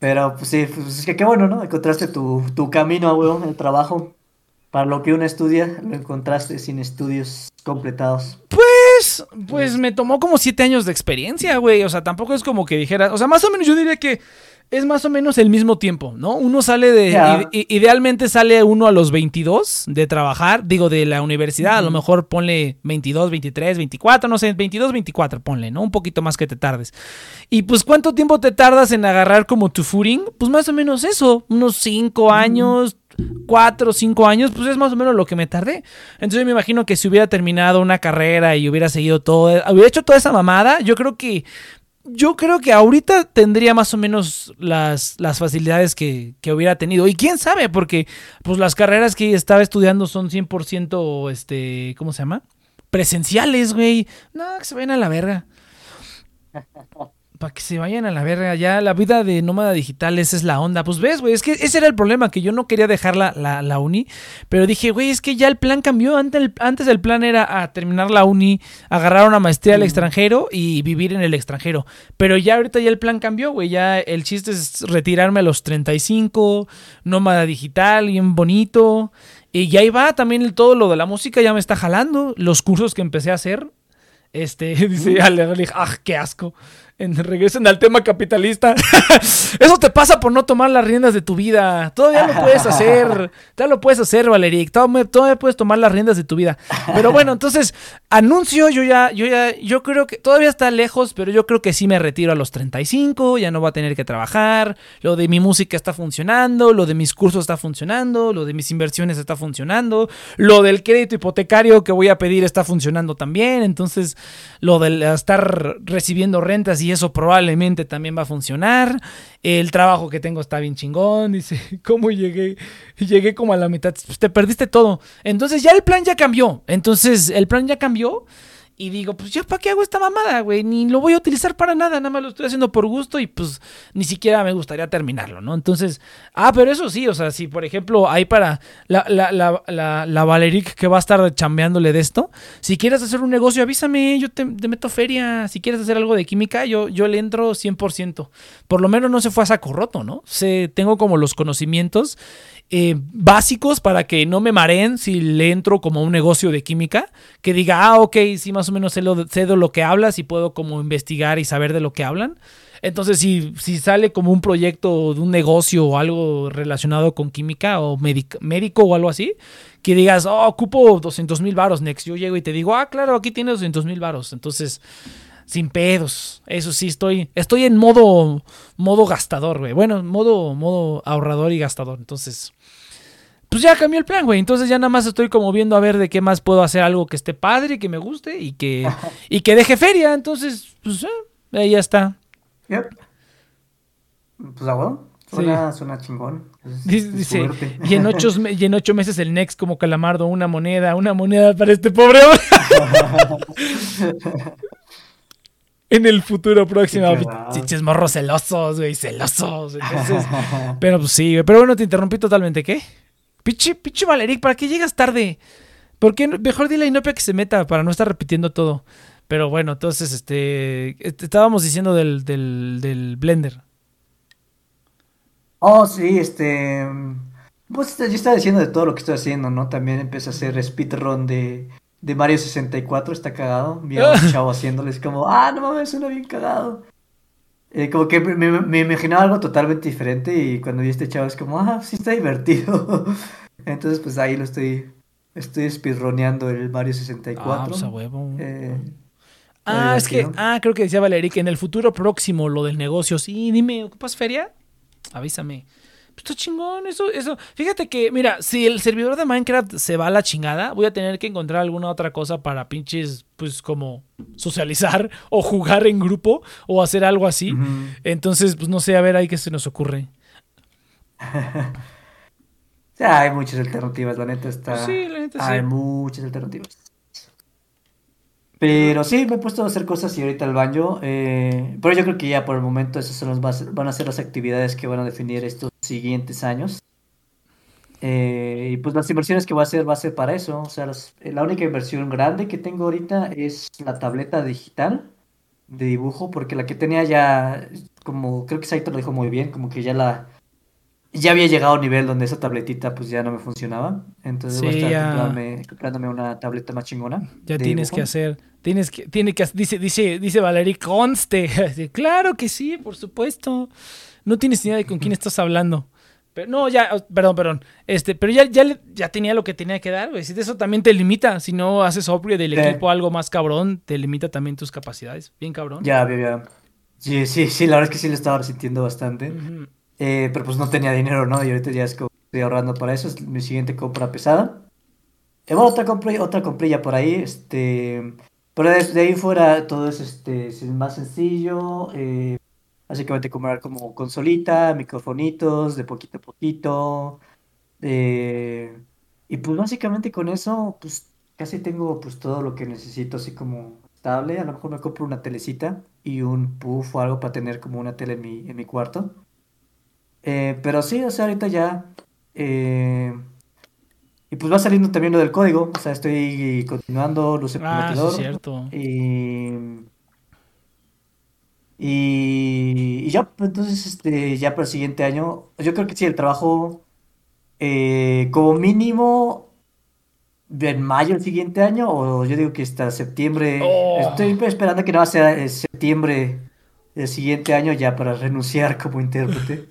Pero pues sí, pues es que qué bueno, ¿no? Encontraste tu, tu camino, weón, el trabajo. Para lo que uno estudia, lo encontraste sin estudios completados. Pues, pues me tomó como siete años de experiencia, güey. O sea, tampoco es como que dijera. O sea, más o menos yo diría que es más o menos el mismo tiempo, ¿no? Uno sale de. I- idealmente sale uno a los 22 de trabajar, digo, de la universidad. A lo mejor ponle 22, 23, 24, no sé, 22, 24, ponle, ¿no? Un poquito más que te tardes. Y pues, ¿cuánto tiempo te tardas en agarrar como tu footing? Pues más o menos eso, unos 5 años. Cuatro o cinco años, pues es más o menos lo que me tardé. Entonces yo me imagino que si hubiera terminado una carrera y hubiera seguido todo, hubiera hecho toda esa mamada, yo creo que yo creo que ahorita tendría más o menos las, las facilidades que, que hubiera tenido. Y quién sabe, porque pues las carreras que estaba estudiando son 100%, este, ¿cómo se llama? Presenciales, güey. No, que se vayan a la verga. Para que se vayan a la verga. Ya la vida de nómada digital, esa es la onda. Pues ves, güey, es que ese era el problema, que yo no quería dejar la, la, la uni. Pero dije, güey, es que ya el plan cambió. Antes el, antes el plan era a terminar la uni, agarrar una maestría al extranjero y vivir en el extranjero. Pero ya ahorita ya el plan cambió, güey. Ya el chiste es retirarme a los 35, nómada digital, bien bonito. Y ya ahí va también todo lo de la música, ya me está jalando. Los cursos que empecé a hacer. Este, dice Ale, ¡ah, qué asco! En, regresen al tema capitalista. Eso te pasa por no tomar las riendas de tu vida. Todavía lo puedes hacer. Todavía lo puedes hacer, Valeric. Todavía, todavía puedes tomar las riendas de tu vida. Pero bueno, entonces, anuncio, yo ya, yo ya, yo creo que todavía está lejos, pero yo creo que sí me retiro a los 35, ya no voy a tener que trabajar. Lo de mi música está funcionando, lo de mis cursos está funcionando, lo de mis inversiones está funcionando, lo del crédito hipotecario que voy a pedir está funcionando también. Entonces, lo de estar recibiendo rentas y eso probablemente también va a funcionar. El trabajo que tengo está bien chingón. Dice, ¿cómo llegué? Llegué como a la mitad. Pues te perdiste todo. Entonces ya el plan ya cambió. Entonces el plan ya cambió. Y digo, pues ya para qué hago esta mamada, güey. Ni lo voy a utilizar para nada. Nada más lo estoy haciendo por gusto y pues ni siquiera me gustaría terminarlo, ¿no? Entonces, ah, pero eso sí, o sea, si por ejemplo hay para la, la, la, la, la Valeric que va a estar chambeándole de esto, si quieres hacer un negocio, avísame, yo te, te meto feria. Si quieres hacer algo de química, yo, yo le entro 100%. Por lo menos no se fue a saco roto, ¿no? Sé, tengo como los conocimientos eh, básicos para que no me mareen si le entro como a un negocio de química, que diga, ah, ok, sí, más o menos sé, lo, sé de lo que hablas y puedo como investigar y saber de lo que hablan. Entonces, si, si sale como un proyecto de un negocio o algo relacionado con química o médic- médico o algo así, que digas, oh, ocupo 200 mil varos, Next. Yo llego y te digo, ah, claro, aquí tienes 200 mil varos. Entonces, sin pedos. Eso sí, estoy, estoy en modo, modo gastador, güey. Bueno, modo, modo ahorrador y gastador. Entonces, pues ya cambió el plan, güey. Entonces ya nada más estoy como viendo a ver de qué más puedo hacer algo que esté padre, que me guste y que, y que deje feria. Entonces, pues eh, ahí ya está. Yep. Pues a huevo. Suena, suena chingón. Es- Dice, es y, en ocho, y en ocho meses el Next como calamardo, una moneda, una moneda para este pobre hombre. en el futuro próximo. Chiches morros celosos, güey, celosos. Entonces, pero pues sí, güey. Pero bueno, te interrumpí totalmente, ¿qué? Pichi, pichi Valeric, ¿para qué llegas tarde? ¿Por qué no- mejor dile a Inopia que se meta para no estar repitiendo todo? Pero bueno, entonces, este, este, estábamos diciendo del, del, del Blender. Oh, sí, este. Pues yo estaba diciendo de todo lo que estoy haciendo, ¿no? También empecé a hacer speedrun de, de Mario 64, está cagado. Vi a un chavo haciéndoles como, ah, no mames, suena bien cagado. Eh, como que me, imaginaba algo totalmente diferente y cuando vi a este chavo es como, ah, sí está divertido. Entonces, pues ahí lo estoy, estoy speedroneando el Mario 64. Ah, pues a huevo. Eh, Ah, es que, ah, creo que decía Valerie que en el futuro próximo lo del negocio, sí, dime, ¿ocupas feria? Avísame. Está chingón, eso, eso. Fíjate que, mira, si el servidor de Minecraft se va a la chingada, voy a tener que encontrar alguna otra cosa para pinches, pues como socializar o jugar en grupo o hacer algo así. Entonces, pues no sé, a ver ahí qué se nos ocurre. Sea, hay muchas alternativas, la neta está. Sí, la neta Hay sí. muchas alternativas. Pero sí, me he puesto a hacer cosas y ahorita el baño. eh, pero yo creo que ya por el momento esas son ser- van a ser las actividades que van a definir estos siguientes años. Eh, y pues las inversiones que voy a hacer va a ser para eso. O sea, las- la única inversión grande que tengo ahorita es la tableta digital de dibujo, porque la que tenía ya, como creo que Saito lo dijo muy bien, como que ya la ya había llegado a un nivel donde esa tabletita pues ya no me funcionaba. Entonces voy a estar ya. comprándome, comprándome una tableta más chingona. Ya tienes que hacer, tienes que, tiene que, dice, dice, dice Valerie, conste. Claro que sí, por supuesto. No tienes ni idea de con quién estás hablando. Pero no, ya, perdón, perdón. Este, pero ya, ya, ya tenía lo que tenía que dar, güey. Si eso también te limita. Si no haces upgrade del Sí. equipo algo más cabrón, te limita también tus capacidades. Bien cabrón. Ya, ya, ya. Sí, sí, sí, la verdad es que sí lo estaba resintiendo bastante. Eh, pero pues no tenía dinero, ¿no? Y ahorita ya es como estoy ahorrando para eso. Es mi siguiente compra pesada. Y bueno, otra compra, otra comprilla por ahí. Este. Pero de ahí fuera todo es este es más sencillo. eh, básicamente comprar como consolita, microfonitos, de poquito a poquito. eh, y pues básicamente con eso, pues casi tengo pues todo lo que necesito así como estable. A lo mejor me compro una telecita y un puff o algo para tener como una tele en mi, en mi cuarto. Eh, pero sí, o sea, ahorita ya. eh, y pues va saliendo también lo del código. O sea, estoy continuando, luce Ah, sí, prometedor. es cierto. Y. Y, y ya, pues, entonces, este, ya para el siguiente año, yo creo que sí, el trabajo, eh, como mínimo, en mayo del siguiente año, o yo digo que hasta septiembre, Oh. estoy esperando que no sea eh, septiembre del siguiente año ya para renunciar como intérprete.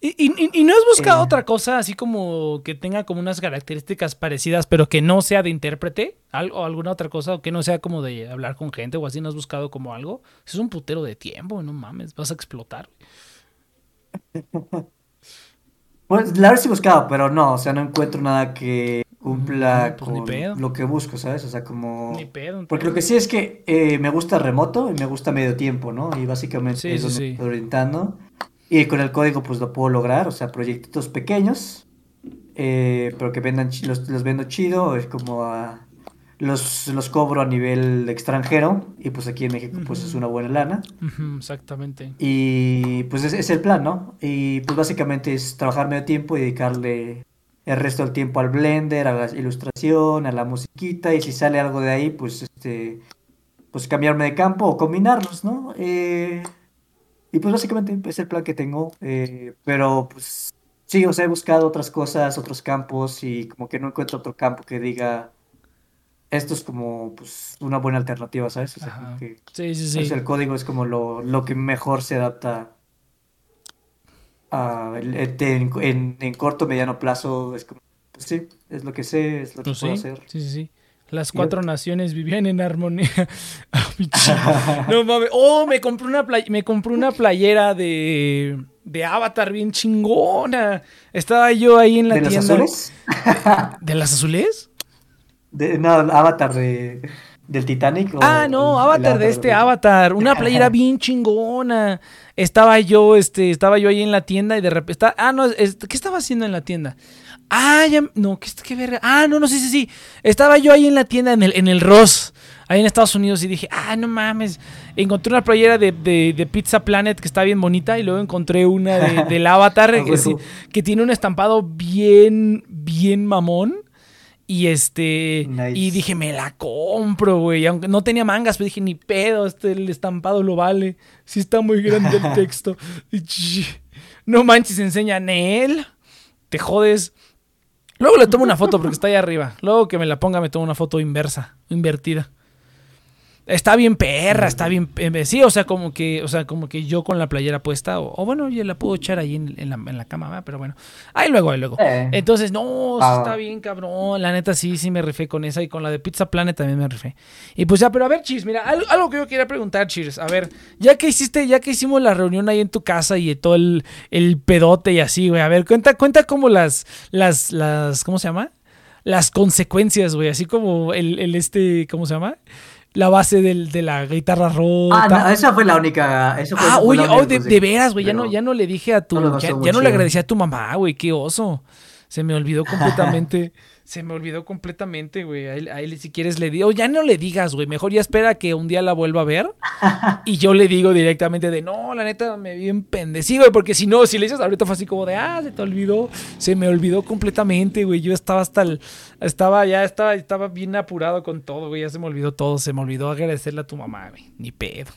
¿Y, y- y no has buscado Eh. otra cosa así como que tenga como unas características parecidas, pero que no sea de intérprete? ¿Algo, alguna otra cosa? ¿O que no sea como de hablar con gente o así? ¿No has buscado como algo? Es un putero de tiempo, no mames, vas a explotar. Pues la verdad sí buscaba, pero no, o sea, no encuentro nada que cumpla Mm, pues con lo que busco, ¿sabes? O sea, como... Ni pedo. Porque lo que sí es que eh, me gusta remoto y me gusta medio tiempo, ¿no? Y básicamente sí. me estoy orientando. Y con el código pues lo puedo lograr, o sea, proyectitos pequeños, eh, pero que vendan, los, los vendo chido, es como a- los, los cobro a nivel extranjero y pues aquí en México pues es una buena lana. Exactamente. Y pues es el plan, ¿no? Y pues básicamente es trabajar medio tiempo y dedicarle el resto del tiempo al Blender, a la ilustración, a la musiquita y si sale algo de ahí, pues este, pues cambiarme de campo o combinarlos, ¿no? Eh, y pues básicamente es el plan que tengo, eh, pero pues sí, o sea, he buscado otras cosas, otros campos y como que no encuentro otro campo que diga, esto es como pues una buena alternativa, ¿sabes? O sea, que... Sí, sí, Pues sí. el código es como lo, lo que mejor se adapta a en, en, en corto, mediano plazo. Es como, pues sí, es lo que sé, es lo que Pues puedo sí, hacer. sí, sí, sí. Las cuatro naciones vivían en armonía. Ah, no mames. Oh, me compré una play- me compré una playera de, de Avatar bien chingona. Estaba yo ahí en la ¿De tienda. azules? ¿De las azules? De, no, Avatar de, del Titanic. o Ah, no, Avatar de este Avatar. Una playera bien chingona. Estaba yo, este, estaba yo ahí en la tienda y de repente. ah, no, es- ¿qué estaba haciendo en la tienda? Ah, ya. No, ¿qué, qué verga? Ah, no, no, sí, sí, sí. Estaba yo ahí en la tienda, en el, en el Ross, ahí en Estados Unidos, y dije, ah, no mames. Encontré una playera de, de- de Pizza Planet que está bien bonita, y luego encontré una de- del Avatar Ah, que, sí- huevo. que tiene un estampado bien, bien mamón. Y este. Nice. Y dije, me la compro, güey. Aunque no tenía mangas, pero dije, ni pedo, este, el estampado lo vale. Sí está muy grande el texto. No manches, enseña Nel. Te jodes. Luego le tomo una foto porque está ahí arriba. Luego que me la ponga, me tomo una foto inversa, invertida. Está bien perra, está bien. eh, Sí, o sea, como que, o sea, como que yo con la playera puesta, o, o bueno, yo la puedo echar ahí en, en la, en la cama, ¿verdad? pero bueno. Ahí luego, ahí luego. Eh. Entonces, no, Ah. está bien, cabrón. La neta, sí, sí me rifé con esa y con la de Pizza Planet también me rifé. Y pues ya, pero a ver, Cheers, mira, algo, algo que yo quería preguntar, Cheers. A ver, ya que hiciste, ya que hicimos la reunión ahí en tu casa y todo el, el pedote y así, güey. A ver, cuenta, cuenta como las, las, las, ¿cómo se llama? Las consecuencias, güey. Así como el, el este, ¿cómo se llama? La base del, de la guitarra rota. Ah, no, esa fue la única. Eso fue, Ah, oye, oh, de, veras, güey, ya no, ya no le dije a tu, no ya, ya no le agradecí a tu mamá, güey, qué oso. Se me olvidó completamente, se me olvidó completamente, güey. A él, si quieres le digo, ya no le digas, güey, mejor ya espera que un día la vuelva a ver y yo le digo directamente de, no, la neta me vi en pendecí, güey, porque si no, si le dices ahorita fue así como de, ah, se te olvidó, se me olvidó completamente, güey. Yo estaba hasta el, estaba, ya estaba, estaba bien apurado con todo, güey, ya se me olvidó todo, se me olvidó agradecerle a tu mamá, güey, ni pedo.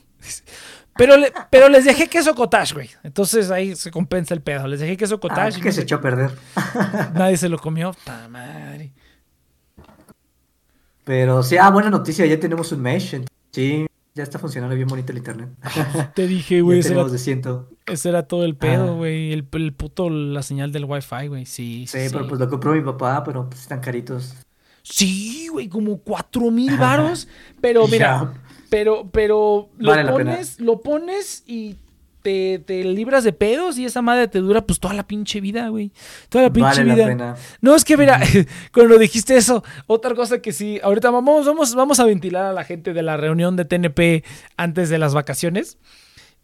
Pero, le- pero les dejé queso cottage, güey. Entonces ahí se compensa el pedo. Les dejé queso Ah, cottage. y que no se echó a perder. nadie se lo comió. Madre. Pero sí, ah, buena noticia, ya tenemos un mesh. entonces, Sí, ya está funcionando bien bonito el internet. Te dije, güey, ese ese era todo el pedo, Ah. güey. El, el puto, la señal del wifi, güey. Sí, sí. Sí, sí. pero pues lo compró mi papá, pero pues están caritos. Sí, güey, como cuatro mil varos. Pero mira, Ya. Pero, pero lo Vale la pones, lo pones y te, te libras de pedos y esa madre te dura pues toda la pinche vida, güey. Toda la pinche Vale la vida. pena. No, es que mira, cuando dijiste eso, otra cosa que sí, ahorita vamos, vamos, vamos a ventilar a la gente de la reunión de TNP antes de las vacaciones.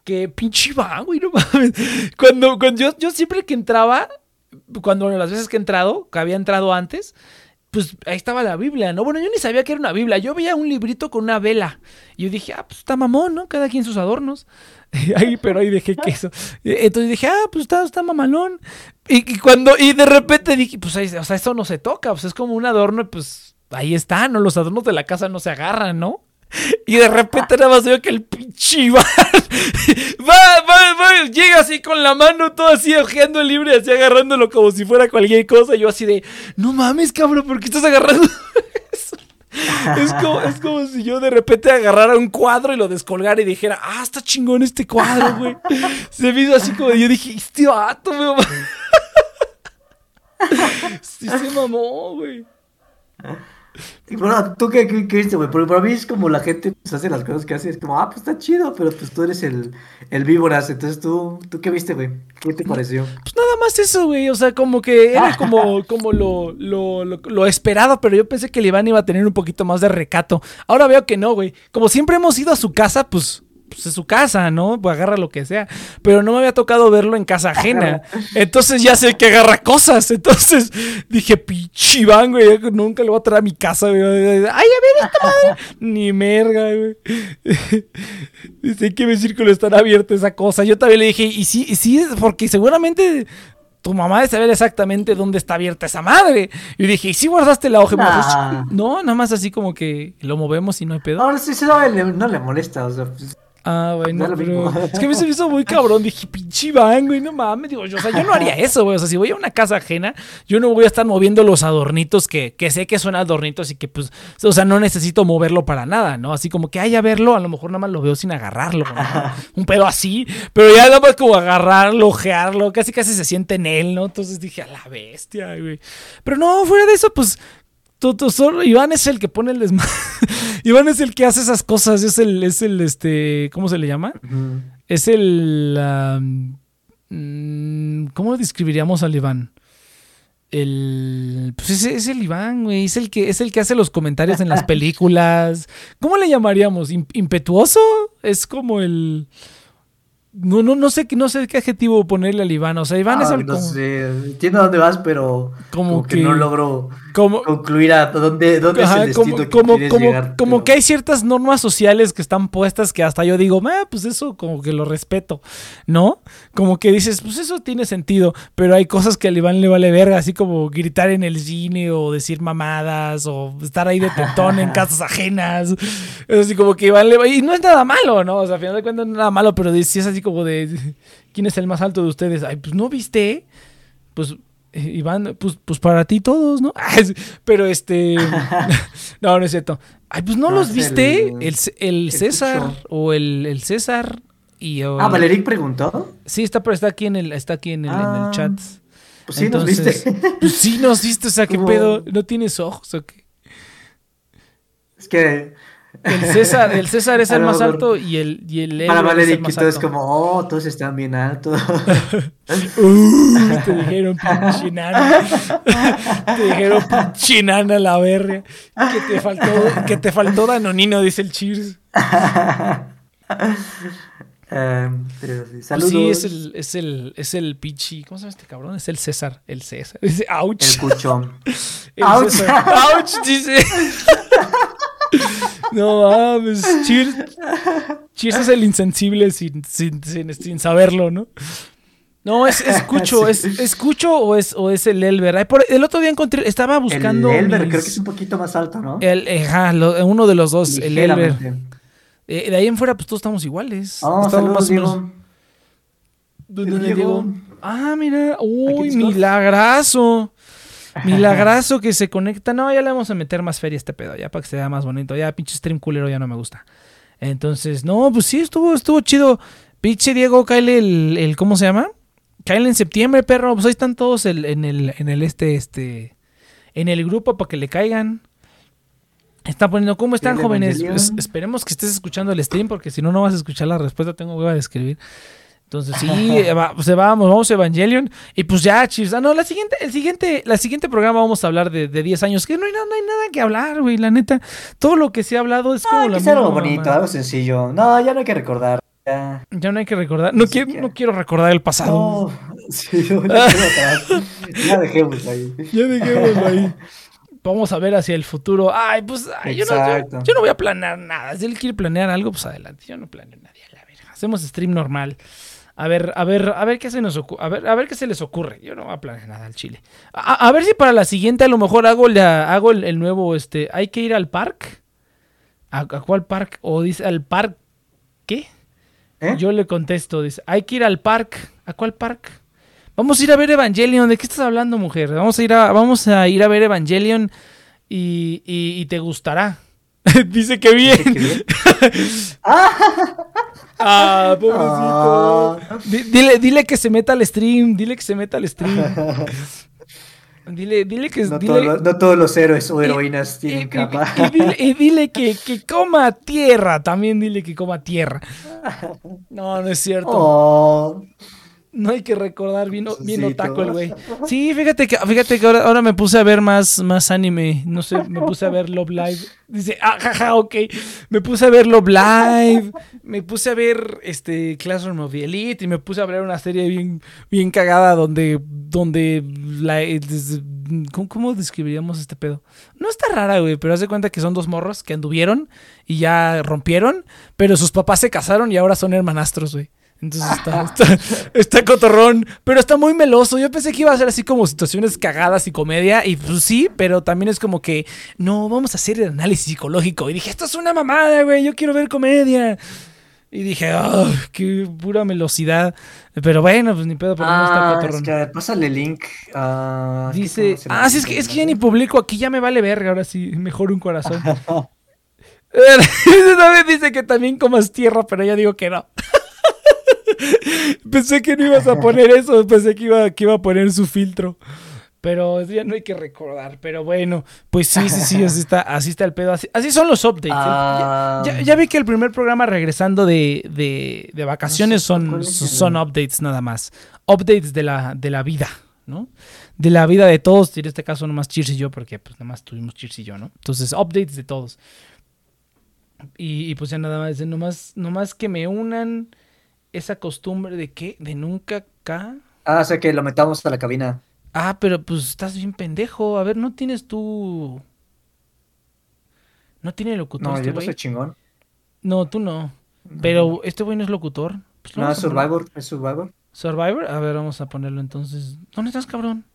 Que pinche va, güey, no mames. Cuando, cuando yo, yo siempre que entraba, cuando las veces que he entrado, que había entrado antes, pues ahí estaba la Biblia, ¿no? Bueno, yo ni sabía que era una Biblia. Yo veía un librito con una vela. Y yo dije, ah, pues está mamón, ¿no? Cada quien sus adornos. Ahí, pero ahí dejé queso. Entonces dije, ah, pues está, está mamalón. Y, y cuando, y de repente dije, pues ahí, o sea, eso no se toca, pues es como un adorno, y pues ahí está, ¿no? Los adornos de la casa no se agarran, ¿no? Y de repente nada más veo que el pinche va, va, va, llega así con la mano, todo así ojeando el libro y así agarrándolo como si fuera cualquier cosa. Yo así de, no mames, cabrón, ¿por qué estás agarrando eso? Es como, es como si yo de repente agarrara un cuadro y lo descolgara y dijera, ah, está chingón este cuadro, güey. Se me hizo así como, yo dije, este vato, me mamá. Sí se mamó, güey. Bueno, ¿tú qué, qué, qué viste, güey? Porque para mí es como la gente pues, hace las cosas que hace, es como, ah, pues está chido, pero pues tú eres el, el víboras, entonces tú, ¿tú qué viste, güey? ¿Qué te pareció? Pues nada más eso, güey. O sea, como que era como, como lo, lo, lo, lo esperado, pero yo pensé que el Iván iba a tener un poquito más de recato. Ahora veo que no, güey. Como siempre hemos ido a su casa, pues, pues es su casa, ¿no? Pues agarra lo que sea. Pero no me había tocado verlo en casa ajena. Entonces ya sé que agarra cosas. Entonces dije, pinche Iván, güey. Nunca lo voy a traer a mi casa, güey. Ay, a ver esta madre. Ni merga, güey. Dice que mi círculo está abierto esa cosa. Yo también le dije, y sí, y sí, porque seguramente tu mamá debe saber exactamente dónde está abierta esa madre. Y dije, ¿y si guardaste la hoja? Nah. "Sí". No, nada más así como que lo movemos y no hay pedo. Ahora sí, sí, no, no le molesta, o sea, pues, Ah, bueno, pero es que a mí se me hizo muy cabrón. Dije, pinche Iván, güey, no mames. Digo, yo, o sea, yo no haría eso, güey. O sea, si voy a una casa ajena, yo no voy a estar moviendo los adornitos que, que sé que son adornitos y que, pues, o sea, no necesito moverlo para nada, ¿no? Así como que haya verlo, a lo mejor nada más lo veo sin agarrarlo, ¿no? Un pedo así, pero ya nada más como agarrarlo, ojearlo, casi casi se siente en él, ¿no? Entonces dije, a la bestia, güey. Pero no, fuera de eso, pues. Tú, tú solo, Iván es el que pone el desmadre. Iván es el que hace esas cosas. Es el, es el, este, ¿cómo se le llama? Es el. mm, ¿Cómo describiríamos al Iván? El. Pues es, es el Iván, güey. Es el que es el que hace los comentarios en las películas. ¿Cómo le llamaríamos? ¿Im- ¿Impetuoso? Es como el. No, no, no sé, qué- no sé qué adjetivo ponerle al Iván. O sea, Iván es el no como, sé, entiendo dónde vas, pero como como que, que- no logro como, concluir a dónde, dónde Ajá, es el destino como, que como, llegar. como pero- que hay ciertas normas sociales que están puestas que hasta yo digo, ah, pues eso como que lo respeto, ¿no? Como que dices, pues eso tiene sentido, pero hay cosas que al Iván le vale verga, así como gritar en el cine o decir mamadas o estar ahí de tetón en casas ajenas. Es así como que Iván le va... Y no es nada malo, ¿no? O sea, al final de cuentas no es nada malo, pero sí es así como de, ¿quién es el más alto de ustedes? Ay, pues no viste, pues Iván, pues, pues para ti todos, ¿no? Pero este. no, no es cierto. Ay, pues no, No, los viste. el- El, el César o el, el César. Y, o Ah, Valeric preguntó. Sí, está, pero está aquí en el, está aquí en el, en el Ah, chat. Pues sí, Entonces, nos viste. Pues sí nos viste, o sea, ¿qué pedo? ¿No tienes ojos o qué? es que El César, el César es el más alto y el, y el para y todo es como, oh, todos están bien altos. Uh, te dijeron pinche nana. te dijeron pinche nana la verga. Que te faltó, que te faltó Danonino, dice el Cheers. Em, pero sí, Pues saludos. sí, es el, es el, es el pinche. ¿Cómo se llama este cabrón? Es el César. El César. Dice, ouch. El cuchón. El Ouch. César. Ouch, dice. No mames, Cheers. Cheers es el insensible sin, sin, sin, sin saberlo, ¿no? No, es, es Cucho, es, Sí. es Cucho o es, o es el Elber. Por- el otro día encontré, estaba buscando. el Elber mis- creo que es un poquito más alto, ¿no? el- lo- uno de los dos, el Elber. Eh, de ahí en fuera, pues todos estamos iguales. Oh, estamos más o menos- Diego. ¿Dónde Diego. Ah, mira. Uy, milagrazo. Milagrazo que se conecta. No, ya le vamos a meter más feria a este pedo, ya para que se vea más bonito. Ya, pinche stream culero ya no me gusta. Entonces, no, pues sí, estuvo, estuvo chido. Pinche Diego, cáele el, el- ¿cómo se llama? Cáele en septiembre, perro. Pues ahí están todos el- en el, en el este, este, en el grupo para que le caigan. Está poniendo, ¿cómo están, jóvenes? Es- esperemos que estés escuchando el stream, porque si no, no vas a escuchar la respuesta. Tengo hueva de escribir. Entonces, sí, va- pues, vamos, vamos a Evangelion. Y pues ya, chis. Ah, no, la siguiente, el siguiente, la siguiente programa vamos a hablar de, de 10 años. Que no hay, nada, no hay nada que hablar, güey. La neta, todo lo que se ha hablado es como Ah, la que sea algo misma bonito, algo sencillo. No, ya no hay que recordar. Ya. Ya no hay que recordar. No, quiero, no quiero recordar el pasado. No, sí, no, no quiero. Ya dejemos ahí. Ya dejémoslo ahí. Vamos a ver hacia el futuro. Ay, pues ay, yo, no, yo- no voy a planear nada. Si él quiere planear algo, pues adelante. Yo no planeo nada. a la verga. Hacemos stream normal. A ver, a ver, a ver qué se nos. A ver, a ver qué se les ocurre. Yo no voy a planear nada al chile. A, a ver si para la siguiente a lo mejor hago, la, hago el, el nuevo, este, hay que ir al parque. ¿A, a cuál parque? O dice al parque. ¿Qué? ¿Eh? Yo le contesto, dice, hay que ir al parque. ¿A cuál parque? Vamos a ir a ver Evangelion. ¿De qué estás hablando, mujer? Vamos a ir a, vamos a, ir a ver Evangelion y, y- y te gustará. dice que bien. Bien. ah, pobrecito. Ah. Di- Dile, dile que se meta al stream. Dile que se meta al stream. Dile, dile que... No, dile- todos los- no todos los héroes o heroínas y, tienen y- capa. y dile, y dile que, que coma tierra. También dile que coma tierra. No, no es cierto. Oh, No hay que recordar, bien Sí, otaku el güey. Sí, fíjate que, fíjate que ahora, ahora me puse a ver más, más anime. No sé, me puse a ver Love Live. Dice, ah, jaja, ok. Me puse a ver Love Live. Me puse a ver este Classroom of the Elite. Y me puse a ver una serie bien, bien cagada donde, donde la, ¿cómo, cómo describiríamos este pedo? No está rara, güey, pero haz de cuenta que son dos morros que anduvieron y ya rompieron, pero sus papás se casaron y ahora son hermanastros, güey. Entonces está, está, está cotorrón, pero está muy meloso. Yo pensé que iba a ser así como situaciones cagadas y comedia, y pues sí, pero también es como que, no, vamos a hacer el análisis psicológico. Y dije, esto es una mamada, güey, yo quiero ver comedia. Y dije, oh, qué pura velocidad. Pero bueno, pues ni pedo, pero no está Ah, cotorrón. es que pásale el link. ah, que Dice, ¿cómo se ah, sí, es que, es que ya ni publico aquí, ya me vale verga, ahora sí, mejor un corazón. Dice que también comas tierra, pero ya digo que no. pensé que no ibas a poner eso, pensé que iba, que iba a poner su filtro. Pero ya no hay que recordar. Pero bueno, pues sí, sí, sí, así está, así está el pedo. Así, así son los updates. ¿eh? Ah, Ya, ya vi que el primer programa regresando de, de- de vacaciones son, son updates nada más. Updates de la, de la vida, ¿no? De la vida de todos. Y en este caso nomás Cheers y yo, porque pues nada más tuvimos Cheers y yo, ¿no? Entonces, updates de todos. Y, y, pues ya nada más, nomás, nomás que me unan esa costumbre de que, de nunca acá. Ah, o sea que lo metamos a la cabina. Ah, pero pues estás bien pendejo. A ver, ¿no tienes tú... ¿No tiene locutor No, este yo no soy chingón. No, tú no. Pero este güey no es locutor. Pues No, es. Survivor, es Survivor. Survivor. A ver, vamos a ponerlo entonces. ¿Dónde estás, cabrón?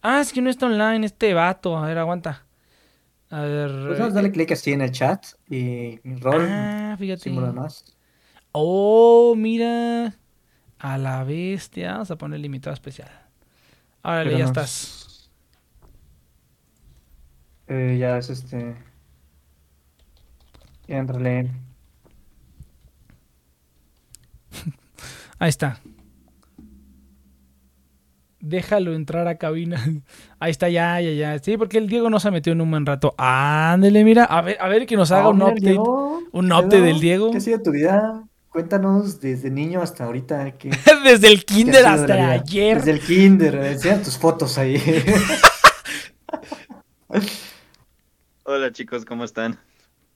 Ah, es que no está online este vato. A ver, aguanta. A ver. Pues vamos a darle clic así en el chat y rol, Ah, fíjate. símbolo más. Oh, mira. A la bestia. Vamos a poner limitado especial. Pero ya estás. Eh, ya es este. Ya entrale. Ahí está. Déjalo entrar a cabina. Ahí está, ya, ya, ya. Sí, porque el Diego no se metió en un buen rato. Ándele, mira. A ver, a ver que nos haga Oh, un mira, update. Diego. un update del Diego. ¿Qué ha sido tu vida? Cuéntanos desde niño hasta ahorita. ¿qué, Desde el kinder de hasta ayer. Desde el kinder. Enseña tus fotos ahí. Hola chicos, ¿cómo están?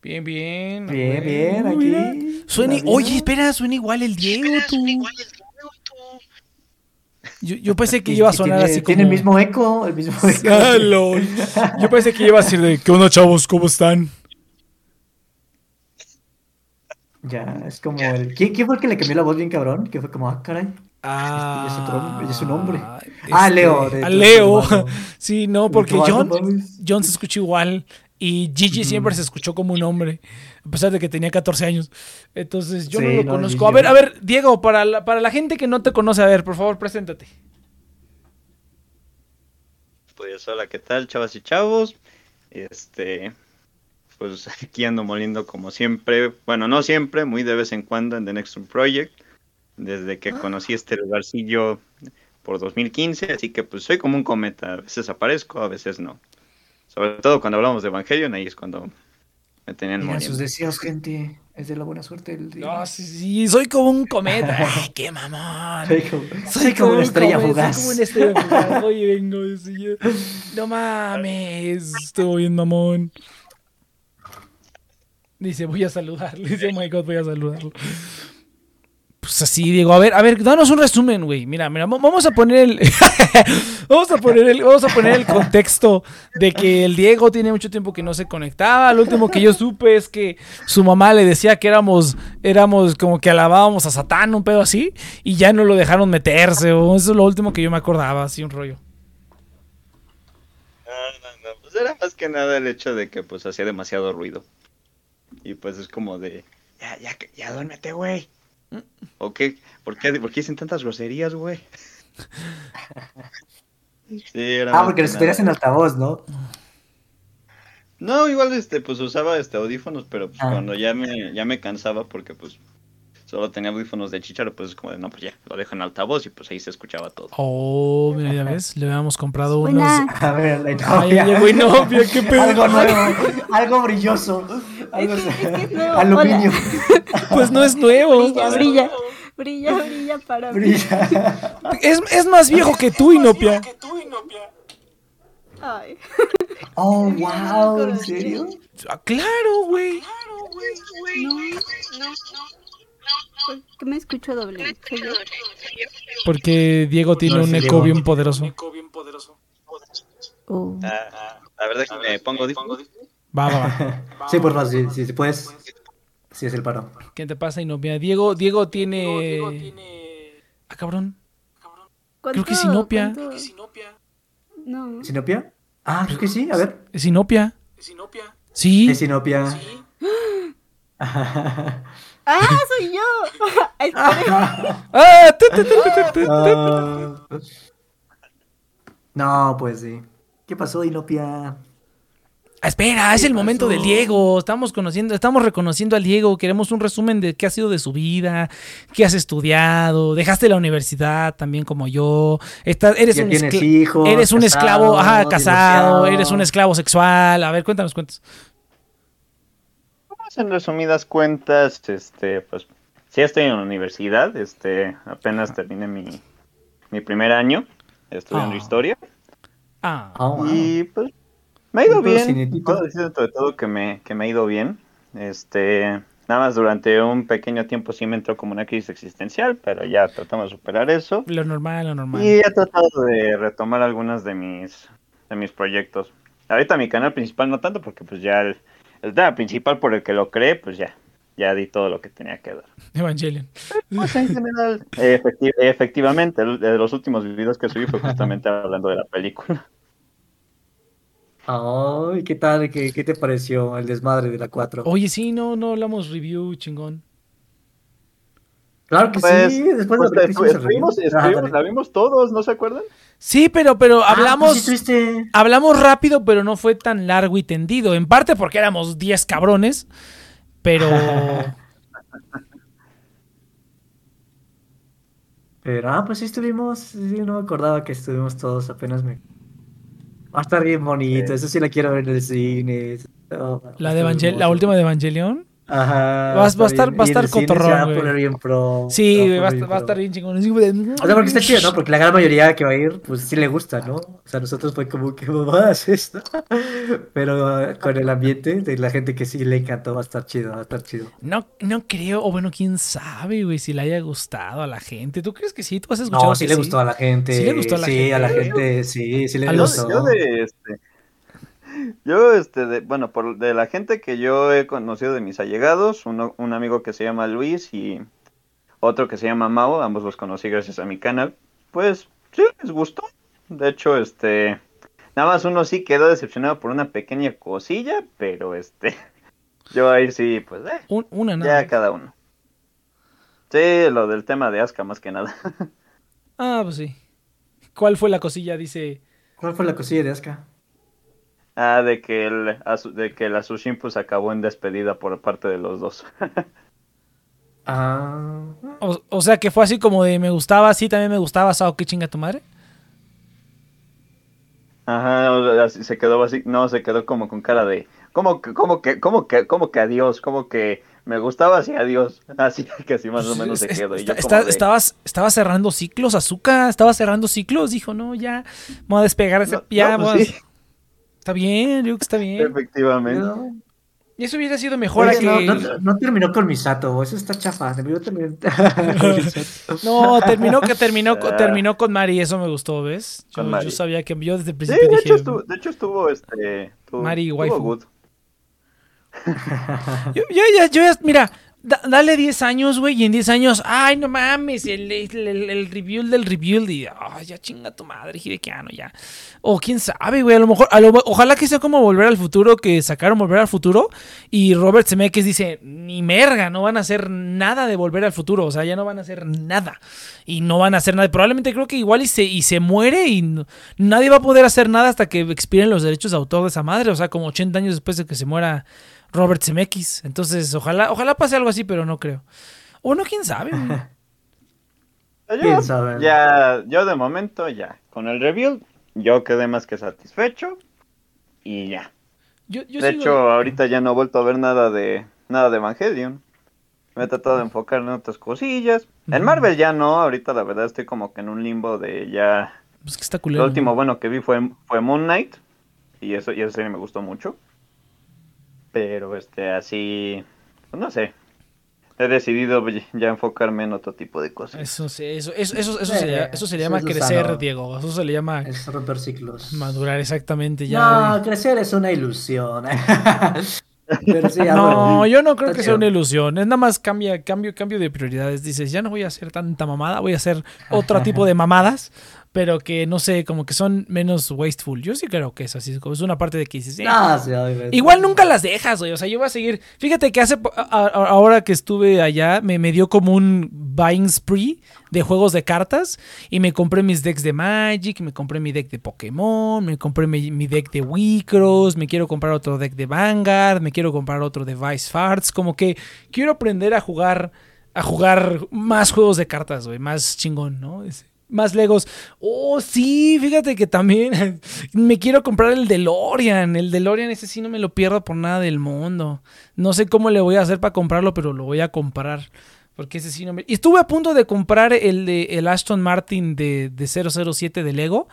Bien, bien. bien, bien, Mira. aquí. Suena, oye, espera, suena igual el Diego, tú. Yo, yo pensé que iba a sonar tiene, así como. Tiene el mismo eco. El mismo eco. Ah, lol. Yo pensé que iba a decir de ¿Qué onda, chavos? ¿Cómo están? Ya, es como el. ¿Quién, quién fue el que le cambió la voz bien cabrón? Que fue como, ah, caray. Ah, es un hombre. este, Ah, Leo, de a tu Leo. Sí, no, porque ah, John. John se escucha igual. Y Gigi siempre se escuchó como un hombre, a pesar de que tenía 14 años. Entonces yo no lo no, conozco. Gigi, A ver, a ver, Diego, para la, para la gente que no te conoce, a ver, por favor, preséntate. Pues hola, ¿qué tal, chavas y chavos? Este, pues aquí ando moliendo como siempre, bueno, no siempre, muy de vez en cuando en The Next Room Project, desde que conocí este lugarcillo por 2015, así que pues soy como un cometa, a veces aparezco, a veces no. Sobre todo cuando hablamos de Evangelion, ahí es cuando me tenían sus moliendo. deseos, gente. Es de la buena suerte el día. No, sí, sí, soy como un cometa. Ay, qué mamón. Soy como, soy como una estrella cometa, fugaz. Soy como una estrella fugaz. Oye, vengo. No mames. Estuvo bien mamón. Dice, voy a saludarlo. Dice, oh my god, voy a saludarlo. Pues así, Diego. A ver, a ver, danos un resumen, güey. Mira, mira, va- vamos a poner el. vamos a poner el. Vamos a poner el contexto de que el Diego tiene mucho tiempo que no se conectaba. Lo último que yo supe es que su mamá le decía que éramos. Éramos como que alabábamos a Satán, un pedo así. Y ya no lo dejaron meterse. O eso es lo último que yo me acordaba, así un rollo. No, no, no, pues era más que nada el hecho de que pues hacía demasiado ruido. Y pues es como de, ya, ya, ya duérmete, güey. ¿O qué? ¿Por qué, ¿Por qué dicen tantas groserías, güey? Sí, era Ah, porque que los tenías en altavoz, ¿no? No, igual este, pues usaba este audífonos, pero pues Ah. cuando ya me, ya me cansaba porque pues solo tenía audífonos de chicharo, pues es como de, no, pues ya, lo dejo en altavoz y pues ahí se escuchaba todo. Oh, mira, ya ves. Le habíamos comprado unos. Buena. A ver, la Ay, novia. llegó Inopia, qué pedo. Algo nuevo, algo brilloso. Algo Es que- es que aluminio. Pues no es nuevo. Brilla, brilla. Brilla, brilla para mí. Brilla. Es, es más viejo que tú, Inopia. Ay. Oh, wow, ¿en serio? Ah, Claro, güey. No. ¿Por qué me escucho doble? ¿Soy yo? Porque Diego tiene No, un sí, eco Diego. bien poderoso. Oh. Ah, a ver, déjame, pongo audífonos. Va, va, va. Sí, por favor, si, si puedes. Sí, es el paro. ¿Qué te pasa, Inopia? Diego, Diego tiene. Ah, cabrón. Creo que es ¿Cuánto- Sinopia. cuánto? No. ¿Sinopia? Ah, creo que sí, a ver. ¿Es Inopia? Sí. Es Sinopia. ¡Ah, soy yo! Ah. Ah. No, pues sí. ¿Qué pasó, Inopia? Ah, espera, es el momento pasó? del Diego. Estamos conociendo, estamos reconociendo al Diego. Queremos un resumen de qué ha sido de su vida, qué has estudiado. Dejaste la universidad también como yo. Estás, eres Ya un tienes hijos, Eres un esclavo, ajá, casado, casado. divorciado. Eres un esclavo sexual. A ver, cuéntanos, cuentas. Pues, en resumidas cuentas, este, pues, sí estoy en la universidad, este, apenas terminé mi, mi primer año estudiando Ah. historia Ah, Oh, wow. y pues me ha ido bien, puedo decir todo que me, que me ha ido bien, este, nada más durante un pequeño tiempo sí me entró como una crisis existencial, pero ya tratamos de superar eso lo normal, lo normal. y he tratado de retomar algunas de mis, de mis proyectos. Ahorita mi canal principal no tanto porque pues ya el, el tema principal por el que lo creé, pues ya, ya di todo lo que tenía que dar. Evangelion. Pues, en general, efecti- efectivamente, el- de los últimos videos que subí fue justamente hablando de la película. Ay, ¿qué tal? ¿Qué, qué te pareció el desmadre de la 4? Oye, sí, no, no hablamos review, chingón. Claro que Pues, sí, después pues, de estuvimos, estuvimos- la vimos todos, ¿no se acuerdan? Sí, pero, pero Ah, hablamos, pues sí estuviste. hablamos rápido, pero no fue tan largo y tendido. En parte porque éramos 10 cabrones, pero... Pero, ah, pues sí estuvimos. Sí, no me acordaba que estuvimos todos. Apenas me. Va a estar bien bonito. Eso sí la quiero ver en el cine. Oh, La, de Evangel- la última de Evangelion. Ajá. Va a- va a estar- bien. va a estar cotorrón, va a poner bien pro. Sí, va, a poner estar, va a estar bien chingón. O sea, porque está chido, ¿no? Porque la gran mayoría que va a ir, pues sí le gusta, ¿no? O sea, nosotros fue como que mamadas esto. Pero eh, con el ambiente de la gente que sí le encantó, va a estar chido, va a estar chido. No, no creo, o bueno, quién sabe, güey, si le haya gustado a la gente. ¿Tú crees que sí? ¿Tú has escuchado No, que sí le gustó a la gente. Sí le gustó a la sí, gente. a la gente, sí, sí le A los- gustó. yo de este. Yo, este, de, bueno, por de la gente que yo he conocido de mis allegados, uno, un amigo que se llama Luis y otro que se llama Mao, ambos los conocí gracias a mi canal, pues sí les gustó. De hecho, este, nada más uno sí quedó decepcionado por una pequeña cosilla, pero este, yo ahí sí, pues, eh, Un- una nada. ya cada uno. Sí, lo del tema de Aska más que nada. Ah, pues sí. ¿Cuál fue la cosilla? Dice. ¿Cuál fue la cosilla de Aska? Ah, de que el, de que la Sushin pues acabó en despedida por parte de los dos. Ah. O, o sea, que fue así como de me gustaba, sí, también me gustaba, Sao, qué chinga tu madre. Ajá, se quedó así, no, se quedó como con cara de, ¿cómo que, cómo que, cómo que, cómo que adiós? ¿Cómo que me gustaba así adiós? Así que así más o menos se quedó. Y está- yo está- como de, estabas, estaba cerrando ciclos, Azúcar, estaba cerrando ciclos. Dijo, no, ya, voy a despegar ese. No, ya, no, pues sí. Está bien, yo creo que está bien. efectivamente. No, Y eso hubiera sido mejor a Oye, que. no, No, no, no terminó con Misato, eso está chafa. Misato. terminó, que terminó, con- terminó con Mari, eso me gustó, ¿ves? Yo, sabía que yo desde el Sí, principio de dije. hecho estuvo, de hecho estuvo este, estuvo, Mari, estuvo waifu. good. Yo, yo ya, yo ya- mira, da- dale 10 años, güey, y en 10 años, ay, no mames, el, el, review del review, y ya chinga tu madre, Hidekiano, ya. O quién sabe, güey, a lo mejor, a lo- ojalá que sea como Volver al Futuro, que sacaron Volver al Futuro, y Robert Zemeckis dice, ni merga, no van a hacer nada de Volver al Futuro, o sea, ya no van a hacer nada, y no van a hacer nada, probablemente creo que igual y se, y se muere, y nadie va a poder hacer nada hasta que expiren los derechos de autor de esa madre, o sea, como 80 años después de que se muera Robert Zemeckis. Entonces, ojalá, ojalá pase algo así, pero no creo. O no, quién sabe. Yo, ¿Quién sabe? ya, yo de momento ya, con el review, yo quedé más que satisfecho y ya. Yo, yo de sigo- hecho, ahorita ya no he vuelto a ver nada de nada de Evangelion. Me he tratado de enfocar en otras cosillas. En. Marvel ya no, ahorita la verdad estoy como que en un limbo de ya. pues que está Lo culero. último ¿no? bueno que vi fue, fue Moon Knight. Y eso, y esa serie me gustó mucho. Pero este, así. pues, no sé. He decidido ya enfocarme en otro tipo de cosas. Eso, sí, eso, eso, eso, eso, Eh, se, llama- eso se le llama crecer, sano. Diego. Eso se le llama Es romper ciclos. madurar, exactamente. Ya. No, crecer es una ilusión. Pero sí, No, yo no creo está que sea una ilusión. Es nada más cambia, cambio, cambio de prioridades. Dices, ya no voy a hacer tanta mamada, voy a hacer otro tipo de mamadas, pero que no sé, como que son menos wasteful. Yo sí creo que es así. como Es una parte de que dices, eh, No, sí, obviamente. Igual nunca las dejas, güey. O sea, yo voy a seguir. Fíjate que hace. po- a- a- ahora que estuve allá, me, me dio como un buying spree de juegos de cartas. Y me compré mis decks de Magic, me compré mi deck de Pokémon, me compré mi, mi deck de Wicross, me quiero comprar otro deck de Vanguard, me quiero comprar otro de Vice Farts. Como que quiero aprender a jugar. A jugar más juegos de cartas, güey. Más chingón, ¿no? Ese- Más Legos. Oh, sí, fíjate que también me quiero comprar el DeLorean. El DeLorean ese sí no me lo pierdo por nada del mundo. No sé cómo le voy a hacer para comprarlo, pero lo voy a comprar. Porque ese sí no me... Estuve a punto de comprar el de el Aston Martin de, de 007 de Lego.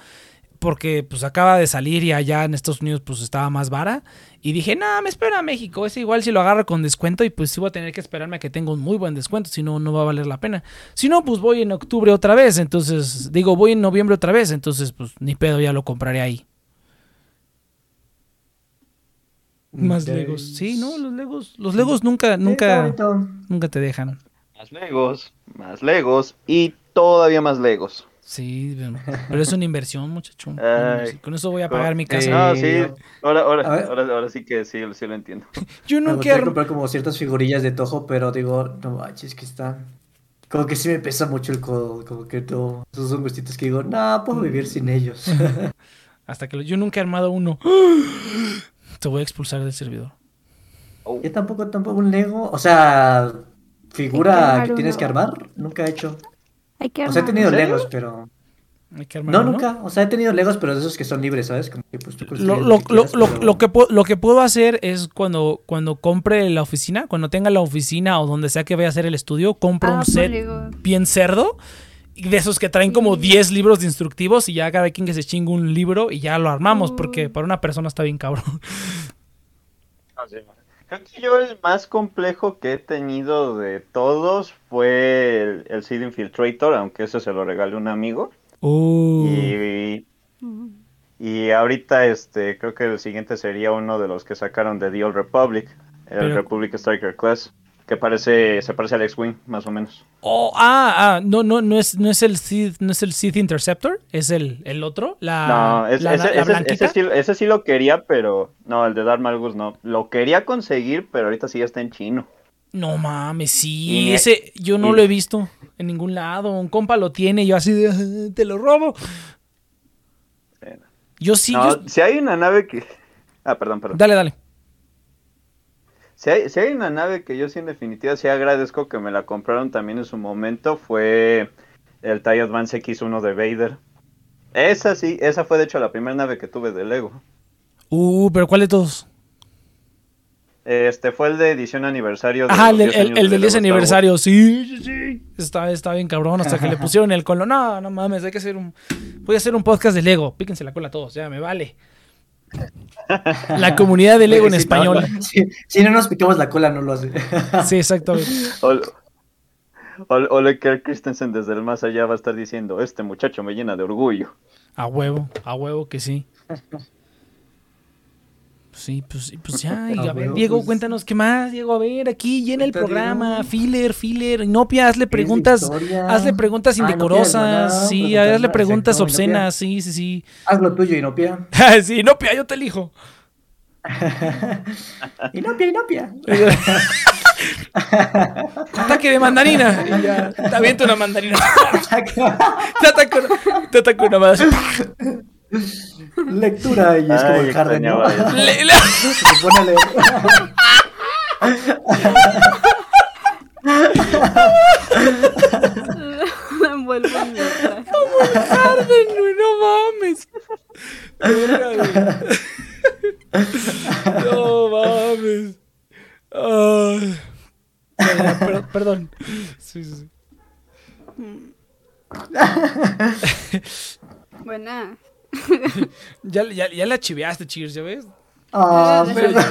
Porque pues acaba de salir y allá en Estados Unidos pues estaba más vara. Y dije, no, me espera a México. Ese igual si lo agarro con descuento y pues sí voy a tener que esperarme a que tenga un muy buen descuento. Si no, no va a valer la pena. Si no, pues voy en octubre otra vez. Entonces, digo, voy en noviembre otra vez. Entonces, pues ni pedo, ya lo compraré ahí. Más. Legos. Sí, no, los Legos. Los Legos nunca, nunca, nunca te dejan. Más Legos, más Legos y todavía más Legos. Sí, pero- es una inversión, muchacho. Ay. Con eso voy a pagar mi casa. No, sí, ahora, A ahora, ver. ahora, ahora sí que sí, sí lo entiendo. Yo Me no gustaría quiero. comprar como ciertas figurillas de Toho, pero digo, no manches, que están como que sí me pesa mucho el codo, como que no, esos son gustitos que digo, no, puedo vivir sin ellos. Hasta que lo- yo nunca he armado uno. Te voy a expulsar del servidor. Yo tampoco, tampoco un Lego, o sea, figura que tienes uno. que armar, nunca he hecho. Hay que O sea, he armar. tenido. Legos, pero... Hay que armar No, nunca, o sea, he tenido Legos, pero de esos que son libres, ¿sabes? Como que pues tú Lo, lo- que lo- quieras, lo- pero- lo que puedo, lo que puedo hacer es cuando, cuando compre la oficina, cuando tenga la oficina o donde sea que vaya a hacer el estudio, compro Ah, un set Lego. bien cerdo. Y de esos que traen como Sí. 10 libros de instructivos y ya cada quien que se chingue un libro y ya lo armamos, Uh. porque para una persona está bien cabrón. Creo que yo el más complejo que he tenido de todos fue el, el Seed Infiltrator, aunque ese se lo regalé a un amigo. Uh. Y, Mm. y ahorita este creo que el siguiente sería uno de los que sacaron de The Old Republic, el Pero- Republic Striker Class, que parece se parece al X-Wing más o menos. Oh, ah, ah, no, no, no es, no es el Sith, no es el Sith Interceptor, es el, el otro, la, No, es- la, ese, la ese- blanquita. ese sí, ese sí lo quería, pero no, el de Darth Malgus no. Lo quería conseguir, pero ahorita sí ya está en chino. No mames, sí, ese yo no y- lo he visto en ningún lado. Un compa lo tiene y yo así de, "Ah, te lo robo. Yo sí, No, yo- si hay una nave que... Ah, perdón, perdón. dale, dale. Si hay, si hay una nave que yo sí en definitiva sí agradezco que me la compraron también en su momento fue el TIE Advance X1 de Vader. Esa sí, esa fue de hecho la primera nave que tuve de Lego. Uh, pero ¿cuál de todos? Este fue el de edición aniversario. de Ajá, el, los del- 10 el, el de del Lego 10 Star Wars. aniversario, sí, sí, sí. Está, está bien cabrón, hasta que le pusieron el color. No, no mames, hay que hacer un. Voy a hacer un podcast de Lego. Píquense la cola a todos, ya me vale. La comunidad de Lego en español. no, si, si no nos picamos la cola, no lo hace. Sí, exactamente. Ol- Ol- Ole Kerr Christensen desde el más allá va a estar diciendo, este muchacho me llena de orgullo. A huevo, a huevo que sí. Sí, pues, pues ya, y A ver, Diego, pues. cuéntanos qué más, Diego, a ver, aquí llena el programa, filler, filler, Inopia, hazle preguntas, hazle preguntas Ah, indecorosas, sí, hazle preguntas obscenas, sí, sí, sí. Haz lo tuyo, Inopia. sí, Inopia, yo te elijo. Inopia, Inopia. Ataque de mandarina. Y ya, te aviento una mandarina. te ataco, te ataco una mandarina. Lectura y es como Ay, el Harden, ¿no? Le- le- Se pone a leer. En mi traje. Harden, güey, no mames. No mames. Ay. Ya, ya, per- perdón. Sí, sí, sí. Buena. Ya, ya, ya la chiveaste, Cheers, ¿ya ves? Ah, Las perdón.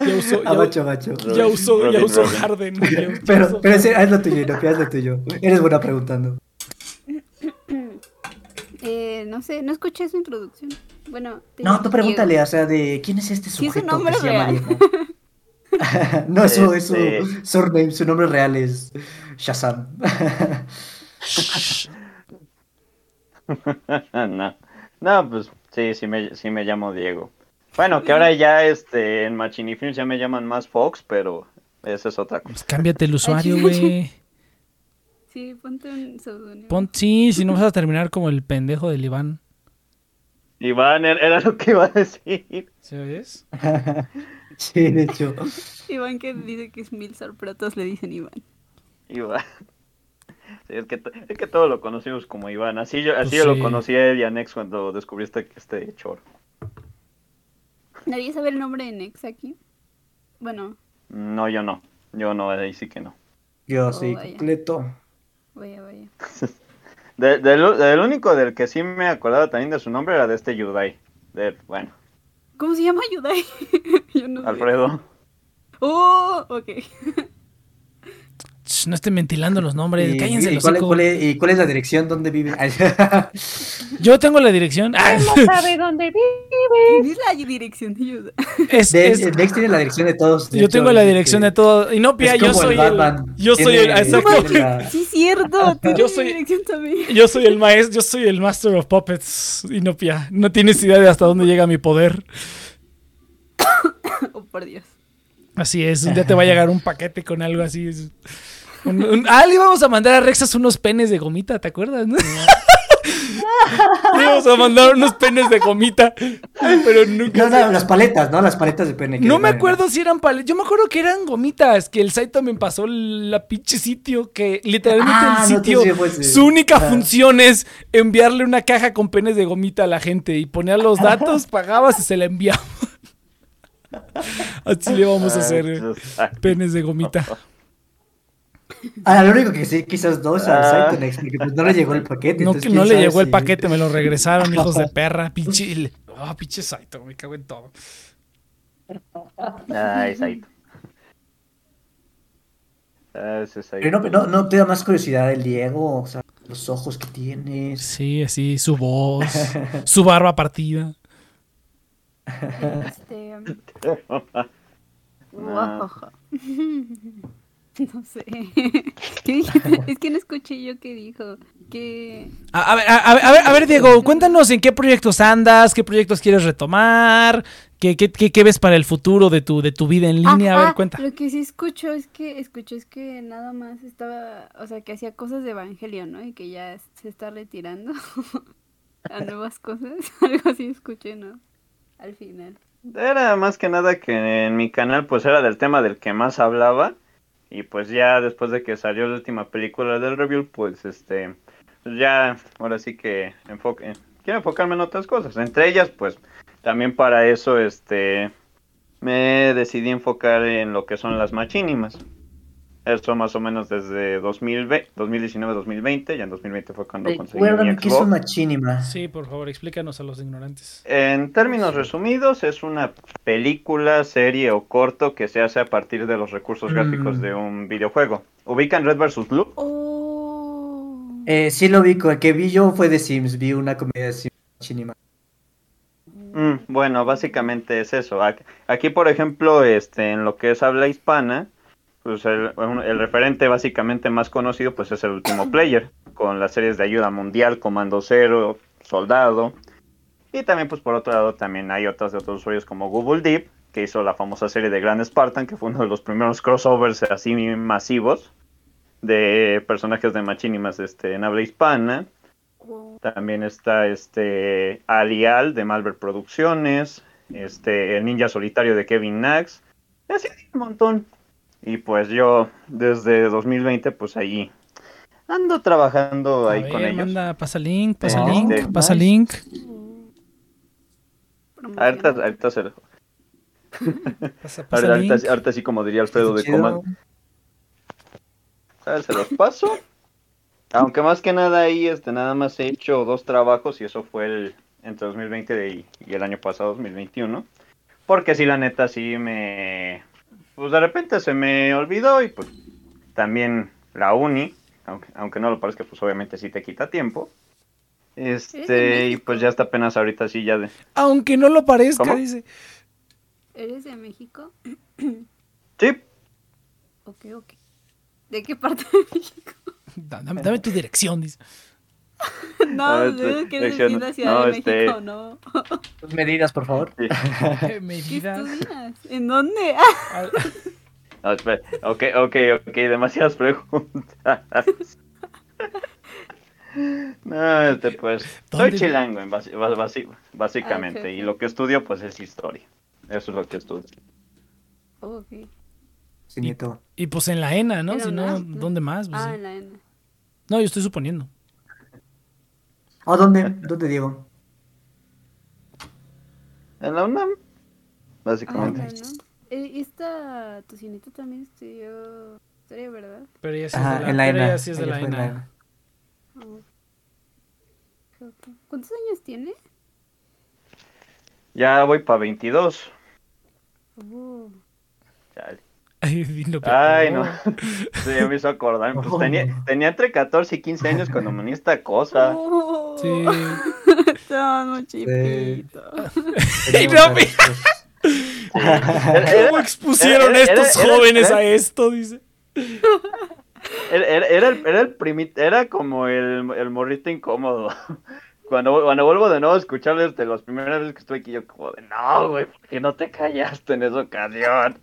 Ya usó, ya, Abacho, abacho. ya usó, ya Robin, usó Robin. Harden. ya- ya Pero, usó pero haz lo tuyo, Inopia, haz lo tuyo. Eres buena preguntando. Eh, no sé, no escuché su introducción. Bueno, te No, tú pregúntale, o sea, de quién es este Sí, es sujeto un nombre que se llama real. Diego. no, eso es su Este- surname, su nombre real es Shazam. no. no, pues sí, sí me, sí me llamo Diego. Bueno, que ahora ya este, en Machine Films ya me llaman más Fox, pero esa es otra cosa. Pues cámbiate el usuario, güey. Sí, ponte un seudónimo. Pon, sí, si no vas a terminar como el pendejo del Iván. Iván, era era lo que iba a decir. ¿Sí ves? sí, de hecho. Iván que dice que es Milsar, pero todos le dicen Iván. Iván. Sí, es, que, es que todos lo conocimos como Iván. Así yo, así Pues yo sí. lo conocí a él y a Nex cuando descubriste que este choro. ¿Nadie sabe el nombre de Nex aquí? Bueno, No, yo no. Yo no, ahí sí que no. Yo Oh, sí, vaya. completo. vaya, vaya. De- del, del único del que sí me acordaba también de su nombre era de este Yudai. De, bueno, ¿Cómo se llama Yudai? Yo no sé. Alfredo. Oh, ok. Ch, No estén ventilando los nombres, ¿Y, cállense y los cuál, es- hocico. cuál es, ¿Y cuál es la dirección donde vive? Yo tengo la dirección. Ah, sabe dónde vive. Es la dirección de Yudai. es, de- es- Dex tiene la dirección de todos. de yo hecho, tengo la dirección de este, todo. Y no, Pia, yo como el soy el. Batman. Yo soy el. Exacto. la- Sí, cierto. Tiene Yo soy- dirección también. Yo soy el maestro, yo soy el Master of Puppets, Inopia. No tienes idea de hasta dónde llega mi poder. Oh, por Dios. Así es, día te va a llegar un paquete con algo así. Un- un- ah, le íbamos a mandar a Rexas unos penes de gomita, ¿te acuerdas? no? le íbamos a mandar unos penes de gomita, pero nunca. No, no, las paletas, ¿no? Las paletas de pene. No me acuerdo si eran paletas. Yo me acuerdo que eran gomitas. Que el Saito me pasó la pinche sitio. Que literalmente Ah, el tú sitio. ese. su única función es enviarle una caja con penes de gomita a la gente. Y ponía los datos, pagabas y se la enviaba. Así le vamos a hacer. eh, Ah, Penes de gomita. Ah, lo único que sí, quizás dos al Ah. Cytonex, porque pues no le llegó el paquete. No, que no le llegó el paquete, me lo regresaron, hijos de perra. Pinche. Ah, pinche Saito, me cago en todo. Ay, Saito. Ah, ese Saito. Pero no, no, no te da más curiosidad el Diego, o sea, los ojos que tienes. Sí, así, su voz, su barba partida. Este. Guau. No sé. ¿Qué dijiste? Es que no escuché yo qué dijo. Que. A, a ver, a, a ver, a ver, a ver, Diego, cuéntanos en qué proyectos andas, qué proyectos quieres retomar, qué, qué, qué, qué ves para el futuro de tu, de tu vida en línea. Ah, a ver, ah, cuenta. Lo que sí escucho es que escucho es que nada más estaba, o sea, que hacía cosas de Evangelio, ¿no? Y que ya se está retirando a nuevas cosas. Algo así escuché, ¿no? Al final. Era más que nada que en mi canal pues era del tema del que más hablaba y pues ya después de que salió la última película del review pues este pues ya ahora sí que enfoque quiero enfocarme en otras cosas. Entre ellas pues también para eso este me decidí enfocar en lo que son las machínimas eso más o menos desde 2020, 2019-2020 ya en 2020 fue cuando conseguí mi Recuérdame que es Xbox. una chinima. Sí, por favor, explícanos a los ignorantes. En términos resumidos, es una película, serie o corto que se hace a partir de los recursos Mm. gráficos de un videojuego. ¿Ubican Red vs. Blue? Oh. Eh, sí lo vi, el que vi yo fue de Sims, vi una comedia de Sims chinima. Mm, bueno, básicamente es eso. Aquí, por ejemplo, este, en lo que es habla hispana, pues el, referente básicamente más conocido pues es el último player, con las series de ayuda mundial, Comando Cero, Soldado. Y también, pues por otro lado, también hay otras de otros usuarios como Google Deep, que hizo la famosa serie de Grand Spartan, que fue uno de los primeros crossovers así masivos de personajes de machinimas este, en habla hispana. También está este Alial de Malver Producciones, este el Ninja Solitario de Kevin Nax, así hay un montón. Y pues yo desde 2020 pues ahí ando trabajando A ahí ver, con ellos. manda, pasa link, pasa Oh, link, pasa link. Ahorita, ahorita, se- Pasa, pasa ahorita, link. ahorita, ahorita sí como diría Alfredo de. Coman. ¿Sabes? Se los paso. Aunque más que nada ahí este nada más he hecho dos trabajos y eso fue el entre 2020 y, y el año pasado 2021. Porque sí la neta sí me pues de repente se me olvidó y pues también la uni, aunque, aunque no lo parezca, pues obviamente sí te quita tiempo. Este, y pues ya hasta apenas ahorita sí ya de... Aunque no lo parezca, ¿Cómo? dice. ¿Eres de México? Sí, Ok, ok. ¿De qué parte de México? Da- Dame, dame tu dirección, dice. No, Ah, este, que eres de la Ciudad no, de este- México, ¿no? Tus medidas, por favor. sí. ¿Qué Medidas. estudias? ¿En dónde? Ah, No, espera. Ok, ok, ok, demasiadas preguntas. No, este, pues, soy chilango, en básicamente, Ah, y lo que estudio, pues, es historia. Eso es lo que estudio. Oh. Sí. Y pues en la ENA, ¿no? Si no, ¿no? ¿dónde más? Pues Ah, sí. en la N. No, yo estoy suponiendo. ¿A dónde? ¿Dónde, Diego? En la UNAM, Ah, básicamente. bueno. Eh, esta tocineta también estudió historia, ¿verdad? Pero ella sí Ajá, es de la, en la sí es de la. Oh. Ok. ¿Cuántos años tiene? Ya voy para 22. Oh. Chale. Ay, no. Sí, me hizo acordar. Pues tenía, tenía entre 14 y 15 años cuando me uní a esta cosa. Oh. Sí. Estaba muy chiquito. Ay, no. Era, ¿Cómo expusieron era- era- estos era- jóvenes era- a esto? Dice. era, era- era el, era el primi- era como el, el morrito incómodo. Cuando, cuando vuelvo de nuevo a escucharles de las primeras veces que estuve aquí, yo como de, no, güey, ¿por qué no te callaste en esa ocasión?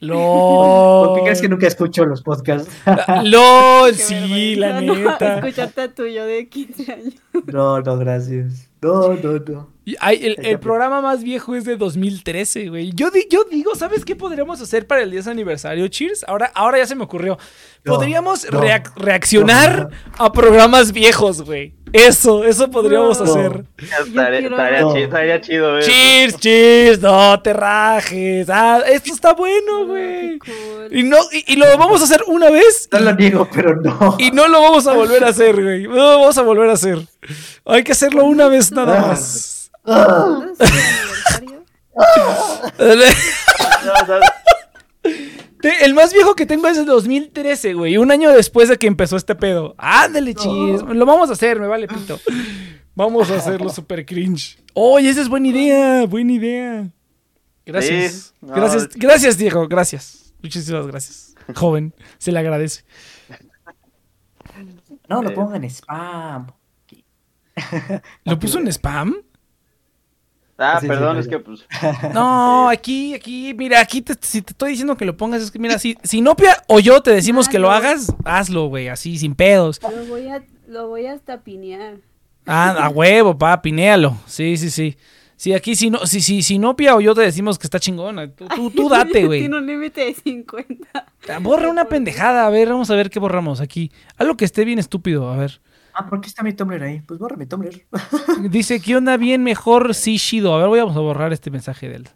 LOL. ¿Por qué crees que nunca escucho los podcasts? LOL, sí, la vergüenza, ¿no? neta. Escucharte a tuyo de 15 años. No, no, gracias. No, no, no. Y, el, programa más viejo es de 2013, güey. Yo, di- yo digo, ¿sabes qué podríamos hacer para el 10 aniversario? Cheers. Ahora, ahora ya se me ocurrió. Podríamos no, reac- reaccionar no, a programas viejos, güey. Eso, eso podríamos No. hacer. Estaría, quiero estaría chido ver. Cheers, cheers, no te rajes. Ah, esto está bueno, güey. Cool. Y no, y, y lo vamos a hacer una vez No lo niego, pero no. y no lo vamos a volver a hacer, güey. No lo vamos a volver a hacer. Hay que hacerlo una vez nada más. Ah, ¿Cuándo es el más viejo que tengo es el 2013, güey. Un año después de que empezó este pedo. Ándale, chis. Lo vamos a hacer, me vale pito. Vamos a hacerlo super cringe. Oye, esa es buena idea. Buena idea. Gracias. Sí, no, gracias, gracias, Diego. Gracias. Muchísimas gracias. Joven, se le agradece. No, lo pongan en spam. ¿Lo puso en spam? Ah, Sí, perdón, sí, es que pues. No, aquí, aquí, mira, aquí te- si te estoy diciendo que lo pongas, es que mira, si, si Nopia o yo te decimos que lo hagas, hazlo, güey, así, sin pedos. Lo voy a, lo voy hasta pinear. Ah, a huevo, pa, pinéalo. Sí, sí, sí. Sí, aquí si no, si, si, si Nopia o yo te decimos que está chingona, tú, tú, tú date, güey. Tiene un límite de 50. Borra una pendejada, a ver, vamos a ver qué borramos aquí. Algo que esté bien estúpido, a ver. Ah, ¿por qué está mi Tumblr ahí? Pues borra mi Tumblr. Dice, ¿qué onda bien mejor sí Shido? A ver, voy a borrar este mensaje de él.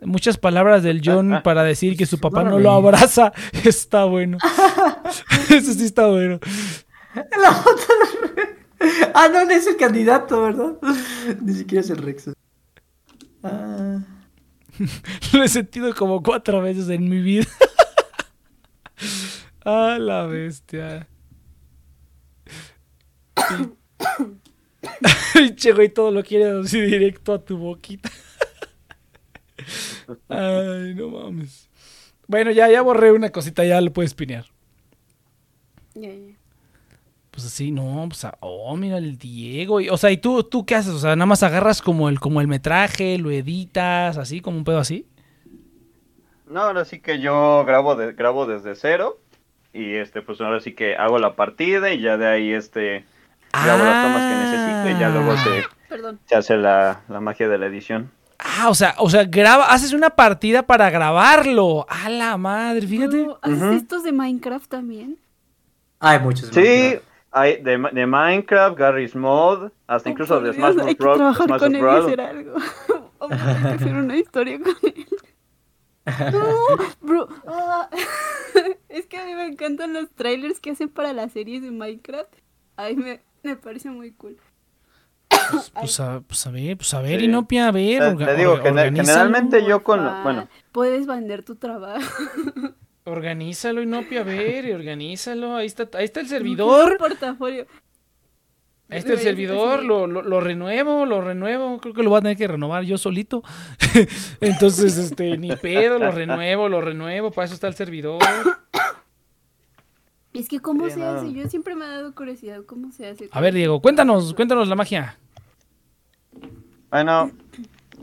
Muchas palabras del John para decir que su papá no lo abraza. Está bueno. Eso sí está bueno. La foto de- Ah, no, no es el candidato, ¿verdad? Ni siquiera es el Rex. Ah, Lo he sentido como cuatro veces en mi vida. ah, la bestia. Pinche güey, todo lo quiere así directo a tu boquita. Ay, no mames. Bueno, ya, ya borré una cosita, ya lo puedes pinear. Ya, ya. Pues así, no, pues, ah, oh, mira el Diego. Y- o sea, ¿y tú, tú qué haces? O sea, nada más agarras como el, como el metraje, lo editas, así, como un pedo así. No, ahora sí que yo grabo de, grabo desde cero. Y este, pues ahora sí que hago la partida y ya de ahí este grabo las tomas que necesito y ya luego se, Perdón. se hace la, la magia de la edición. Ah, o sea, o sea, graba, haces una partida para grabarlo. A la madre, fíjate. ¿Haces Ujú. estos de Minecraft también? hay muchos. Sí, Minecraft. hay de, de Minecraft, Garry's Mod, hasta Oh, incluso de Smash Bros. Hay que trabajar Smash con él y hacer algo. Que hacer una historia con él. No, bro. ah. es que a mí me encantan los trailers que hacen para las series de Minecraft. Ay, me, me parece muy cool. Pues, pues a, pues a ver, pues a ver, Sí. Inopia, a ver. Te- orga- te digo, orga- gener- organízalo, generalmente yo con... Porfa. Bueno, Puedes vender tu trabajo. Organízalo, Inopia, a ver, y organízalo. Ahí está, ahí está el Un servidor. portafolio. Ahí está el servidor, lo, lo, lo renuevo, lo renuevo. Creo que lo voy a tener que renovar yo solito. Entonces, este, ni pedo, lo renuevo, lo renuevo. Para eso está el servidor. Es que cómo Sí, se no. hace, yo siempre me ha dado curiosidad cómo se hace. A ver, Diego, cuéntanos, cuéntanos la magia. bueno,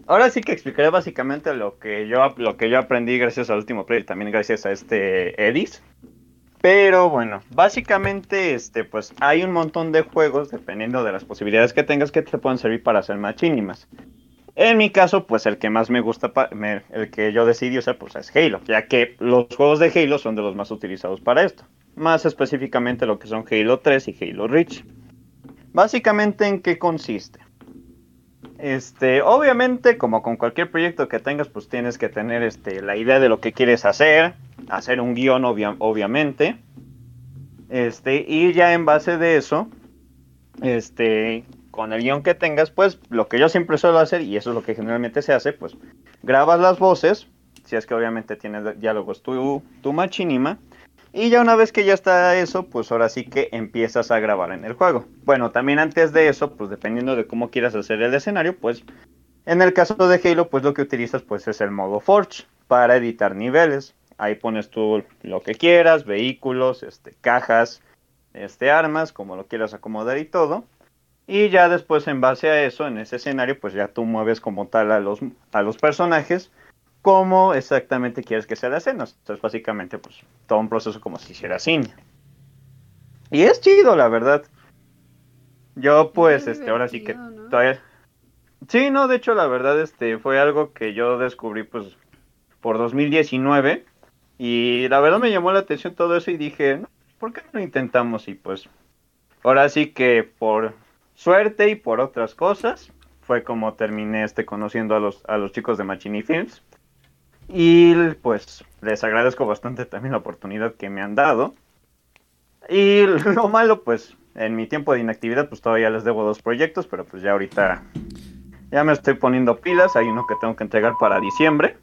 ahora sí que explicaré básicamente lo que yo lo que yo aprendí gracias al último play y también gracias a este Edis. Pero bueno, básicamente este pues hay un montón de juegos dependiendo de las posibilidades que tengas que te pueden servir para hacer machínimas. En mi caso, pues el que más me gusta, me- el que yo decidí usar, pues es Halo, ya que los juegos de Halo son de los más utilizados para esto. Más específicamente lo que son Halo 3 y Halo Reach. Básicamente, ¿en qué consiste? Este, obviamente, como con cualquier proyecto que tengas, pues tienes que tener este, la idea de lo que quieres hacer, hacer un guion, obvia- obviamente. Este, y ya en base de eso, este, con el guion que tengas, pues lo que yo siempre suelo hacer, y eso es lo que generalmente se hace, pues grabas las voces, si es que obviamente tienes diálogos tu, tu machinima, y ya una vez que ya está eso, pues ahora sí que empiezas a grabar en el juego. Bueno, también antes de eso, pues dependiendo de cómo quieras hacer el escenario, pues en el caso de Halo, pues lo que utilizas pues es el modo Forge para editar niveles. Ahí pones tú lo que quieras, vehículos, este, cajas, este, armas, como lo quieras acomodar y todo. Y ya después en base a eso, en ese escenario, pues ya tú mueves como tal a los, a los personajes cómo exactamente quieres que sea la escena. Entonces, básicamente, pues, todo un proceso como si hiciera cine. Y es chido, la verdad. Yo, pues, este, ahora sí que todavía... Sí, no, de hecho, la verdad, este, fue algo que yo descubrí, pues, por 2019. Y la verdad me llamó la atención todo eso y dije, "No, ¿por qué no lo intentamos? Y pues, ahora sí que por suerte y por otras cosas, fue como terminé este conociendo a los, a los chicos de Machini Films. Y pues les agradezco bastante también la oportunidad que me han dado. Y lo malo, pues, en mi tiempo de inactividad, pues todavía les debo dos proyectos, pero pues ya ahorita ya me estoy poniendo pilas. Hay uno que tengo que entregar para diciembre.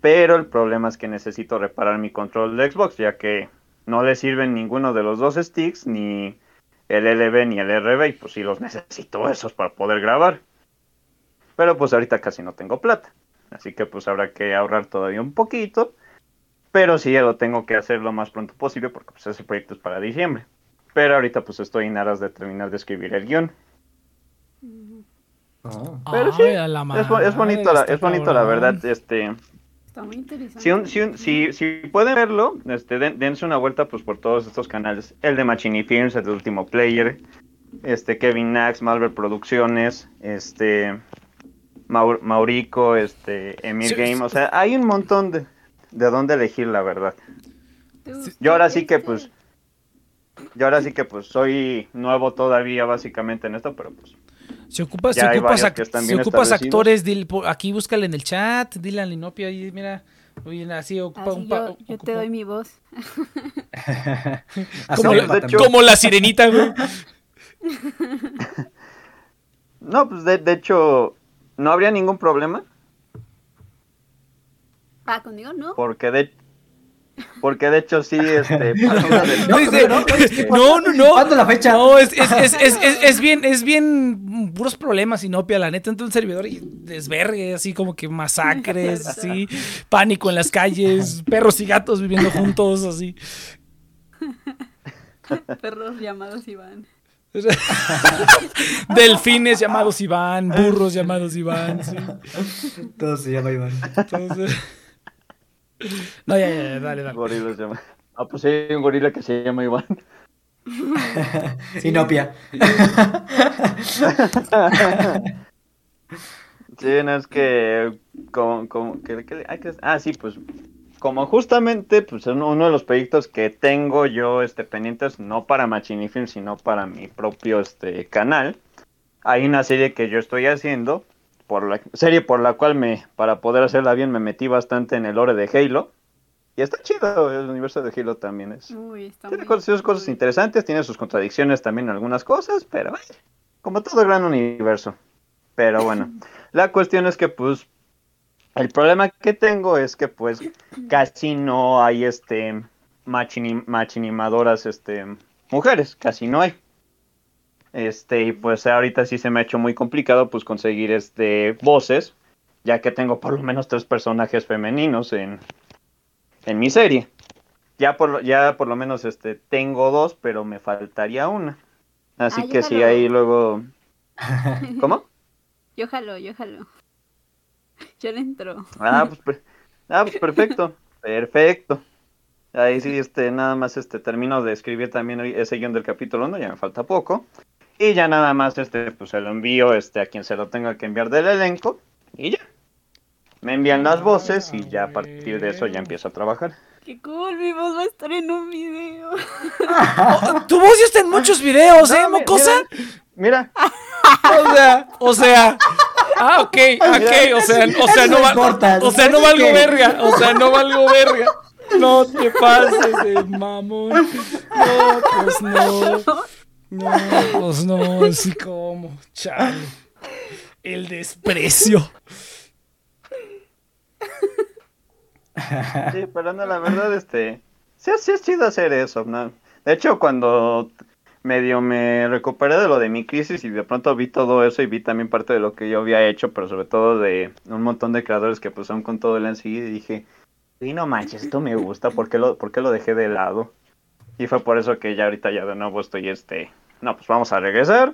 Pero el problema es que necesito reparar mi control de Xbox, ya que no le sirven ninguno de los dos sticks, ni el LB ni el RB, y pues sí los necesito esos para poder grabar. Pero pues ahorita casi no tengo plata. Así que pues habrá que ahorrar todavía un poquito. Pero sí ya lo tengo que hacer lo más pronto posible porque pues ese proyecto es para diciembre. Pero ahorita pues estoy en aras de terminar de escribir el guion. Oh. Pero sí, Ay, a la Es, es bonito, la, es bonito la verdad. Este, Está muy interesante. si, un- si, un- si, si pueden verlo, este, den- dense una vuelta pues por todos estos canales. El de Machini Films, el de Último Player, este Kevin Nax, Malver Producciones, este Maur- Maurico, este Emil Sí, Game, sí. o sea, hay un montón de, de dónde elegir la verdad. ¿Te gustó Yo ahora sí que este? pues yo ahora sí que pues soy nuevo todavía básicamente en esto, pero pues Si ocupas, si ocupas, si actores, dile aquí búscale en el chat, dile a Linopia ahí, mira, oye, así ocupa Así un pa- yo, yo te doy mi voz. Como, la, de hecho- como la sirenita, güey. no, pues de, de hecho no habría ningún problema Ah, conmigo no. porque de porque de hecho sí este No, Dice- no, no, es que- no, no, no. ¿Cuándo la fecha? No, es, es, es, es, es- es bien, es bien puros problemas, Sinopia, la neta, entra un servidor y desvergue, así como que masacres, así, pánico en las calles, perros y gatos viviendo juntos, así. Perros llamados Iván. Delfines llamados Iván, burros llamados Iván, sí. Todo se llama Iván. Entonces... No, ya, ya, ya, dale, dale. gorilas se llama. Ah, pues sí, hay un gorila que se llama Iván. Inopia. Sí, no es que como, como que, que- hay que- ah sí pues como justamente pues uno, uno de los proyectos que tengo yo este pendientes no para Machini Film sino para mi propio este canal hay una serie que yo estoy haciendo por la serie por la cual me para poder hacerla bien me metí bastante en el lore de Halo y está chido el universo de Halo también es Uy, está tiene cosas, sus cosas interesantes, tiene sus contradicciones también en algunas cosas, pero eh, como todo gran universo. Pero bueno, la cuestión es que pues el problema que tengo es que pues casi no hay este machini- machinimadoras este mujeres, casi no hay. Este, y pues ahorita sí se me ha hecho muy complicado pues conseguir este voces, ya que tengo por lo menos tres personajes femeninos en, en mi serie. Ya por, lo- ya por lo menos este tengo dos, pero me faltaría una. Así Ah, que si déjalo. ahí luego... ¿Cómo? Yo jalo, yo jalo. Yo le entro. Ah, pues, per- ah, pues perfecto, perfecto. Ahí sí, este, nada más este, termino de escribir también ese guion del capítulo 1, ya me falta poco. Y ya nada más, este, pues se lo envío este, a quien se lo tenga que enviar del elenco. Y ya. Me envían las voces y ya a partir de eso ya empiezo a trabajar. Qué cool, mi voz va a estar en un video. Oh, tu voz ya está en muchos videos, ¿eh, No, mocosa? Mira, O sea, o sea. Ah, ok, ok, o sea, o sea, no, no va- importa, o sea, no es valgo verga, o sea, no valgo verga. No te pases de mamón. No, pues no. No, pues no, así como, chale. El desprecio. Sí, pero no, la verdad, este, sí, sí es chido hacer eso, ¿no? De hecho, cuando medio me recuperé de lo de mi crisis y de pronto vi todo eso y vi también parte de lo que yo había hecho, pero sobre todo de un montón de creadores que aún con todo el enseguida y dije, y no manches, esto me gusta, ¿por qué, lo, ¿por qué lo dejé de lado? Y fue por eso que ya ahorita ya de nuevo estoy este, no, pues vamos a regresar.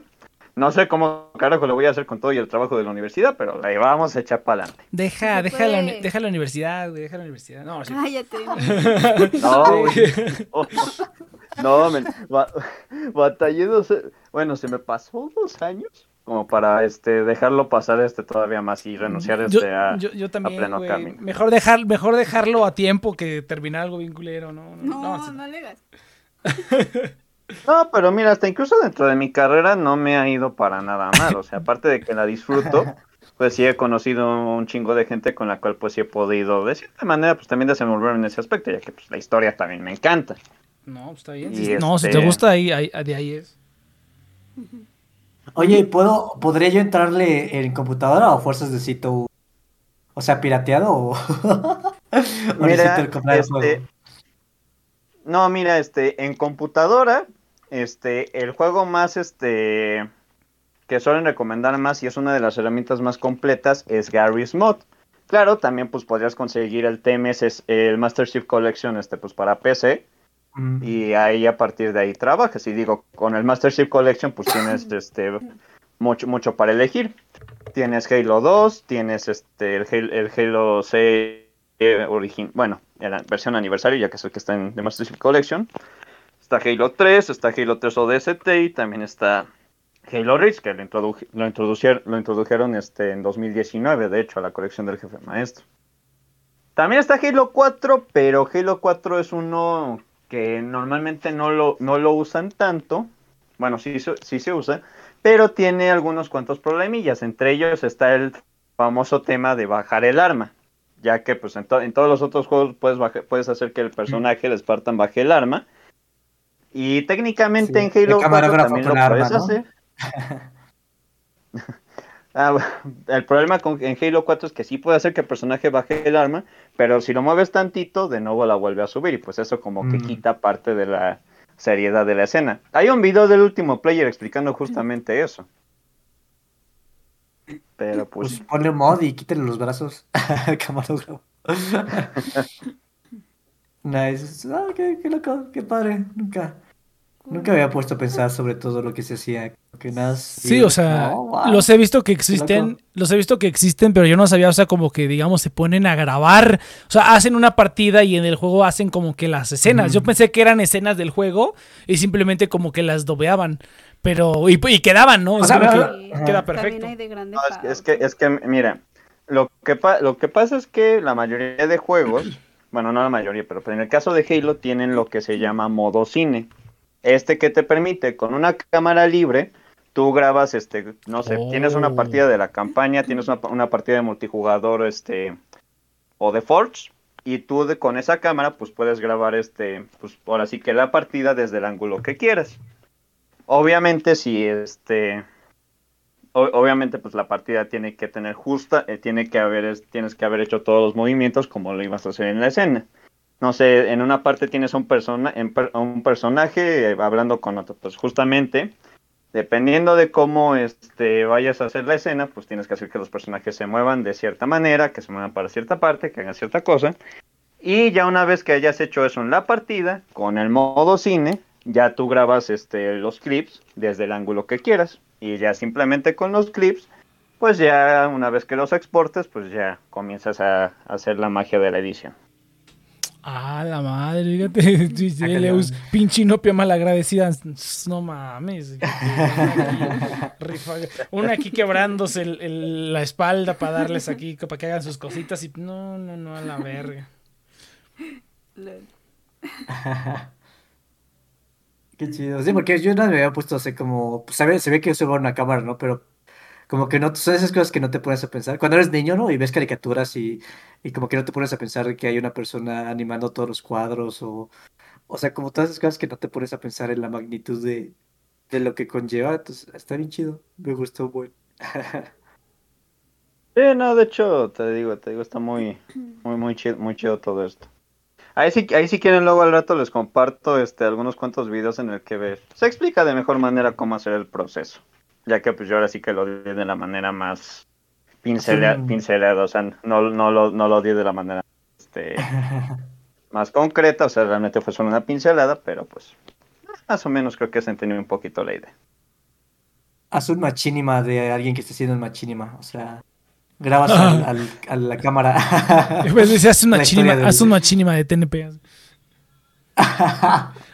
No sé cómo carajo lo voy a hacer con todo y el trabajo de la universidad, pero ahí vamos a echar para adelante. Deja, deja la, deja la universidad, güey, deja la universidad. No, sí. Cállate. No, güey. Oh, no, men, ba- batallé dos, bueno, se me pasó dos años como para este dejarlo pasar este todavía más y renunciar yo, este a, yo, yo también, pleno güey. camino. Mejor, dejar, mejor dejarlo a tiempo que terminar algo bien culero, ¿no? No, no le hagas. No, pero mira, hasta incluso dentro de mi carrera no me ha ido para nada mal. O sea, aparte de que la disfruto, pues sí he conocido un chingo de gente con la cual pues sí he podido, de cierta manera, pues también desenvolverme en ese aspecto, ya que pues la historia también me encanta. No, pues está bien. Y No, si este- te gusta, ahí, ahí, de ahí es. Oye, ¿puedo, ¿podría yo entrarle en computadora o fuerzas necesito, o sea, pirateado o, o necesito el comprar el este, juego? No, mira, este, en computadora, este, el juego más, este, que suelen recomendar más y es una de las herramientas más completas es Garry's Mod. Claro, también pues podrías conseguir el TMS, es el Master Chief Collection, este, pues para PC Mm. y ahí a partir de ahí trabajas. Y digo, con el Master Chief Collection pues tienes, este, mucho, mucho para elegir. Tienes Halo 2, tienes este, el Halo, el Halo 6 eh, origin, bueno, la versión aniversario, ya que es el que está en The Master Chief Collection. Está Halo 3, está Halo 3 ODST y también está Halo Reach, que lo, introdu- lo, introdujeron este, en 2019, de hecho, a la colección del jefe maestro. También está Halo 4, pero Halo 4 es uno que normalmente no lo, no lo usan tanto. Bueno, sí, sí se usa, pero tiene algunos cuantos problemillas. Entre ellos está el famoso tema de bajar el arma. Ya que pues en, to- en todos los otros juegos puedes, puedes hacer que el personaje, el Spartan, baje el arma. Y técnicamente Sí, en Halo el 4 camarógrafo también con lo arma, puedes ¿no? hacer. Ah, el problema con, en Halo 4 es que sí puede hacer que el personaje baje el arma, pero si lo mueves tantito, de nuevo la vuelve a subir y pues eso como que Mm. quita parte de la seriedad de la escena. Hay un video del último player explicando justamente eso. Pero Pues pues, ponle mod y quítale los brazos al camarógrafo. nice. Ah, qué, qué loco, qué padre. Nunca, nunca había puesto a pensar sobre todo lo que se hacía. Que nada, Sí, o sea, oh, wow. los he visto que existen, los he visto que existen, pero yo no sabía, o sea, como que, digamos, se ponen a grabar, o sea, hacen una partida y en el juego hacen como que las escenas. Yo pensé que eran escenas del juego y simplemente como que las dobeaban, pero, y, y quedaban, ¿no? O sea, que Sí, queda perfecto. hay de grande no, es, que- es que, es que, mira, lo que, lo que pasa es que la mayoría de juegos, bueno, no la mayoría, pero en el caso de Halo tienen lo que se llama modo cine. Este que te permite con una cámara libre, tú grabas, este, no sé, tienes una Oh. partida de la campaña, tienes una, una partida de multijugador, este, o de Forge, y tú de- con esa cámara, pues puedes grabar, este, pues ahora sí que la partida desde el ángulo que quieras. Obviamente, si este, obviamente, pues la partida tiene que tener justa, eh, tiene que haber, es- tienes que haber hecho todos los movimientos como lo ibas a hacer en la escena. No sé, en una parte tienes un, persona, un personaje eh, hablando con otro, pues justamente, dependiendo de cómo este, vayas a hacer la escena, pues tienes que hacer que los personajes se muevan de cierta manera, que se muevan para cierta parte, que hagan cierta cosa. Y ya una vez que hayas hecho eso en la partida, con el modo cine, ya tú grabas este, los clips desde el ángulo que quieras. Y ya simplemente con los clips, pues ya una vez que los exportes, pues ya comienzas a, a hacer la magia de la edición. Ah, la madre, fíjate, Leus, pinche inopia malagradecida. No mames. Una aquí, rifa- una aquí quebrándose el- el- la espalda para darles aquí, para que hagan sus cositas y no, no, no, a la verga. Qué chido. Sí, porque yo no me había puesto así como. Pues, se ve, se ve que yo subo una cámara, ¿no? Pero como que no. Son esas cosas que no te pones a pensar. Cuando eres niño, ¿no? Y ves caricaturas y, y como que no te pones a pensar que hay una persona animando todos los cuadros o. O sea, como todas esas cosas que no te pones a pensar en la magnitud de, de lo que conlleva. Entonces, está bien chido. Me gustó, güey. Sí, no, de hecho, te digo, te digo, está muy, muy, muy chido, muy chido todo esto. Ahí sí, ahí si quieren luego al rato les comparto este algunos cuantos videos en el que ves. Se explica de mejor manera cómo hacer el proceso. Ya que pues yo ahora sí que lo di de la manera más Sí. pincelada, o sea, no, no, lo, no lo di de la manera este, más concreta, o sea, realmente fue solo una pincelada, pero pues más o menos creo que se entendió un poquito la idea. haz un machinima de alguien que esté haciendo un machinima. O sea, grabas al- al- a la cámara. Pues dice, haz una chinima, haz un machinima de TNP.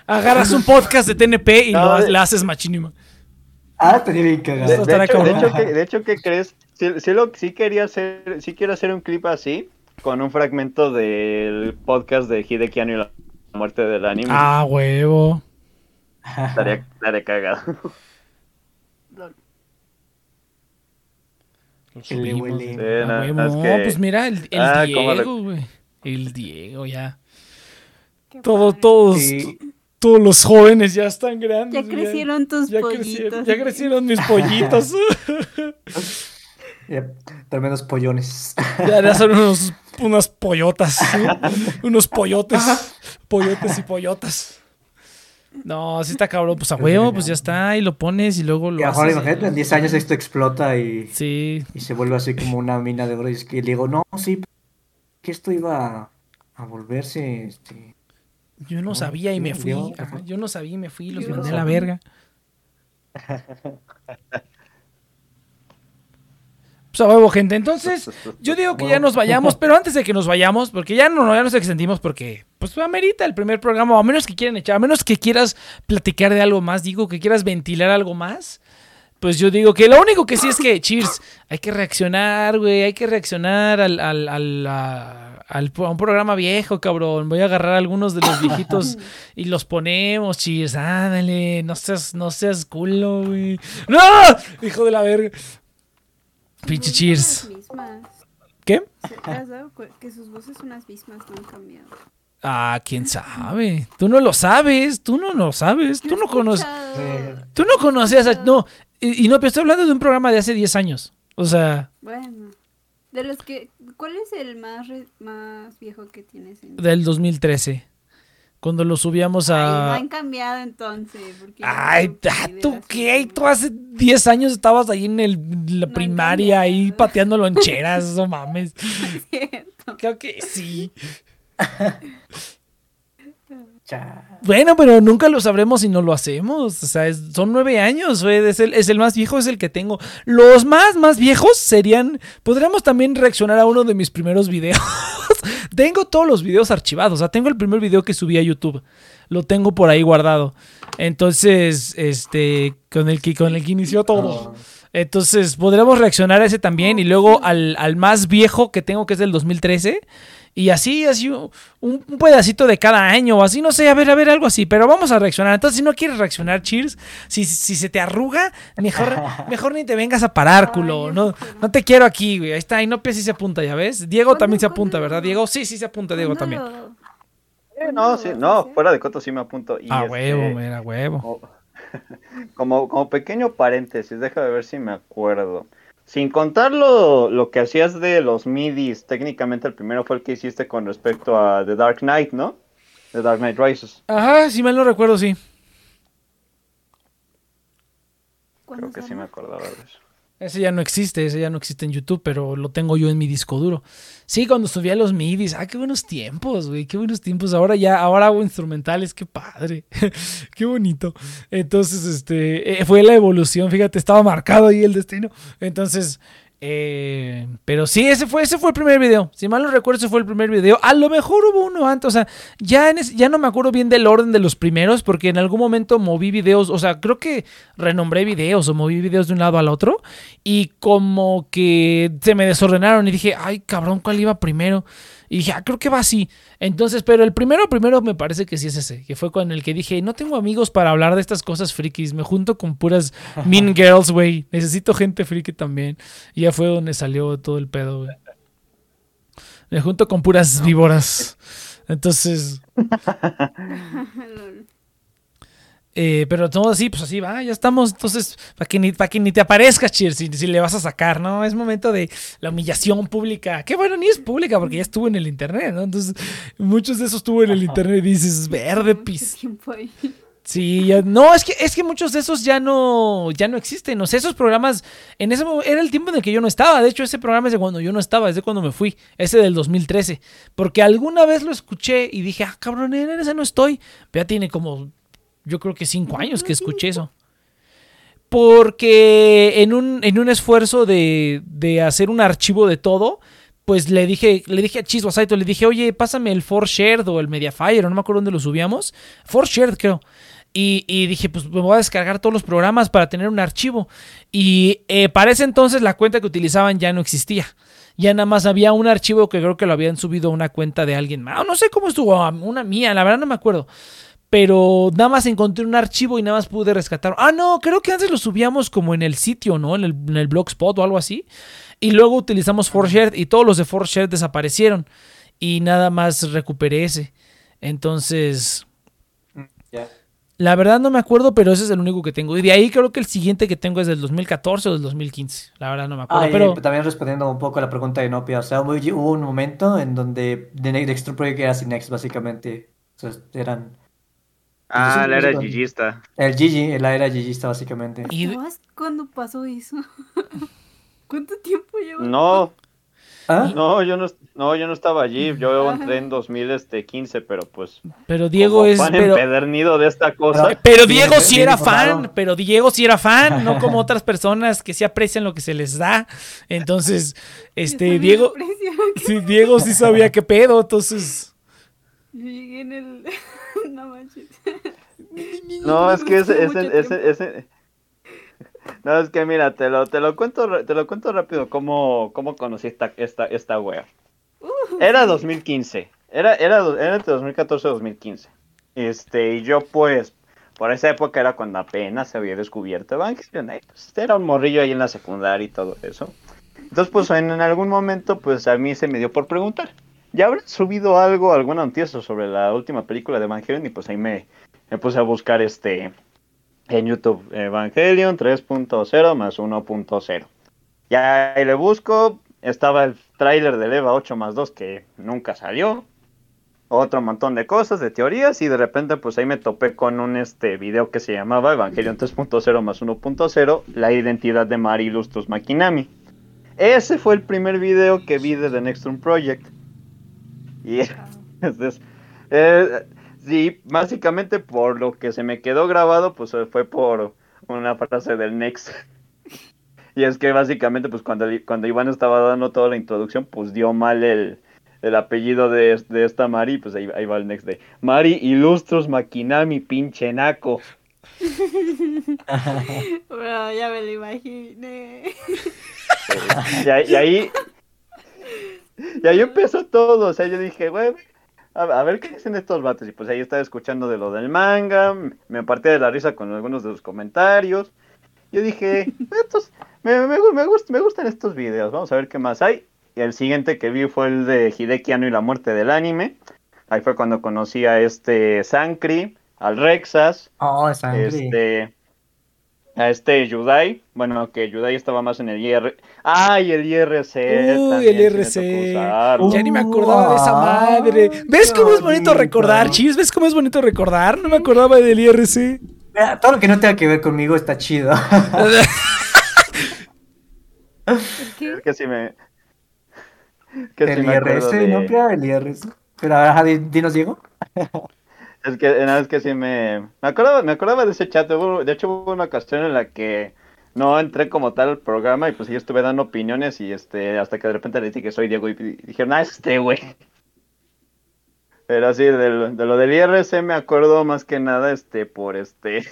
Agarras un podcast de TNP y No, lo, de- le haces machinima. ah, estaría bien De, cagado. De estará hecho, de, hecho, que, de hecho, ¿qué crees? Sí, sí lo, sí quería hacer, sí quiero hacer un clip así, con un fragmento del podcast de Hideki Anno y la muerte del anime. Ah, huevo. Estaría, estaría cagado. Lo subimos. Sí, Ah, no, que- pues mira, el, el Ah, Diego, güey. El Diego, ya. Qué Todo, padre. todos, Sí. todos los jóvenes ya están grandes. Ya crecieron tus ya pollitos. crecieron, ya crecieron mis pollitos. Ya, tremendos pollones. ya, ya son unos, unas pollotas. ¿no? unos pollotes. Pollotes y pollotas. No, sí está cabrón. Pues a huevo, pues ya está. Y lo pones y luego lo Y ahora haces. imagínate, en 10 años esto explota y, Sí, y se vuelve así como una mina de oro. Y es que le digo, no, sí, que esto iba a, a volverse. Este... yo no No, sabía y me fui. Diego, Ajá, ajá. yo no sabía y me fui y los Yo no mandé a la verga. Pues a huevo, gente. Entonces, yo digo que ya nos vayamos, pero antes de que nos vayamos, porque ya no, ya nos extendimos, porque pues amerita el primer programa, o a menos que quieran echar, a menos que quieras platicar de algo más, digo que quieras ventilar algo más. Pues yo digo que lo único que sí es que, cheers, hay que reaccionar, güey, hay que reaccionar al, al, al, a, al- a un programa viejo, cabrón. Voy a agarrar algunos de los viejitos y los ponemos, cheers, ándale, no seas, no seas culo, güey. ¡No! Hijo de la verga. Pinche cheers. ¿Qué? ¿Se- ¿Te has dado que sus voces son las mismas, no han cambiado? Ah, quién sabe. Tú no lo sabes, tú no lo sabes, tú no conoces. Tú no conocías a. No, y, y no, pero estoy hablando de un programa de hace 10 años. O sea, Bueno. De los que... ¿Cuál es el más, re- más viejo que tienes en... del 2013. Cuando lo subíamos Ay, no a. han cambiado entonces. porque Ay, ah, ¿tú qué? Tú hace 10 años estabas ahí en, el, la No primaria, ahí pateando loncheras, no mames. Cierto. Creo que sí. Bueno, pero nunca lo sabremos si no lo hacemos. O sea, son nueve años. Es el, es el más viejo, es el que tengo. Los más, más viejos serían. Podríamos también reaccionar a uno de mis primeros videos. tengo todos los videos archivados. O sea, tengo el primer video que subí a YouTube. Lo tengo por ahí guardado. Entonces, este, con el que, con el que inició todo. Entonces, podríamos reaccionar a ese también. Y luego al, al más viejo que tengo, que es del 2013. Y así, así, un, un pedacito de cada año o así, no sé, a ver, a ver, algo así. Pero vamos a reaccionar. Entonces, si no quieres reaccionar, cheers, si, si se te arruga, mejor, mejor ni te vengas a parar, culo. No, no te quiero aquí, güey. Ahí está, y no sí se apunta, ya ves. Diego ¿Cuándo- también se apunta, ¿verdad, Diego? Sí, sí se apunta, Diego ¿Cuándo también. Eh, no, sí, no, fuera de coto sí me apunto. Y A este, huevo, mira, huevo. Como, como, como pequeño paréntesis, déjame ver si me acuerdo. Sin contar lo, lo que hacías de los midis, técnicamente el primero fue el que hiciste con respecto a The Dark Knight, ¿no? The Dark Knight Rises. Ajá, si mal no recuerdo, sí. ¿Cuándo Creo que sí me acordaba de eso. Ese ya no existe, ese ya no existe en YouTube, pero lo tengo yo en mi disco duro. Sí, cuando subía los midis, ah, qué buenos tiempos, güey, qué buenos tiempos. Ahora ya, ahora hago instrumentales, qué padre, qué bonito. Entonces, este, eh, fue la evolución, fíjate, estaba marcado ahí el destino. Entonces, eh, pero sí, ese fue, ese fue el primer video. Si mal no recuerdo, ese fue el primer video. A lo mejor hubo uno antes, o sea, ya, ya no me acuerdo bien del orden de los primeros, porque en algún momento moví videos, o sea, creo que renombré videos o moví videos de un lado al otro, y como que se me desordenaron y dije, ay, cabrón, ¿cuál iba primero? Y dije, ah, creo que va así. Entonces, pero el primero, primero me parece que sí es ese, que fue con el que dije, no tengo amigos para hablar de estas cosas frikis, me junto con puras mean girls, güey, necesito gente friki también. Y ya fue donde salió todo el pedo, güey. Me junto con puras víboras. Entonces. eh, pero todo así, pues así va, ya estamos. Entonces, para que, ni, pa' que ni te aparezcas, Cheers, si, si le vas a sacar, ¿no? Es momento de la humillación pública. Que bueno, ni es pública porque ya estuvo en el internet, ¿no? Entonces, muchos de esos estuvo en el internet y dices, verde pis. Sí, ya- no, es que, es que muchos de esos ya no, ya no existen. O sea, esos programas, en ese mo- era el tiempo en el que yo no estaba. De hecho, ese programa es de cuando yo no estaba, es de cuando me fui. Ese del 2013. Porque alguna vez lo escuché y dije, ah, cabrón, en ese no estoy. Ya tiene como, yo creo que cinco años que escuché eso. porque en un, en un esfuerzo de, de hacer un archivo de todo, pues le dije, le dije a Chiswa Saito, le dije, oye, pásame el Shared o el Mediafire, no me acuerdo dónde lo subíamos. For Shared, creo. Y, y dije, pues me voy a descargar todos los programas para tener un archivo. Y eh, para ese entonces la cuenta que utilizaban ya no existía. Ya nada más había un archivo que creo que lo habían subido a una cuenta de alguien más. No sé cómo estuvo, una mía, la verdad no me acuerdo. Pero nada más encontré un archivo y nada más pude rescatar. Ah, no, creo que antes lo subíamos como en el sitio, ¿no? En el, en el blogspot o algo así. Y luego utilizamos ForShared y todos los de ForShared desaparecieron. Y nada más recuperé ese. Entonces, Ya. la verdad no me acuerdo, pero ese es el único que tengo. Y de ahí creo que el siguiente que tengo es del 2014 o del 2015. La verdad no me acuerdo. Ah, y pero también respondiendo un poco a la pregunta de Nopia, o sea, hubo, un momento en donde The Next Extra Project era Next, básicamente. O sea, eran Ah, la era Gigista. el Gigi, la era Gigista, básicamente. Y de- ¿Estabas cuando pasó eso? ¿Cuánto tiempo lleva? No, ¿Ah? no, yo no, no, yo no estaba allí. Yo Ajá. entré en 2015, pero pues. pero Diego como es. fan Pero, empedernido de esta cosa. pero Diego sí era fan. Pero Diego sí era fan. No como otras personas que sí aprecian lo que se les da. Entonces, este, Diego. Sí, Diego sí sabía qué pedo. Entonces. Yo llegué en el... no manches. No, es que ese, ese, ese, ese- No, es que mira, te lo, te lo cuento, te lo cuento rápido cómo, cómo conocí esta, esta, esta wea. Era 2015. Era, era, era entre 2014 y 2015. Este, y yo pues, por esa época era cuando apenas se había descubierto Evangelion. pues, era un morrillo ahí en la secundaria y todo eso. Entonces, pues en, en algún momento, pues a mí se me dio por preguntar. ¿Ya habrán subido algo, alguna noticia sobre la última película de Evangelion? Y pues ahí me, puse a buscar este en YouTube Evangelion 3.0 más 1.0. Ya ahí le busco, estaba el tráiler del EVA 8 más 2 que nunca salió. Otro montón de cosas, de teorías, y de repente pues ahí me topé con un este video que se llamaba Evangelion 3.0 más 1.0, la identidad de Mari Makinami. Ese fue el primer video que vi de The Next Room Project. Y entonces, eh, sí, básicamente por lo que se me quedó grabado, pues eh, fue por una frase del Next. Y es que básicamente, pues cuando, cuando Iván estaba dando toda la introducción, pues dio mal el, el apellido de, de esta Mari, pues ahí, ahí va el Next de Mari Ilustros Makinami, pinche naco. Bueno, ya me lo imaginé. Y ahí. Y ahí empezó todo. O sea, yo dije, güey, a, a ver qué dicen estos vatos. Y pues ahí estaba escuchando de lo del manga. Me partí de la risa con algunos de los comentarios. Yo dije, estos, me, me, me gust- me gustan estos videos. Vamos a ver qué más hay. Y el siguiente que vi fue el de Hideki Anno y la muerte del anime. Ahí fue cuando conocí a este Sankri, al Rexas, Oh, sangre. este a este Yudai, bueno que Yudai estaba más en el IR, ay el IRC, Uy, el me IRC. usarlo. Ya ni me acordaba de esa madre. ¿Ves cómo es bonito recordar, Chis? ¿Ves cómo es bonito recordar? No me acordaba del IRC. Todo lo que no tenga que ver conmigo está chido. Es que sí me que el me acuerdo IRS, de- ¿no? Pia? El IRS. Pero ajá, di- dinos, Diego. es que no, es que sí me me acordaba me acordaba de ese chat, de hecho hubo una ocasión en la que no entré como tal al programa y pues yo estuve dando opiniones y este hasta que de repente le dije que soy Diego y dijeron, "Ah, es este güey." Pero sí, de, de lo del IRC me acuerdo más que nada, este, por este...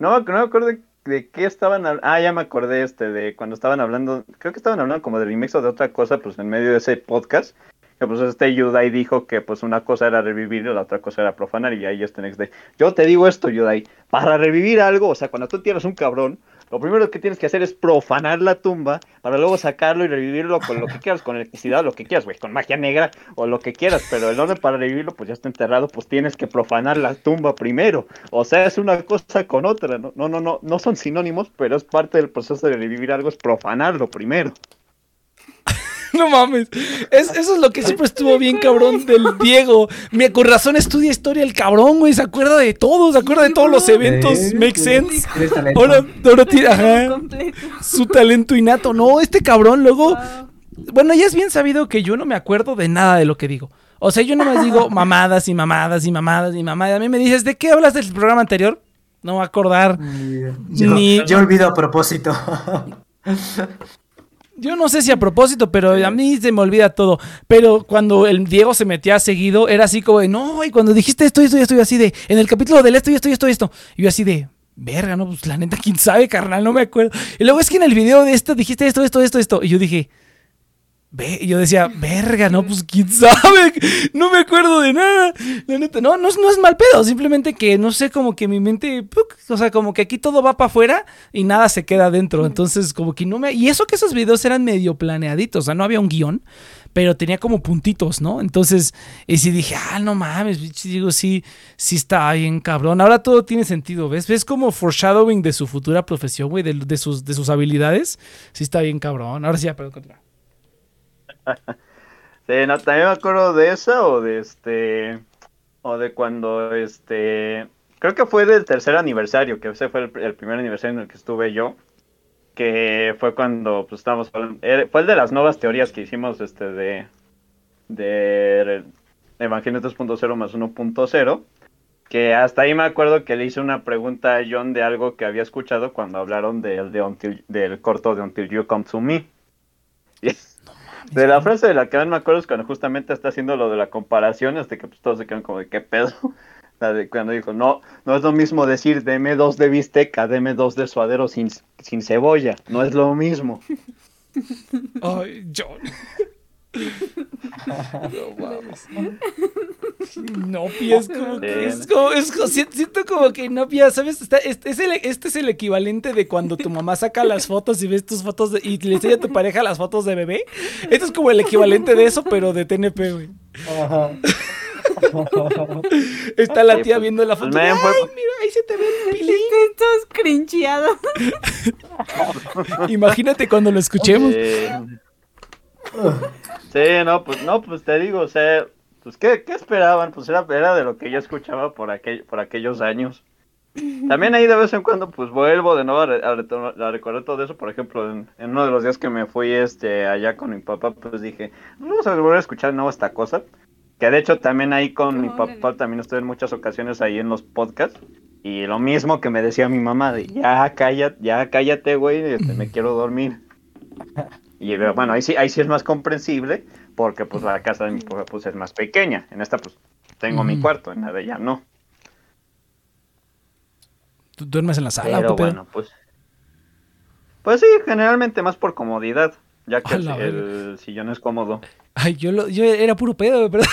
No, no me acuerdo de, qué estaban hablando. Ah, ya me acordé, este, de cuando estaban hablando, creo que estaban hablando como de remix o de otra cosa, pues en medio de ese podcast. Que pues este Yudai dijo que pues una cosa era revivir y la otra cosa era profanar y ahí este next day. Yo te digo esto, Yudai, para revivir algo, o sea, cuando tú tienes un cabrón, lo primero que tienes que hacer es profanar la tumba para luego sacarlo y revivirlo con lo que quieras, con electricidad, lo que quieras, güey, con magia negra o lo que quieras, pero el orden para revivirlo pues ya está enterrado, pues tienes que profanar la tumba primero. O sea, es una cosa con otra, no, no, no, no, no son sinónimos, pero es parte del proceso de revivir algo, es profanarlo primero. No mames. Es- eso es lo que siempre estuvo bien cabrón del Diego. Me, con razón estudia historia el cabrón, güey. Se acuerda de todo, se acuerda de todos los eventos. Make sense. Ahora, ahora tiene, ajá, Completo. su talento innato. No, este cabrón luego. Wow. Bueno, ya es bien sabido que yo no me acuerdo de nada de lo que digo. O sea, yo nomás digo mamadas y mamadas y mamadas y mamadas. A mí me dices, ¿de qué hablas del programa anterior? No me va a acordar. Yo, Ni- yo olvido a propósito. Yo no sé si a propósito, pero a mí se me olvida todo. Pero cuando el Diego se metía seguido, era así como de, no, y cuando dijiste esto, esto, y esto, y así de, en el capítulo del esto, y esto, y esto, y esto. Y yo así de, verga, no, pues la neta, quién sabe, carnal, no me acuerdo. Y luego es que en el video de esto dijiste esto, esto, esto, esto. Y yo dije, yo decía, verga, no, pues quién sabe, no me acuerdo de nada. La neta, no, no, es- mal pedo, simplemente que no sé, como que mi mente, o sea, como que aquí todo va para afuera y nada se queda adentro. Entonces, como que no me. Y eso que esos videos eran medio planeaditos, o sea, no había un guion, pero tenía como puntitos, ¿no? Entonces, y sí dije, ah, no mames, bicho", digo, sí, sí está bien cabrón. Ahora todo tiene sentido, ¿ves? ¿Ves como foreshadowing de su futura profesión, güey, de, de sus, de sus habilidades? Sí está bien cabrón. Ahora sí, ya, perdón, continúa. Sí, no, también me acuerdo de esa o de este. O de cuando este. Creo que fue del tercer aniversario, que ese fue el, primer aniversario en el que estuve yo. Que fue cuando pues estábamos hablando. Fue el de las nuevas teorías que hicimos este de. De Evangelio 3.0 más 1.0. Que hasta ahí me acuerdo que le hice una pregunta a John de algo que había escuchado cuando hablaron del, de Until- del corto de Until You Come to Me. De la frase de la que más me acuerdo es cuando justamente está haciendo lo de la comparación, hasta que pues, todos se quedan como de qué pedo. La de cuando dijo, no, no es lo mismo decir deme dos de bistec a deme dos de suadero sin, sin cebolla. No es lo mismo. Ay, John. No mames. Es como que es como, es como- siento como que Nopi, ¿sabes? Está- este, es el, este es el equivalente de cuando tu mamá saca las fotos y ves tus fotos de- y le enseña a tu pareja las fotos de bebé. Esto es como el equivalente de eso, pero de TNP, güey. Ajá. Está la tía pues, viendo la foto. Ay, mira, ahí se te ve el pilín. Estos crincheados. Imagínate cuando lo escuchemos. Eh, sí, no, pues no, pues te digo, o sea, pues ¿qué, qué esperaban? Pues era, era de lo que yo escuchaba por, aquel, por aquellos años. También ahí de vez en cuando pues vuelvo de nuevo a, re- a retor- a recordar todo eso, por ejemplo, en, en uno de los días que me fui este allá con mi papá, pues dije, vamos a volver a escuchar de nuevo esta cosa. Que de hecho también ahí con mi Órale. papá también estoy en muchas ocasiones ahí en los podcasts. Y lo mismo que me decía mi mamá, de ya cállate, ya cállate, güey, este, me quiero dormir. Y bueno, ahí sí, ahí sí es más comprensible, porque pues la casa de mi papá pues es más pequeña. En esta pues tengo mi cuarto, en la de ella no. ¿Tú duermes en la sala Pero bueno, pues. Pues sí, generalmente más por comodidad, ya que el, el sillón es cómodo. Ay, yo, lo, yo era puro pedo, perdón.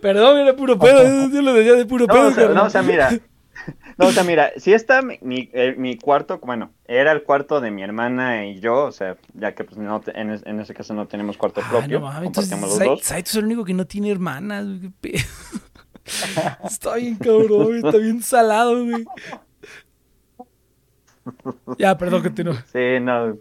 perdón, era puro pedo. Yo lo decía de puro No, pedo. o sea, carnal. no, o sea, mira. No, o sea, mira, si está mi, mi, eh, mi cuarto, bueno, era el cuarto de mi hermana y yo, o sea, ya que pues no te- en, es- en ese caso no tenemos cuarto Ah, propio, no entonces los dos. Saito es el único que no tiene hermanas, güey. Está bien cabrón, güey, está bien salado, güey. Ya, perdón, continúa. Sí, no,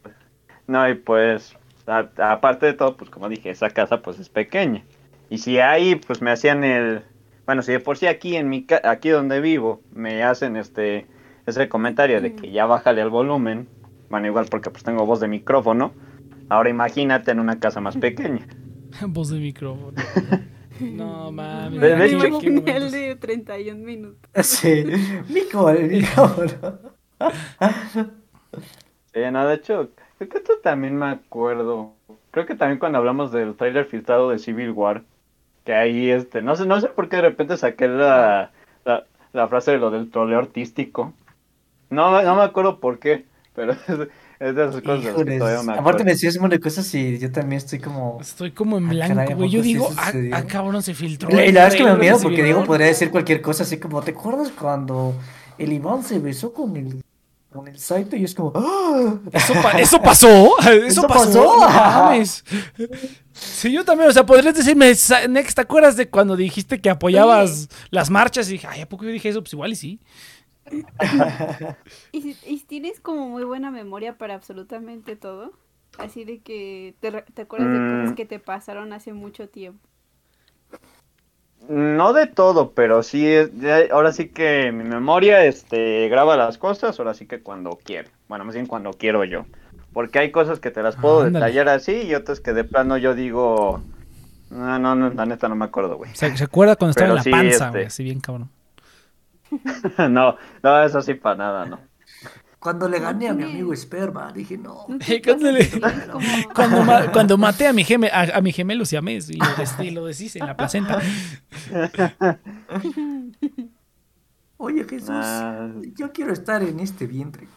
no, y pues, a- aparte de todo, pues como dije, esa casa pues es pequeña. Y si ahí, pues me hacían el, bueno, si de por sí aquí en mi, ca- aquí donde vivo, me hacen este, ese comentario de que ya bájale el volumen, bueno, igual porque pues tengo voz de micrófono, ahora imagínate en una casa más pequeña. Voz de micrófono. No mames. De- hecho- momentos. el de 31 minutos. Sí, Mico, el micrófono. Sí, no, de hecho, creo que esto también me acuerdo. Creo que también cuando hablamos del trailer filtrado de Civil War, que ahí, este, no sé, no sé por qué de repente saqué la, la, la frase de lo del troleo artístico. No, me- no me acuerdo por qué, pero es, es de esas cosas de las que Híjoles. todavía me Aparte me decías un montón de cosas y yo también estoy como... Estoy como en Ah, blanco, caray, ¿a güey. Yo digo, ah, ah, cabrón, se filtró. Y la verdad es que me miedo porque digo, podría decir cualquier cosa así como, ¿te acuerdas cuando el Iván se besó con el, con el Saito? Y es como, ¡ah! ¿Eso, pa- eso pasó? ¿Eso, ¿Eso pasó? pasó? No mames. Sí, yo también, o sea, podrías decirme, Sa- Nex, ¿te acuerdas de cuando dijiste que apoyabas las marchas? Y dije, ay, ¿a poco yo dije eso? Pues igual y sí. ¿Y, tienes como muy buena memoria para absolutamente todo? Así de que te, te acuerdas de Mm. cosas que te pasaron hace mucho tiempo. No de todo, pero sí, es- ahora sí que mi memoria este, graba las cosas, ahora sí que cuando quiero. Bueno, más bien cuando quiero yo. Porque hay cosas que te las puedo Ándale. detallar así y otras que de plano yo digo, no, no, no, la neta no me acuerdo, güey. O sea, ¿se acuerda cuando estaba en la sí, panza, este- güey? Así bien cabrón. no, no, eso sí para nada, no. Cuando le gané a mi amigo Esperma, dije, no. ¿No te ¿Cuándo pasa le- que tienes como- Cuando, ma- cuando maté a mi, geme, a, a mi gemelo siamés y lo, des- y lo deshice en la placenta. Oye, Jesús, Ah. yo quiero estar en este vientre.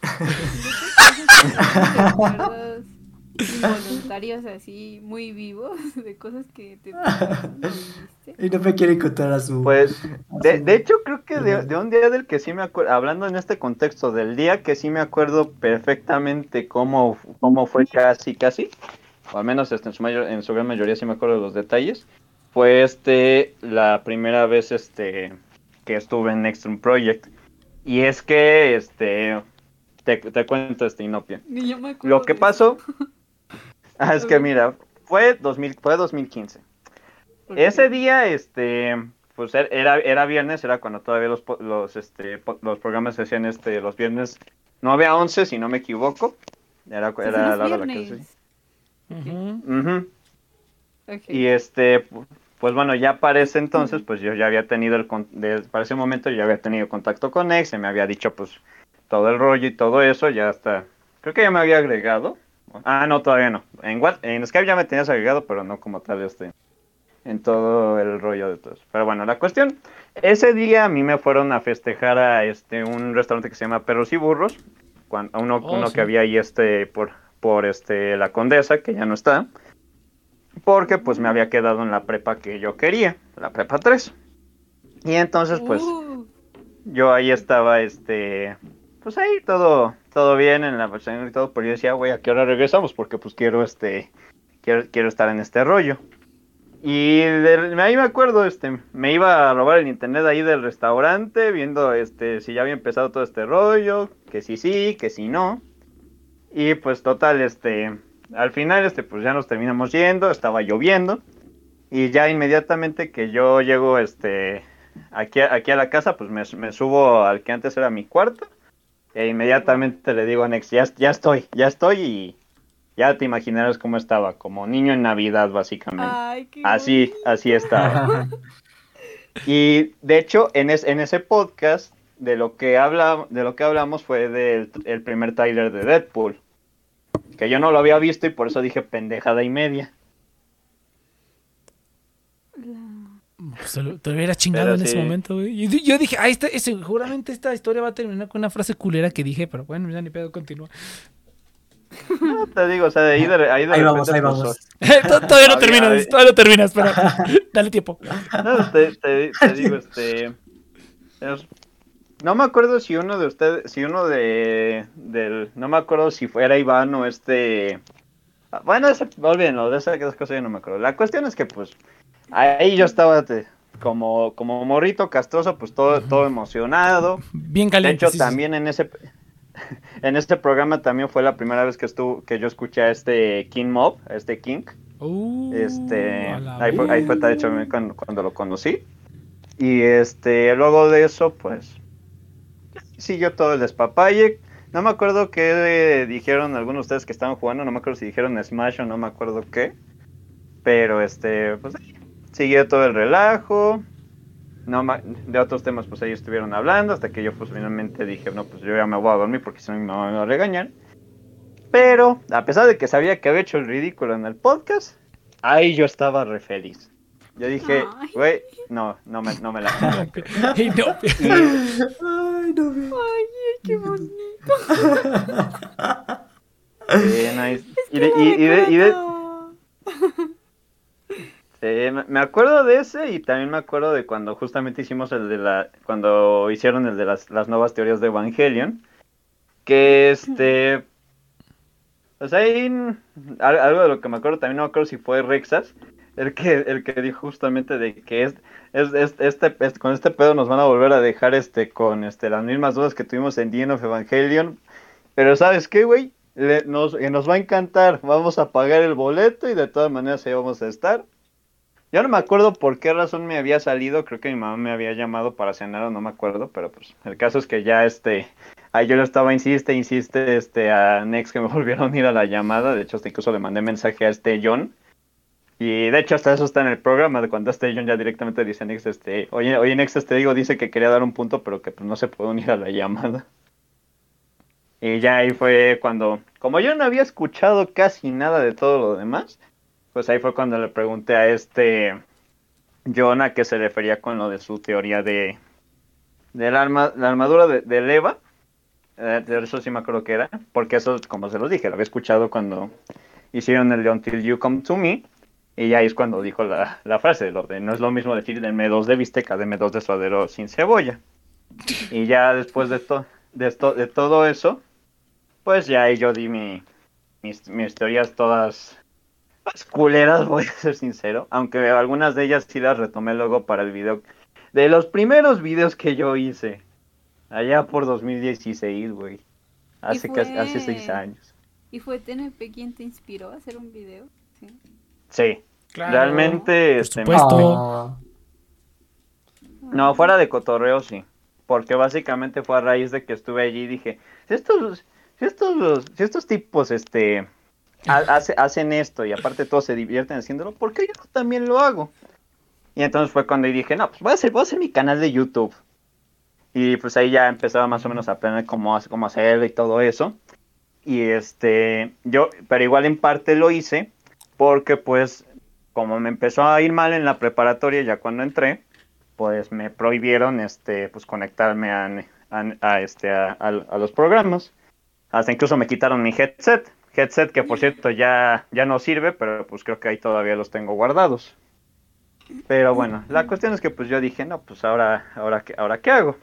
Involuntarios así muy vivos de cosas que te. Y no me quiere contar a su... Pues, de, su- de hecho, creo que de, un día del que sí me acuerdo, hablando en este contexto del día, que sí me acuerdo perfectamente cómo, cómo fue casi, casi, o al menos este, en, su mayor, en su gran mayoría sí me acuerdo de los detalles, fue este la primera vez este que estuve en Extreme Project. Y es que, este, te, te cuento, este, Inopia. Lo que pasó, ah, es que mira, fue, 2000, fue 2015. eso. Ese día, este, pues er- era, era viernes, era cuando todavía los, po- los, este, los programas se hacían este, los viernes 9 a 11, si no me equivoco. Era, hacen era los la hora que. Y este, pu- pues bueno, ya para ese entonces, pues yo ya había tenido el, con- de- para ese momento yo ya había tenido contacto con Ex, se me había dicho pues todo el rollo y todo eso, ya hasta, creo que ya me había agregado. Ah, no, todavía no. En, Skype ya me tenías agregado, pero no como tal este, en todo el rollo de todo eso. Pero bueno, la cuestión, ese día a mí me fueron a festejar a este, un restaurante que se llama Perros y Burros, uno, Oh, uno sí. que había ahí este, por, por este, la Condesa, que ya no está porque pues me había quedado en la prepa que yo quería, la prepa 3. Y entonces pues Uh, yo ahí estaba, este, pues ahí todo, todo bien en la versión y todo, pero yo decía, güey, ¿a qué hora regresamos? Porque pues quiero, este, quiero, quiero estar en este rollo. Y de- ahí me acuerdo, este, me iba a robar el internet ahí del restaurante, viendo, este, si ya había empezado todo este rollo, que sí sí, que sí no. Y pues total, este, al final, este, pues ya nos terminamos yendo, estaba lloviendo. Y ya inmediatamente que yo llego, este, aquí, aquí a la casa, pues me, me subo al que antes era mi cuarto. E inmediatamente le digo a Nex, ya, ya estoy, ya estoy y ya te imaginarás cómo estaba, como niño en Navidad básicamente. ay, qué Así, bonito. así estaba. Y de hecho, en, es- en ese podcast, de lo que habla, de lo que hablamos fue del el primer trailer de Deadpool. Que yo no lo había visto y por eso dije pendejada y media. Pues te, lo- hubiera chingado Pero en ese momento, güey. Y di- yo dije, ah, esta, seguramente esta historia va a terminar con una frase culera que dije, pero bueno, ya ni pedo, continúa. No te digo, o sea, de ahí de, ahí de Ahí vamos, repente, ahí vamos. Tod- todavía no terminas, todavía no terminas, pero dale tiempo. No, te, te- te digo, este. es- no me acuerdo si uno de ustedes, si uno de. del no me acuerdo si fuera Iván o este. Bueno, ese, olvídenlo, de esas cosas yo no me acuerdo. La cuestión es que, pues, ahí yo estaba te- como, como morrito castroso, pues todo, todo emocionado. Bien De caliente. hecho, sí, sí, sí. también en ese. En este programa también fue la primera vez que estuvo, que yo escuché a este King Mob, a este King. Uh, Este, ahí fue, ahí fue de hecho cuando, cuando lo conocí. Y este, luego de eso, pues, siguió todo el despapalle. No me acuerdo qué dijeron algunos de ustedes que estaban jugando, no me acuerdo si dijeron Smash o no me acuerdo qué. Pero este, pues, siguió todo el relajo. No, de otros temas, pues ellos estuvieron hablando hasta que yo pues finalmente dije, no, pues yo ya me voy a dormir porque si no me va a regañar. Pero, a pesar de que sabía que había hecho el ridículo en el podcast, ahí yo estaba re feliz. Yo dije, güey, no, no me, no me la... No, Y, Ay, no me... Ay, qué bonito. sí, nice. Y de- y- y de- y de- Recuerdo. Sí, me- me acuerdo de ese y también me acuerdo de cuando justamente hicimos el de la, cuando hicieron el de las, las nuevas teorías de Evangelion, que este, pues ahí, al- algo de lo que me acuerdo, también no me acuerdo si fue Rexas, el que, el que dijo justamente de que es, es, es- este, es- con este pedo nos van a volver a dejar este, con este, las mismas dudas que tuvimos en The End of Evangelion, pero ¿sabes qué, güey? Nos, eh, nos va a encantar, vamos a pagar el boleto y de todas maneras ahí vamos a estar. Yo no me acuerdo por qué razón me había salido, creo que mi mamá me había llamado para cenar o no me acuerdo, pero pues el caso es que ya este, ahí yo le estaba insiste, insiste este a Nex que me volvieron a ir a la llamada, de hecho hasta incluso le mandé mensaje a este John Y de hecho hasta eso está en el programa, de cuando este John ya directamente dice Next, este, oye, oye Next, te digo, dice que quería dar un punto, pero que pues, no se puede unir a la llamada. Y ya ahí fue cuando, como yo no había escuchado casi nada de todo lo demás, pues ahí fue cuando le pregunté a este John a qué se refería con lo de su teoría de, de la, arma, la armadura de, de Leva. Eh, de eso sí me acuerdo que era, porque eso, como se los dije, lo había escuchado cuando hicieron el Until You Come to Me. Y ahí es cuando dijo la, la frase, lo de no es lo mismo decir denme dos de bisteca, denme dos de suadero sin cebolla. Y ya después de, to, de, esto, de todo eso, pues ya ahí yo di mi, mis, mis teorías todas las culeras, voy a ser sincero. Aunque algunas de ellas sí las retomé luego para el video. De los primeros videos que yo hice, allá por 2016, güey. Hace, fue- hace seis años. ¿Y fue TNP quien te inspiró a hacer un video? Sí. Sí, Claro. realmente... Por este, supuesto. No, fuera de cotorreo sí. Porque básicamente fue a raíz de que estuve allí y dije, si estos, si estos, si estos tipos este ha- hace- hacen esto y aparte todos se divierten haciéndolo, ¿por qué yo también lo hago? Y entonces fue cuando dije, no, pues voy a hacer, voy a hacer mi canal de YouTube. Y pues ahí ya empezaba más o menos a aprender cómo, cómo hacerlo y todo eso. Y este, yo, pero igual en parte lo hice porque pues como me empezó a ir mal en la preparatoria ya cuando entré, pues me prohibieron este pues conectarme a, a- este a los programas. Hasta incluso me quitaron mi headset. Headset que por cierto ya ya no sirve pero pues creo que ahí todavía los tengo guardados. Pero bueno la cuestión es que pues yo dije no pues ahora ahora qué ahora qué hago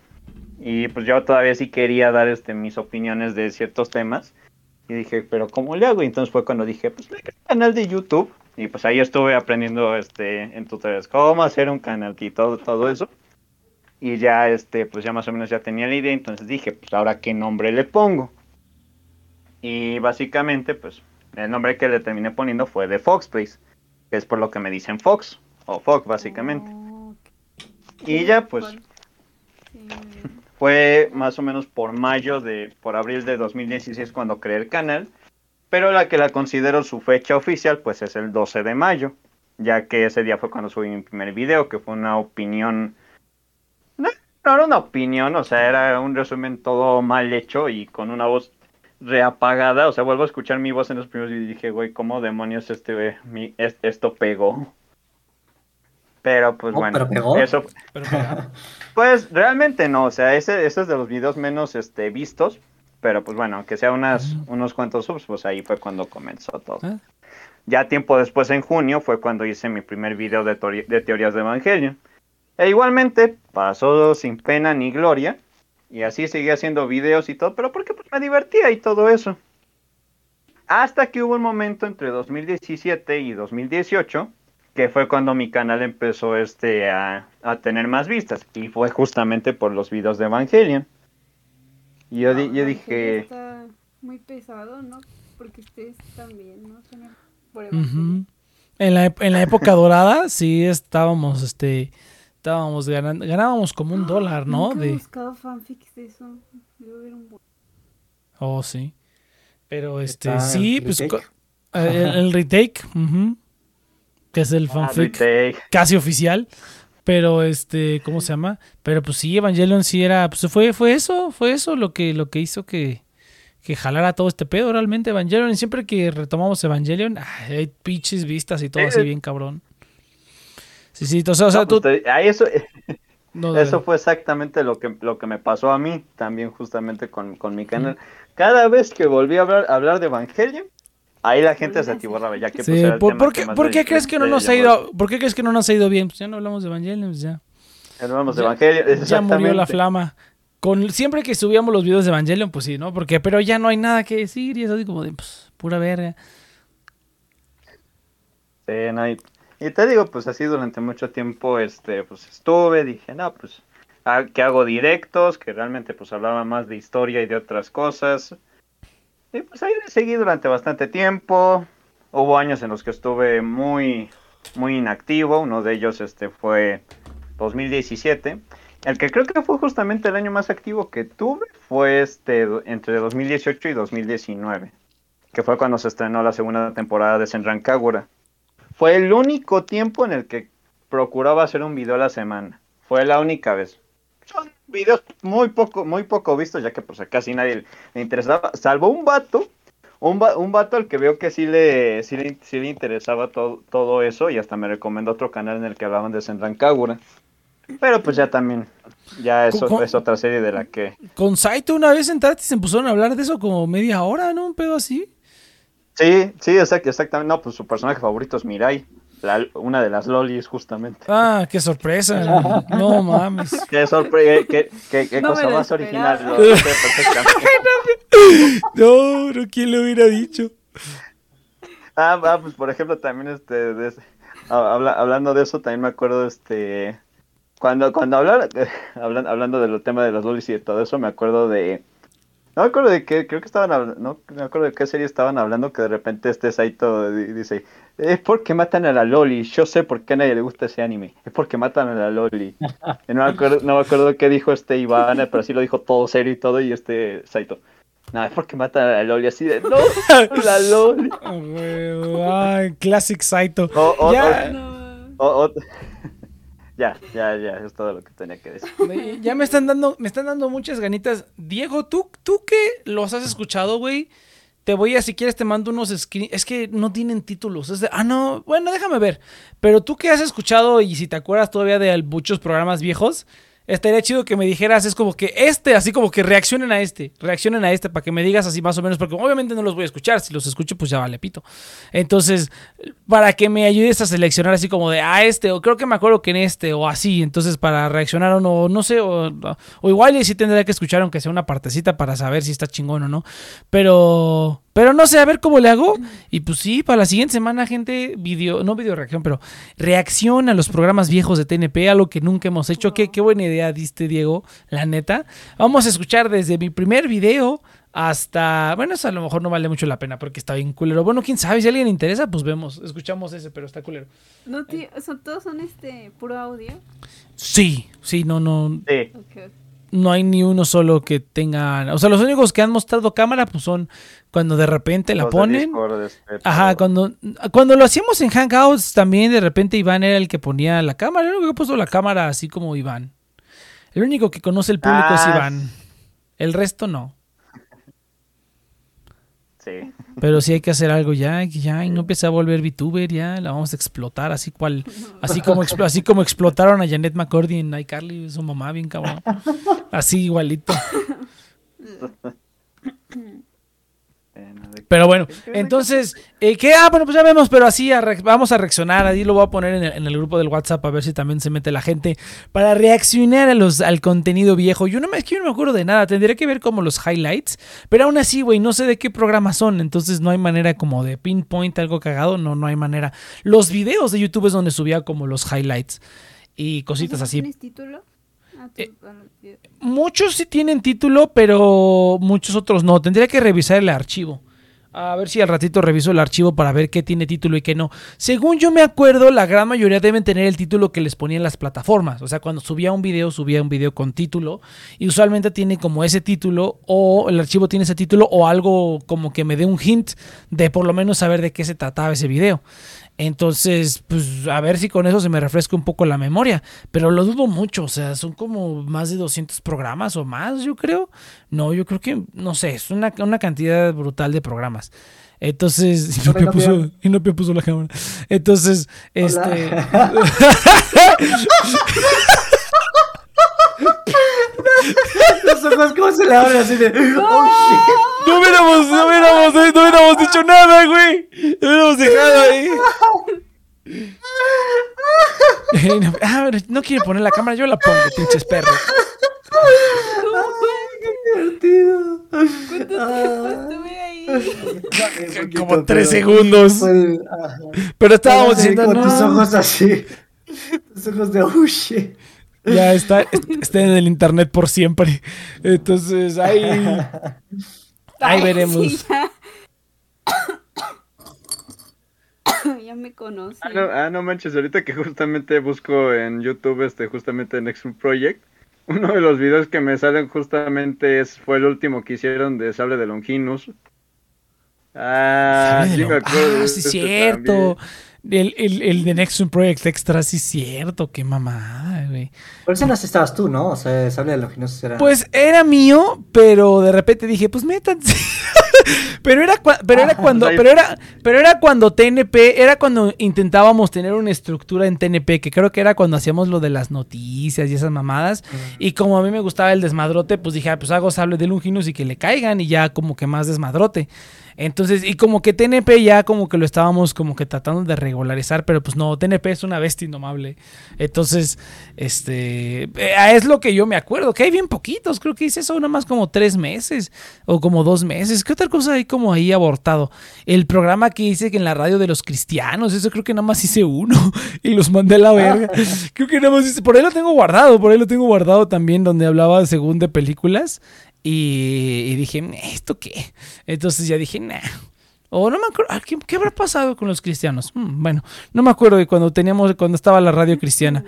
y pues yo todavía sí quería dar este mis opiniones de ciertos temas y dije pero cómo le hago y entonces fue cuando dije pues le un canal de YouTube y pues ahí estuve aprendiendo este en tutoriales cómo hacer un canal y todo, todo eso. Y ya este, pues ya más o menos ya tenía la idea, entonces dije, pues ahora qué nombre le pongo. Y básicamente, pues, el nombre que le terminé poniendo fue de Foxplace, que es por lo que me dicen Fox, o Fox básicamente. Oh, Y ya pues. Sí. Fue más o menos por mayo de, por abril de 2016 cuando creé el canal, pero la que la considero su fecha oficial pues es el 12 de mayo, ya que ese día fue cuando subí mi primer video, que fue una opinión, no, no era una opinión, o sea, era un resumen todo mal hecho y con una voz reapagada, o sea, vuelvo a escuchar mi voz en los primeros y dije, güey, ¿cómo demonios este, mi, es- esto pegó? Pero pues Oh, bueno, ¿pero pegó? eso Pero pues realmente no, o sea, ese, ese es de los videos menos este, vistos, pero pues bueno, aunque sea unas, unos cuantos subs, pues ahí fue cuando comenzó todo. Ah. Ya tiempo después, en junio, fue cuando hice mi primer video de, teori- de teorías de Evangelion. E igualmente pasó sin pena ni gloria, y así seguí haciendo videos y todo, pero porque pues, me divertía y todo eso. Hasta que hubo un momento entre 2017 y 2018 que fue cuando mi canal empezó este a, a tener más vistas y fue justamente por los videos de Evangelion. Y yo, di- yo Ángel dije, Está muy pesado, ¿no? Porque ustedes también, ¿no? Por Ujú. Evangelio. en, la, en la época dorada sí estábamos, este, estábamos ganando, ganábamos como un dólar, ¿no? Nunca he De, buscado fanfics de eso. Debe haber un buen. oh, sí. Pero este, Está sí, el pues retake. eh, el, el retake, ujú, que es el "Ah, fanfic retake". casi oficial. Pero este, ¿cómo se llama? Pero pues sí, Evangelion sí era, pues fue, fue eso, fue eso lo que, lo que hizo que, que jalara todo este pedo realmente Evangelion. Y siempre que retomamos Evangelion, ay, hay pinches vistas y todo Sí. así bien cabrón. Sí, sí, sea, o sea, No, tú... eso, no, eso fue exactamente lo que, lo que me pasó a mí, también justamente con, con mi canal. Cada vez que volví a hablar, a hablar de Evangelion, ahí la gente se atiborraba, ya que Sí, pues, era el ¿por, tema por que qué, por crees que no nos ha ido, por qué crees que no nos ha ido bien? Pues ya no hablamos de Evangelion, pues ya. Hablamos de Ya- Evangelion, Ya murió la exactamente. flama. Con, siempre que subíamos los videos de Evangelion, pues sí, ¿no? Porque, pero ya no hay nada que decir y es así como de, pues, pura verga. Sí, no, y, y te digo, pues así durante mucho tiempo, este, pues estuve, dije, no, pues, ah, que hago directos, que realmente pues hablaba más de historia y de otras cosas. Y pues ahí seguí durante bastante tiempo. Hubo años en los que estuve muy, muy inactivo. Uno de ellos, este, fue 2017. El que creo que fue justamente el año más activo que tuve fue este, entre 2018 y 2019. Que fue cuando se estrenó la segunda temporada de Senran Kagura. fue el único tiempo en el que procuraba hacer un video a la semana. Fue la única vez. Son videos muy poco, muy poco vistos, ya que pues a casi nadie le interesaba, salvo un vato, un, va- un vato al que veo que sí le, sí le, sí le interesaba todo, todo eso, y hasta me recomendó otro canal en el que hablaban de Senran Kagura. Pero pues ya también, ya eso es otra serie de la que... Con Saito una vez entraste y se pusieron a hablar de eso como media hora, ¿no? Un pedo así. Sí, sí, exact- exactamente. No, pues su personaje favorito es Mirai, la- una de las lolis justamente. Ah, qué sorpresa. No mames. Qué sorpresa, qué, qué- qué No cosa más original. lo. No, no, ¿quién lo hubiera dicho? Ah, ah, pues por ejemplo también este de ah, habla- hablando de eso también me acuerdo este cuando cuando hablar hablan- hablando del tema de los lolis y de todo eso me acuerdo de no me acuerdo de qué creo que estaban hablando no me acuerdo de qué serie estaban hablando que de repente este Saito di- dice es porque matan a la loli yo sé por qué a nadie le gusta ese anime es porque matan a la loli Y no me acuerdo no me acuerdo qué dijo este Iván pero sí lo dijo todo serio y todo y este Saito no, es porque matan a la Loli así de no, la Loli. Ah, Classic Saito. O- o- Ya. No. O- ya, ya, ya, es todo lo que tenía que decir. Ya me están dando, me están dando muchas ganitas. Diego, tú, tú que los has escuchado, güey. Te voy a, si quieres, te mando unos screen. Es que no tienen títulos. Es de, ah, no, bueno, déjame ver. Pero tú que has escuchado y si te acuerdas todavía de muchos programas viejos, estaría chido que me dijeras, es como que este, así como que reaccionen a este, reaccionen a este para que me digas así más o menos, porque obviamente no los voy a escuchar. Si los escucho, pues ya vale pito. Entonces, para que me ayudes a seleccionar así como de, ah, este, o creo que me acuerdo que en este, o así, entonces para reaccionar o no, no sé, o, igual y sí tendría que escuchar aunque sea una partecita para saber si está chingón o no, pero, pero no sé, a ver cómo le hago, y pues sí, para la siguiente semana, gente, video, no video reacción, pero reacción a los programas viejos de TNP, algo que nunca hemos hecho, qué, qué buena idea diste, Diego, la neta, vamos a escuchar desde mi primer video, hasta. Bueno, eso a lo mejor no vale mucho la pena porque está bien culero. Bueno, quién sabe, si a alguien le interesa, pues vemos, escuchamos ese, pero está culero. No, tío, son, todos son este puro audio. Sí, sí, no, no, Sí, no hay ni uno solo que tenga. O sea, los únicos que han mostrado cámara, pues son cuando de repente la los ponen. Discord, este, Ajá, cuando, cuando lo hacíamos en Hangouts, también de repente Iván era el que ponía la cámara. Que ha puesto la cámara así como Iván. El único que conoce el público es Ah. Iván. El resto no. Sí. Pero sí hay que hacer algo ya, ya, y no empiece a volver VTuber, ya, la vamos a explotar, así cual, así como, expl- así como explotaron a Janet McCordy en iCarly, su mamá, bien cabrón. Así igualito. Pero bueno, entonces, eh, ¿qué? Ah, bueno, pues ya vemos, pero así a vamos a reaccionar. Ahí lo voy a poner en el, en el grupo del WhatsApp a ver si también se mete la gente para reaccionar a los, al contenido viejo. Yo no me, es que yo no me acuerdo de nada, tendría que ver como los highlights, pero aún así, güey, no sé de qué programas son, entonces no hay manera como de pinpoint algo cagado, no, no hay manera. Los videos de YouTube es donde subía como los highlights y cositas ¿Esos así. ¿Tienes título? Ah, Eh. Muchos sí tienen título, pero muchos otros no. Tendría que revisar el archivo. A ver si al ratito reviso el archivo para ver qué tiene título y qué no. Según yo me acuerdo, la gran mayoría deben tener el título que les ponían las plataformas. O sea, cuando subía un video, subía un video con título. Y usualmente tiene como ese título, o el archivo tiene ese título, o algo como que me dé un hint de por lo menos saber de qué se trataba ese video. Entonces, pues a ver si con eso se me refresca un poco la memoria. Pero lo dudo mucho, o sea, son como más de 200 programas o más, yo creo. No, yo creo que, no sé, es una, una cantidad brutal de programas. Entonces, y Hola, Inopia puso, Inopia. Inopia puso la cámara. Entonces, este... Los ojos, ¿cómo se le abren así de. ¡Oh, No hubiéramos, no hubiéramos, no hubiéramos dicho nada, güey. No hubiéramos dejado ahí. Ah, pero no quiere poner la cámara, yo la pongo, pinches perros. shit! ¡Qué divertido! Poquito, Como tres pero segundos. Pero estábamos diciendo, Con tus no. ojos así. Tus ojos de. ¡Oh, shit! Ya está, está en el internet por siempre. Entonces, ahí. Ahí Ay, veremos. sí, ya. ya me conocen. Ah no, ah, no manches, ahorita que justamente busco en YouTube, este, justamente Next Project, uno de los videos que me salen justamente es, fue el último que hicieron de Sable de Longinus. Ah, sí me acuerdo. Ah, sí, este cierto. El, el, el de Nexus Project Extra, sí, cierto. Qué mamada, güey. Por eso no estabas tú, ¿no? O sea, Sable de Longinosos era. Pues era mío, pero de repente dije, pues métanse. pero era cua- pero era cuando pero era pero era cuando TNP, era cuando intentábamos tener una estructura en TNP, que creo que era cuando hacíamos lo de las noticias y esas mamadas. Y como a mí me gustaba el desmadrote, pues dije, ah, pues hago sable de Longinus y que le caigan y ya como que más desmadrote. Entonces, y como que TNP ya como que lo estábamos como que tratando de regularizar, pero pues no, TNP es una bestia indomable. Entonces, este, eh, es lo que yo me acuerdo, que hay bien poquitos, creo que hice eso nada más como tres meses o como dos meses. ¿Qué otra cosa hay como ahí abortado? El programa que hice que en la radio de los cristianos, eso creo que nada más hice uno y los mandé a la verga. Creo que nada más hice, por ahí lo tengo guardado, por ahí lo tengo guardado también donde hablaba según de películas. Y, dije, ¿esto qué? Entonces ya dije, nah. O no me acuerdo, ¿qué, habrá pasado con los cristianos? Mm, bueno, no me acuerdo de cuando teníamos, cuando estaba la radio cristiana.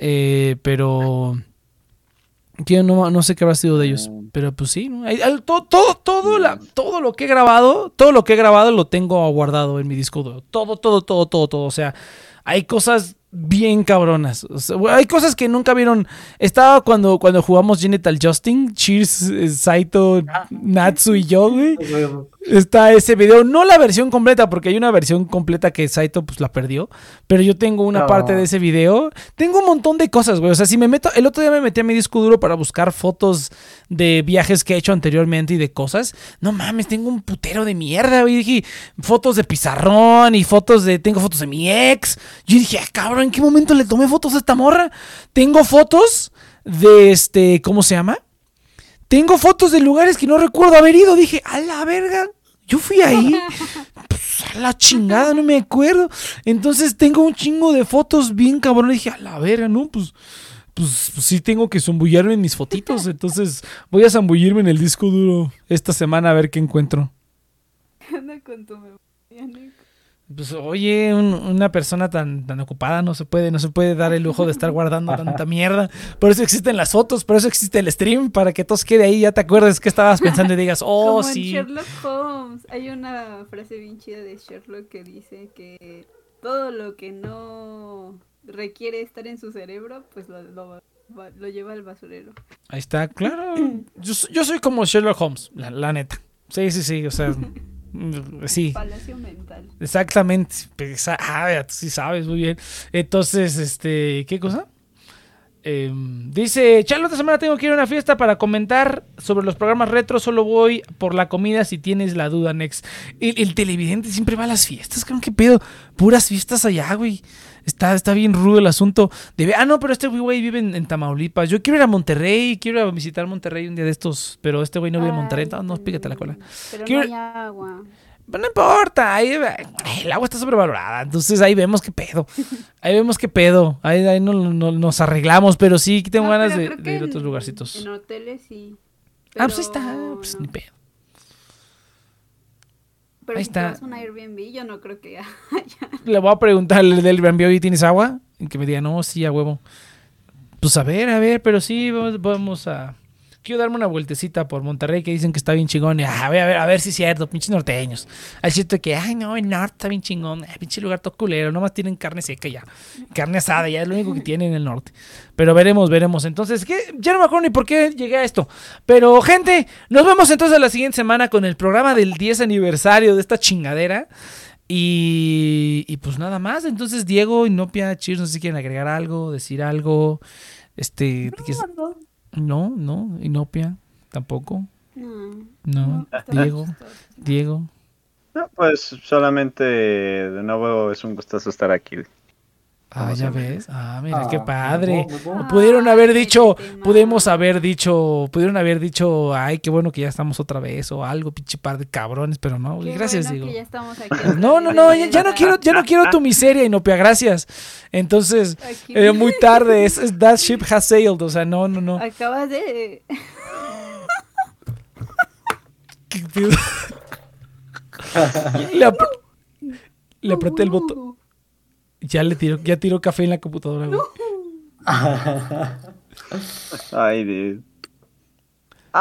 Eh, pero yo no, no sé qué habrá sido de ellos. Pero pues sí, ¿no? Todo, todo, todo, todo lo que he grabado, todo lo que he grabado lo tengo guardado en mi disco duro. Todo, todo, todo, todo, todo. O sea, hay cosas bien cabronas. O sea, hay cosas que nunca vieron. Estaba cuando, cuando jugamos Genital Justin, Cheers, eh, Saito, Natsu y yo, güey. Está ese video, no la versión completa, porque hay una versión completa que Saito pues la perdió, pero yo tengo una No. parte de ese video. Tengo un montón de cosas, güey. O sea, si me meto, el otro día me metí a mi disco duro para buscar fotos de viajes que he hecho anteriormente y de cosas. No mames, tengo un putero de mierda, güey. Dije, fotos de pizarrón y fotos de, tengo fotos de mi ex. Yo dije, ah, cabrón, ¿en qué momento le tomé fotos a esta morra? Tengo fotos de este, ¿cómo se llama? Tengo fotos de lugares que no recuerdo haber ido. Dije, a la verga, yo fui ahí. Pues, a la chingada, no me acuerdo. Entonces tengo un chingo de fotos bien cabrón. Dije, a la verga, ¿no? Pues, pues, pues sí tengo que zambullarme en mis fotitos. Entonces voy a zambullirme en el disco duro esta semana a ver qué encuentro. Anda con tu memoria. Pues oye, un- una persona tan, tan ocupada no se puede, no se puede dar el lujo de estar guardando tanta mierda. Por eso existen las fotos, por eso existe el stream, para que todos quede ahí, ya te acuerdes que estabas pensando y digas, oh, Como en sí. Sherlock Holmes. Hay una frase bien chida de Sherlock que dice que todo lo que no requiere estar en su cerebro, pues lo, lo, va- lo lleva al basurero. Ahí está, claro. Yo, so- yo soy como Sherlock Holmes, la, la neta. Sí, sí, sí, o sea, sí. Palacio mental. Exactamente. Pues, Ah, tú sí sabes, muy bien. Entonces, este, ¿qué cosa? Em, dice, Charlo, esta semana tengo que ir a una fiesta para comentar sobre los programas retro. Solo voy por la comida si tienes la duda, Nex. El, el televidente siempre va a las fiestas, creo que pedo. Puras fiestas allá, güey. Está, está bien rudo el asunto. De, ah, no, pero este güey vive en, en Tamaulipas. Yo quiero ir a Monterrey, quiero ir a visitar Monterrey un día de estos, pero este güey no vive en Monterrey. No, no, pícate la cola. Pero Quiero- no hay agua. Pero no importa, ahí, el agua está sobrevalorada, entonces ahí vemos qué pedo. Ahí vemos qué pedo, ahí, ahí no- no- nos arreglamos, pero sí tengo No, ganas de, ir a otros en- lugarcitos. En hoteles sí. ah, pues ahí está, pues ni pedo. Pero ahí si está. un Airbnb, yo no creo que haya. Le voy a preguntar al del Airbnb, ¿y tienes agua? Y que me diga, no, sí, a huevo. Pues a ver, a ver, pero sí, vamos, vamos a... Quiero darme una vueltecita por Monterrey que dicen que está bien chingón. Y, ah, a ver, a ver, a ver si es cierto, pinches norteños. Hay cierto que, ay, no, el norte está bien chingón. Ay, pinche lugar todo culero. Nomás tienen carne seca ya. Carne asada, ya es lo único que tienen en el norte. Pero veremos, veremos. Entonces, ¿qué? ya no me acuerdo ni por qué llegué a esto. Pero, gente, nos vemos entonces la siguiente semana con el programa del 10 aniversario de esta chingadera. Y, y pues nada más. Entonces, Diego, Inopia, Cheers, no sé si quieren agregar algo, decir algo. Este, ¿qué es? No, no, Inopia, tampoco. No. Diego. Diego. No, pues solamente de nuevo es un gustazo estar aquí. Ah, ya ves. Ah, mira, Ah, qué padre. Ah, Pudieron haber dicho, pudimos haber dicho, pudieron haber dicho, ay, qué bueno que ya estamos otra vez o algo, pinche par de cabrones, pero no, Qué gracias, bueno que ya estamos aquí No, no, no, ya, ya no quiero, ya no quiero tu miseria, Inopia, gracias. Entonces, eh, muy tarde, es, es- that ship has sailed, o sea, no, no, no. Acabas de. ¿Qué pedo? le, apr- le apreté el botón. Ya le tiró, ya tiró café en la computadora, güey. Ay, de...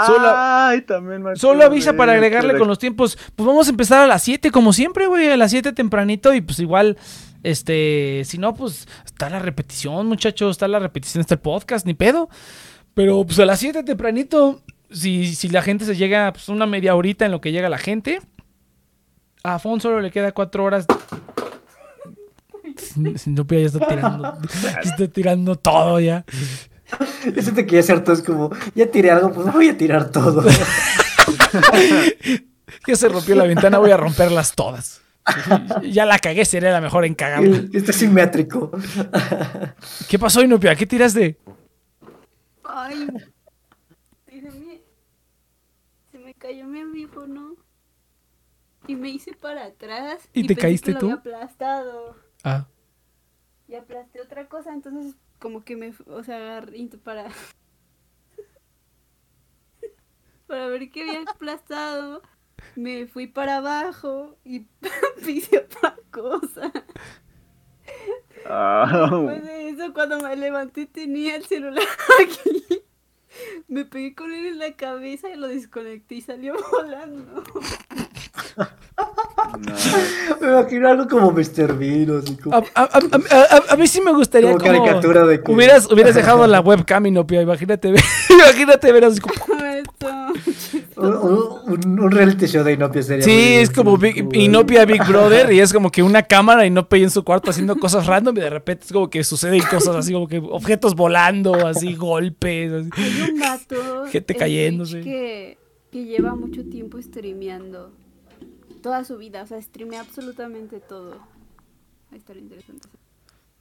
Solo- Ay, también me Solo avisa de para agregarle de- con los tiempos. Pues vamos a empezar a las 7, como siempre, güey. A las 7 tempranito. Y pues igual, este. Si no, pues está la repetición, muchachos. Está la repetición, está el podcast, ni pedo. Pero pues a las 7 tempranito. Si, si la gente se llega, pues una media horita en lo que llega la gente. A Afonso solo le queda 4 horas. Sinopia ya está tirando. está tirando todo ya. Yo siento que ya es harto, es como, ya tiré algo, pues voy a tirar todo. Ya se rompió la ventana, voy a romperlas todas. Ya la cagué, sería la mejor en cagarla. Esto es simétrico. ¿Qué pasó, Inopia? ¿Qué tiraste? Ay. Se me cayó mi audífono. Y me hice para atrás. ¿Y te pensé caíste que lo tú? había aplastado. Ah. Y aplasté otra cosa, entonces como que me, o sea, para... para ver qué había aplastado. Me fui para abajo y pisé otra cosa. Ah, Después de eso, cuando me levanté tenía el celular aquí. Me pegué con él en la cabeza y lo desconecté y salió volando. No. Me imagino algo como Mr. Bean, así como... A, a- a- a- a- a mí sí me gustaría Como como... caricatura de que- Hubieras, hubieras dejado la webcam, Inopia. Imagínate, ver- imagínate ver así como... Un, un- un reality show de Inopia sería Sí, muy- es como Big- muy- Inopia Big Brother y es como que una cámara Inopia en su cuarto haciendo cosas random y de repente es como que suceden cosas así como que objetos volando, así golpes. así. Hay un vato Gente en cayéndose. Que, que lleva mucho tiempo streameando. Toda su vida, o sea, streamea absolutamente todo. Interesante.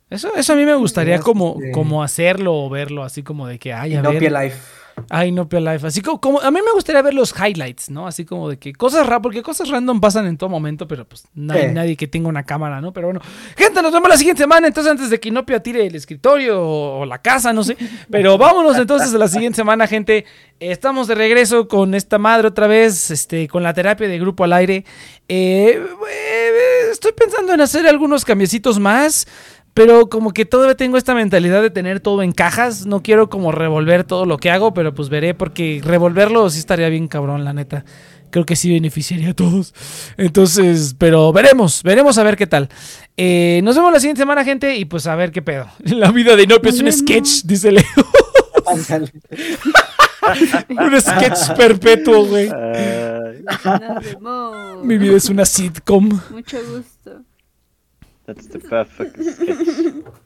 Eso, eso a mí me gustaría como, como hacerlo o verlo así como de que, ay, a ver. Life. Ay, no Life. Así como, como- a mí me gustaría ver los highlights, ¿no? Así como de que cosas raras, porque cosas random pasan en todo momento, pero pues no hay Sí. nadie que tenga una cámara, ¿no? Pero bueno, gente, nos vemos la siguiente semana. Entonces, antes de que Inopia tire el escritorio o, o la casa, no sé. Pero vámonos entonces a la siguiente semana, gente. Estamos de regreso con esta madre otra vez, este, con la terapia de grupo al aire. Eh, eh, estoy pensando en hacer algunos cambiecitos más. Pero como que todavía tengo esta mentalidad de tener todo en cajas. No quiero como revolver todo lo que hago, pero pues veré porque revolverlo sí estaría bien cabrón, la neta. Creo que sí beneficiaría a todos. Entonces, pero veremos, veremos a ver qué tal. Eh, nos vemos la siguiente semana, gente, y pues a ver qué pedo. La vida de Inopia es un sketch, dice Leo. Un sketch perpetuo, güey. Mi vida es una sitcom. Mucho gusto. That's the perfect sketch.